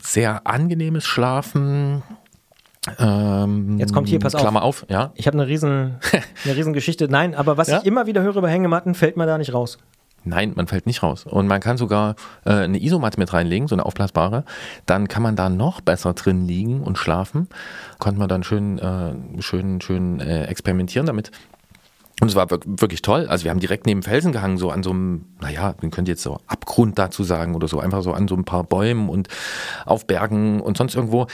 Sehr angenehmes Schlafen. Ähm, Jetzt kommt hier, pass auf. Klammer auf, ja. Ich habe eine riesen, eine riesen Geschichte. Nein, aber was Ja? ich immer wieder höre über Hängematten, fällt mir da nicht raus. Nein, man fällt nicht raus. Und man kann sogar äh, eine Isomatte mit reinlegen, so eine aufblasbare. Dann kann man da noch besser drin liegen und schlafen. Konnte man dann schön, äh, schön, schön äh, experimentieren damit. Und es war wir- wirklich toll. Also wir haben direkt neben Felsen gehangen, so an so einem, naja, man könnte jetzt so Abgrund dazu sagen oder so, einfach so an so ein paar Bäumen und auf Bergen und sonst irgendwo.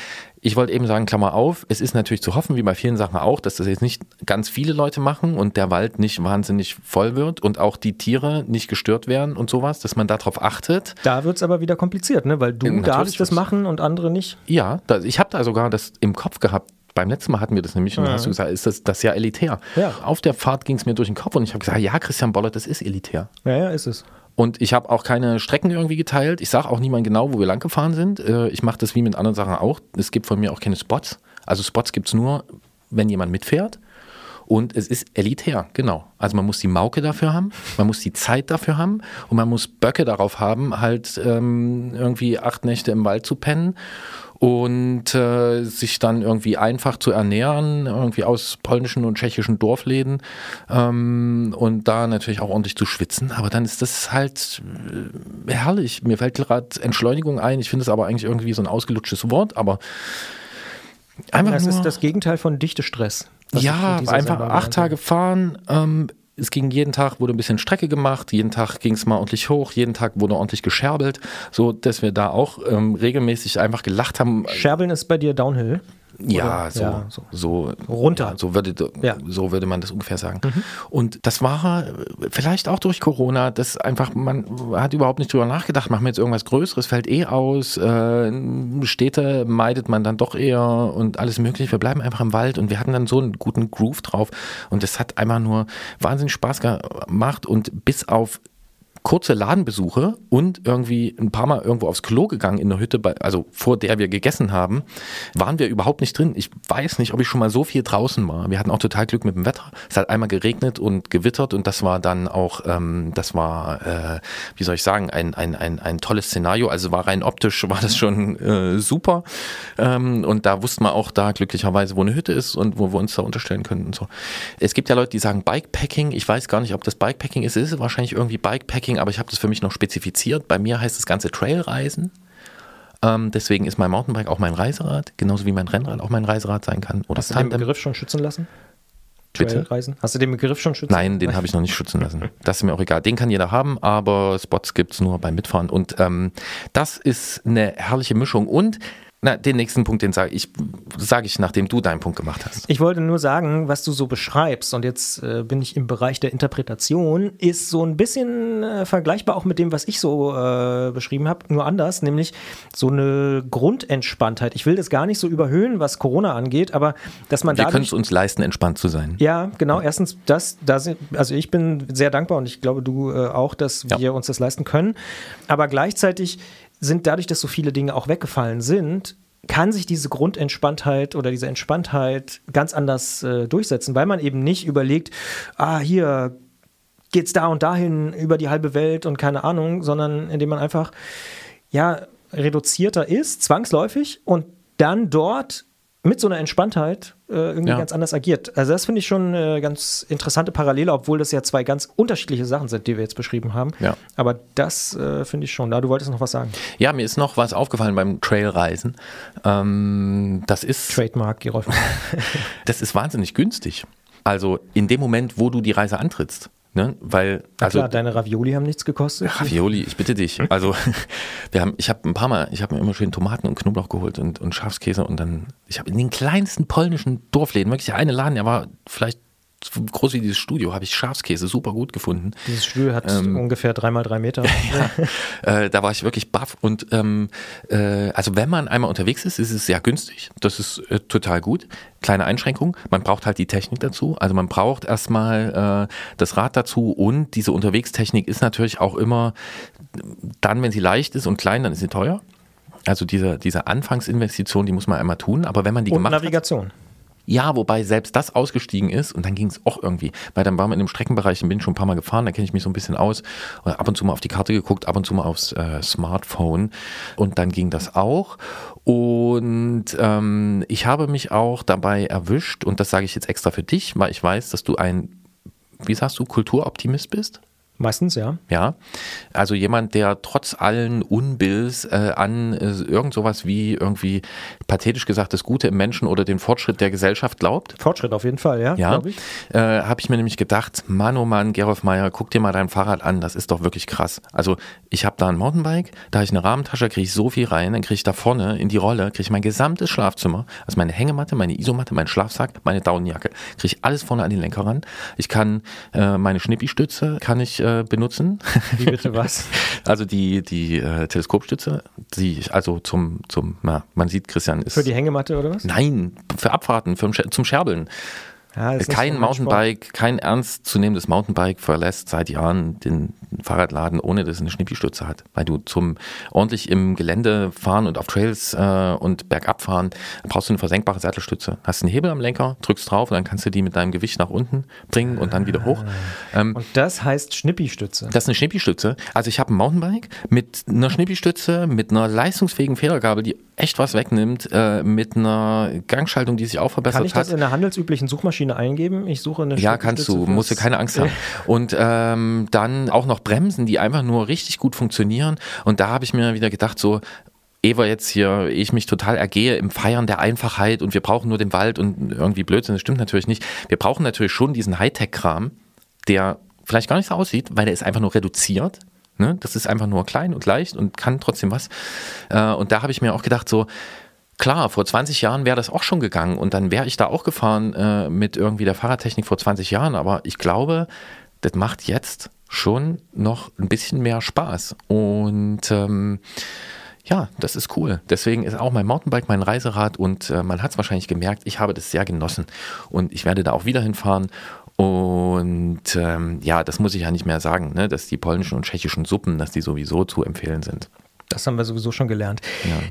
Ich wollte eben sagen, Klammer auf, es ist natürlich zu hoffen, wie bei vielen Sachen auch, dass das jetzt nicht ganz viele Leute machen und der Wald nicht wahnsinnig voll wird und auch die Tiere nicht gestört werden und sowas, dass man darauf achtet. Da wird es aber wieder kompliziert, ne? weil du natürlich darfst das machen und andere nicht. Ja, da, ich habe da sogar das im Kopf gehabt. Beim letzten Mal hatten wir das nämlich und da Ja. hast du gesagt, ist das, das ja elitär. Ja. Auf der Fahrt ging es mir durch den Kopf und ich habe gesagt, ja, Christian Bollert, das ist elitär. Ja, ja, ist es. Und ich habe auch keine Strecken irgendwie geteilt. Ich sage auch niemand genau, wo wir lang gefahren sind. Äh, Ich mache das wie mit anderen Sachen auch. Es gibt von mir auch keine Spots. Also Spots gibt es nur, wenn jemand mitfährt. Und es ist elitär, genau. Also man muss die Mauke dafür haben, man muss die Zeit dafür haben und man muss Böcke darauf haben, halt ähm, irgendwie acht Nächte im Wald zu pennen und äh, sich dann irgendwie einfach zu ernähren, irgendwie aus polnischen und tschechischen Dorfläden ähm, und da natürlich auch ordentlich zu schwitzen. Aber dann ist das halt äh, herrlich. Mir fällt gerade Entschleunigung ein. Ich finde es aber eigentlich irgendwie so ein ausgelutschtes Wort, aber einfach das nur, ist das Gegenteil von dichte Stress. ja, einfach acht. Tage fahren. Ähm, es ging jeden Tag, wurde ein bisschen Strecke gemacht, jeden Tag ging es mal ordentlich hoch, jeden Tag wurde ordentlich gescherbelt, so dass wir da auch ähm, regelmäßig einfach gelacht haben. Scherbeln ist bei dir Downhill. Ja, so, Ja, so, so Runter. so würde, Ja. Mhm. so würde man das ungefähr sagen. Und das war vielleicht auch durch Corona, das einfach, man hat überhaupt nicht drüber nachgedacht, machen wir jetzt irgendwas Größeres, fällt eh aus, äh, Städte meidet man dann doch eher und alles mögliche. Wir bleiben einfach im Wald und wir hatten dann so einen guten Groove drauf und das hat einfach nur wahnsinnig Spaß gemacht und bis auf kurze Ladenbesuche und irgendwie ein paar Mal irgendwo aufs Klo gegangen in der Hütte, bei, also vor der wir gegessen haben, waren wir überhaupt nicht drin. Ich weiß nicht, ob ich schon mal so viel draußen war. Wir hatten auch total Glück mit dem Wetter. Es hat einmal geregnet und gewittert und das war dann auch, ähm, das war, äh, wie soll ich sagen, ein, ein, ein, ein tolles Szenario. Also war rein optisch, war das schon äh, super. Ähm, und da wussten wir auch da glücklicherweise, wo eine Hütte ist und wo wir uns da unterstellen können und so. Es gibt ja Leute, die sagen Bikepacking. Ich weiß gar nicht, ob das Bikepacking ist. Es ist wahrscheinlich irgendwie Bikepacking, aber ich habe das für mich noch spezifiziert. Bei mir heißt das Ganze Trailreisen. Ähm, deswegen ist mein Mountainbike auch mein Reiserad, genauso wie mein Rennrad auch mein Reiserad sein kann. Oder Hast du den. Begriff schon schützen lassen? Trailreisen? Hast du den Begriff schon schützen Nein, den habe ich noch nicht schützen lassen. Das ist mir auch egal. Den kann jeder haben, aber Spots gibt es nur beim Mitfahren. Und ähm, das ist eine herrliche Mischung. Und na, den nächsten Punkt, den sage ich, sage ich, nachdem du deinen Punkt gemacht hast. Ich wollte nur sagen, was du so beschreibst, und jetzt äh, bin ich im Bereich der Interpretation, ist so ein bisschen äh, vergleichbar auch mit dem, was ich so äh, beschrieben habe, nur anders, nämlich so eine Grundentspanntheit. Ich will das gar nicht so überhöhen, was Corona angeht, aber dass man Wir können es uns leisten, entspannt zu sein. Ja, genau. Erstens, das, da sind, also ich bin sehr dankbar und ich glaube, du äh, auch, dass wir uns das leisten können. Aber gleichzeitig sind dadurch, dass so viele Dinge auch weggefallen sind, kann sich diese Grundentspanntheit oder diese Entspanntheit ganz anders äh, durchsetzen, weil man eben nicht überlegt, ah, hier geht's da und dahin über die halbe Welt und keine Ahnung, sondern indem man einfach, ja, reduzierter ist, zwangsläufig und dann dort mit so einer Entspanntheit äh, irgendwie Ja. ganz anders agiert. Also das finde ich schon eine ganz interessante Parallele, obwohl das ja zwei ganz unterschiedliche Sachen sind, die wir jetzt beschrieben haben. Ja. Aber das äh, finde ich schon. Da, du wolltest noch was sagen. Ja, mir ist noch was aufgefallen beim Trailreisen. Ähm, das ist Trademark, Gerolf. das ist wahnsinnig günstig. Also in dem Moment, wo du die Reise antrittst. Ne? Weil, also klar, deine Ravioli haben nichts gekostet. Ravioli, ich bitte dich. Also wir haben, ich habe ein paar Mal, ich habe mir immer schön Tomaten und Knoblauch geholt und, und Schafskäse und dann, ich habe in den kleinsten polnischen Dorfläden, wirklich der eine Laden, der war vielleicht so groß wie dieses Studio, habe ich Schafskäse super gut gefunden. Dieses Stuhl hat Ähm, ungefähr dreimal drei Meter. Äh, da war ich wirklich baff und ähm, äh, also wenn man einmal unterwegs ist, ist es sehr günstig. Das ist äh, total gut. Kleine Einschränkung, man braucht halt die Technik dazu. Also man braucht erstmal äh, das Rad dazu und diese Unterwegstechnik ist natürlich auch immer dann, wenn sie leicht ist und klein, dann ist sie teuer. Also diese, diese Anfangsinvestition, die muss man einmal tun, aber wenn man die Und gemacht hat, Navigation. Ja, wobei selbst das ausgestiegen ist und dann ging es auch irgendwie. Weil dann waren wir in dem Streckenbereich, den bin schon ein paar Mal gefahren, da kenne ich mich so ein bisschen aus. Ab und zu mal auf die Karte geguckt, ab und zu mal aufs äh, Smartphone und dann ging das auch. Und ähm, ich habe mich auch dabei erwischt, und das sage ich jetzt extra für dich, weil ich weiß, dass du ein, wie sagst du, Kulturoptimist bist? Meistens, ja. Ja, also jemand, der trotz allen Unbills äh, an äh, irgend sowas wie irgendwie pathetisch gesagt das Gute im Menschen oder den Fortschritt der Gesellschaft glaubt. Fortschritt auf jeden Fall, ja, Ja, ich. äh, habe ich mir nämlich gedacht, Mann, oh Mann, Gerolf Meyer, guck dir mal dein Fahrrad an, das ist doch wirklich krass. Also ich habe da ein Mountainbike, da habe ich eine Rahmentasche, kriege ich so viel rein, dann kriege ich da vorne in die Rolle, kriege ich mein gesamtes Schlafzimmer, also meine Hängematte, meine Isomatte, mein Schlafsack, meine Daunenjacke, kriege ich alles vorne an den Lenker ran. Ich kann äh, meine Schnippi-Stütze kann ich äh, benutzen. Wie bitte was? Also die, die äh, Teleskopstütze, die also zum, zum, na, man sieht, Christian ist. Für die Hängematte oder was? Nein, für Abfahrten, für, zum Scherbeln. Ja, kein. Mountainbike, kein ernstzunehmendes Mountainbike verlässt seit Jahren den Fahrradladen, ohne dass es eine Schnippi-Stütze hat. Weil du zum ordentlich im Gelände fahren und auf Trails äh, und bergab fahren, brauchst du eine versenkbare Sattelstütze. Hast einen Hebel am Lenker, drückst drauf und dann kannst du die mit deinem Gewicht nach unten bringen und dann wieder hoch. Ähm, Und das heißt Schnippi-Stütze. das ist eine Schnippi-Stütze. Also ich habe ein Mountainbike mit einer Schnippi-Stütze, mit einer leistungsfähigen Federgabel, die echt was wegnimmt, äh, mit einer Gangschaltung, die sich auch verbessert Kann ich hat. das in der handelsüblichen Suchmaschine eingeben? Ich suche eine Ja, kannst du, musst du keine Angst haben. Und ähm, dann auch noch Bremsen, die einfach nur richtig gut funktionieren. Und da habe ich mir wieder gedacht, so, Eva jetzt hier, ich mich total ergehe im Feiern der Einfachheit und wir brauchen nur den Wald und irgendwie Blödsinn, das stimmt natürlich nicht. Wir brauchen natürlich schon diesen Hightech-Kram, der vielleicht gar nicht so aussieht, weil der ist einfach nur reduziert. Ne? Das ist einfach nur klein und leicht und kann trotzdem was. Äh, und da habe ich mir auch gedacht, so, Klar, vor 20 Jahren wäre das auch schon gegangen und dann wäre ich da auch gefahren äh, mit irgendwie der Fahrradtechnik vor 20 Jahren, aber ich glaube, das macht jetzt schon noch ein bisschen mehr Spaß und ähm, ja, das ist cool. Deswegen ist auch mein Mountainbike mein Reiserad und äh, man hat es wahrscheinlich gemerkt, ich habe das sehr genossen und ich werde da auch wieder hinfahren und ähm, ja, das muss ich ja nicht mehr sagen, ne, dass die polnischen und tschechischen Suppen, dass die sowieso zu empfehlen sind. Das haben wir sowieso schon gelernt.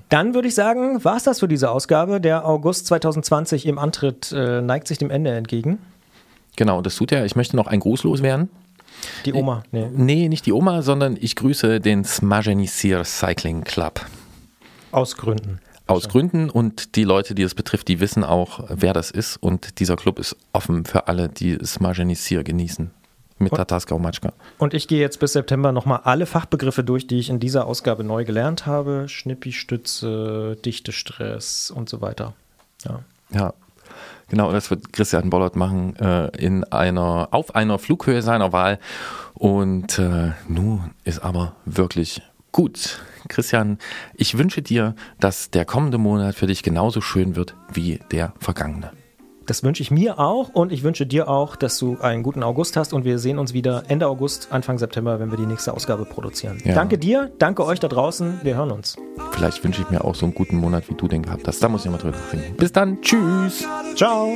Dann würde ich sagen, war es das für diese Ausgabe. Der August 2020 im Antritt äh, neigt sich dem Ende entgegen. Genau, das tut er. Ich möchte noch ein Gruß loswerden. Die Oma, nee. Nee, nicht die Oma, sondern ich grüße den Smagenisir Cycling Club. Aus Gründen. Aus Gründen und die Leute, die es betrifft, die wissen auch, wer das ist. Und dieser Club ist offen für alle, die Smagenisir genießen. Mit und Matschka. Und ich gehe jetzt bis September nochmal alle Fachbegriffe durch, die ich in dieser Ausgabe neu gelernt habe. Schnippi-Stütze, Dichtestress und so weiter. Ja. Ja, genau, das wird Christian Bollert machen äh, in einer, auf einer Flughöhe seiner Wahl. Und äh, nun ist aber wirklich gut. Christian, ich wünsche dir, dass der kommende Monat für dich genauso schön wird wie der vergangene. Das wünsche ich mir auch und ich wünsche dir auch, dass du einen guten August hast und wir sehen uns wieder Ende August, Anfang September, wenn wir die nächste Ausgabe produzieren. Ja. Danke dir, danke euch da draußen, wir hören uns. Vielleicht wünsche ich mir auch so einen guten Monat, wie du den gehabt hast. Da muss ich mal drüber reden. Bis dann. Tschüss. Ciao.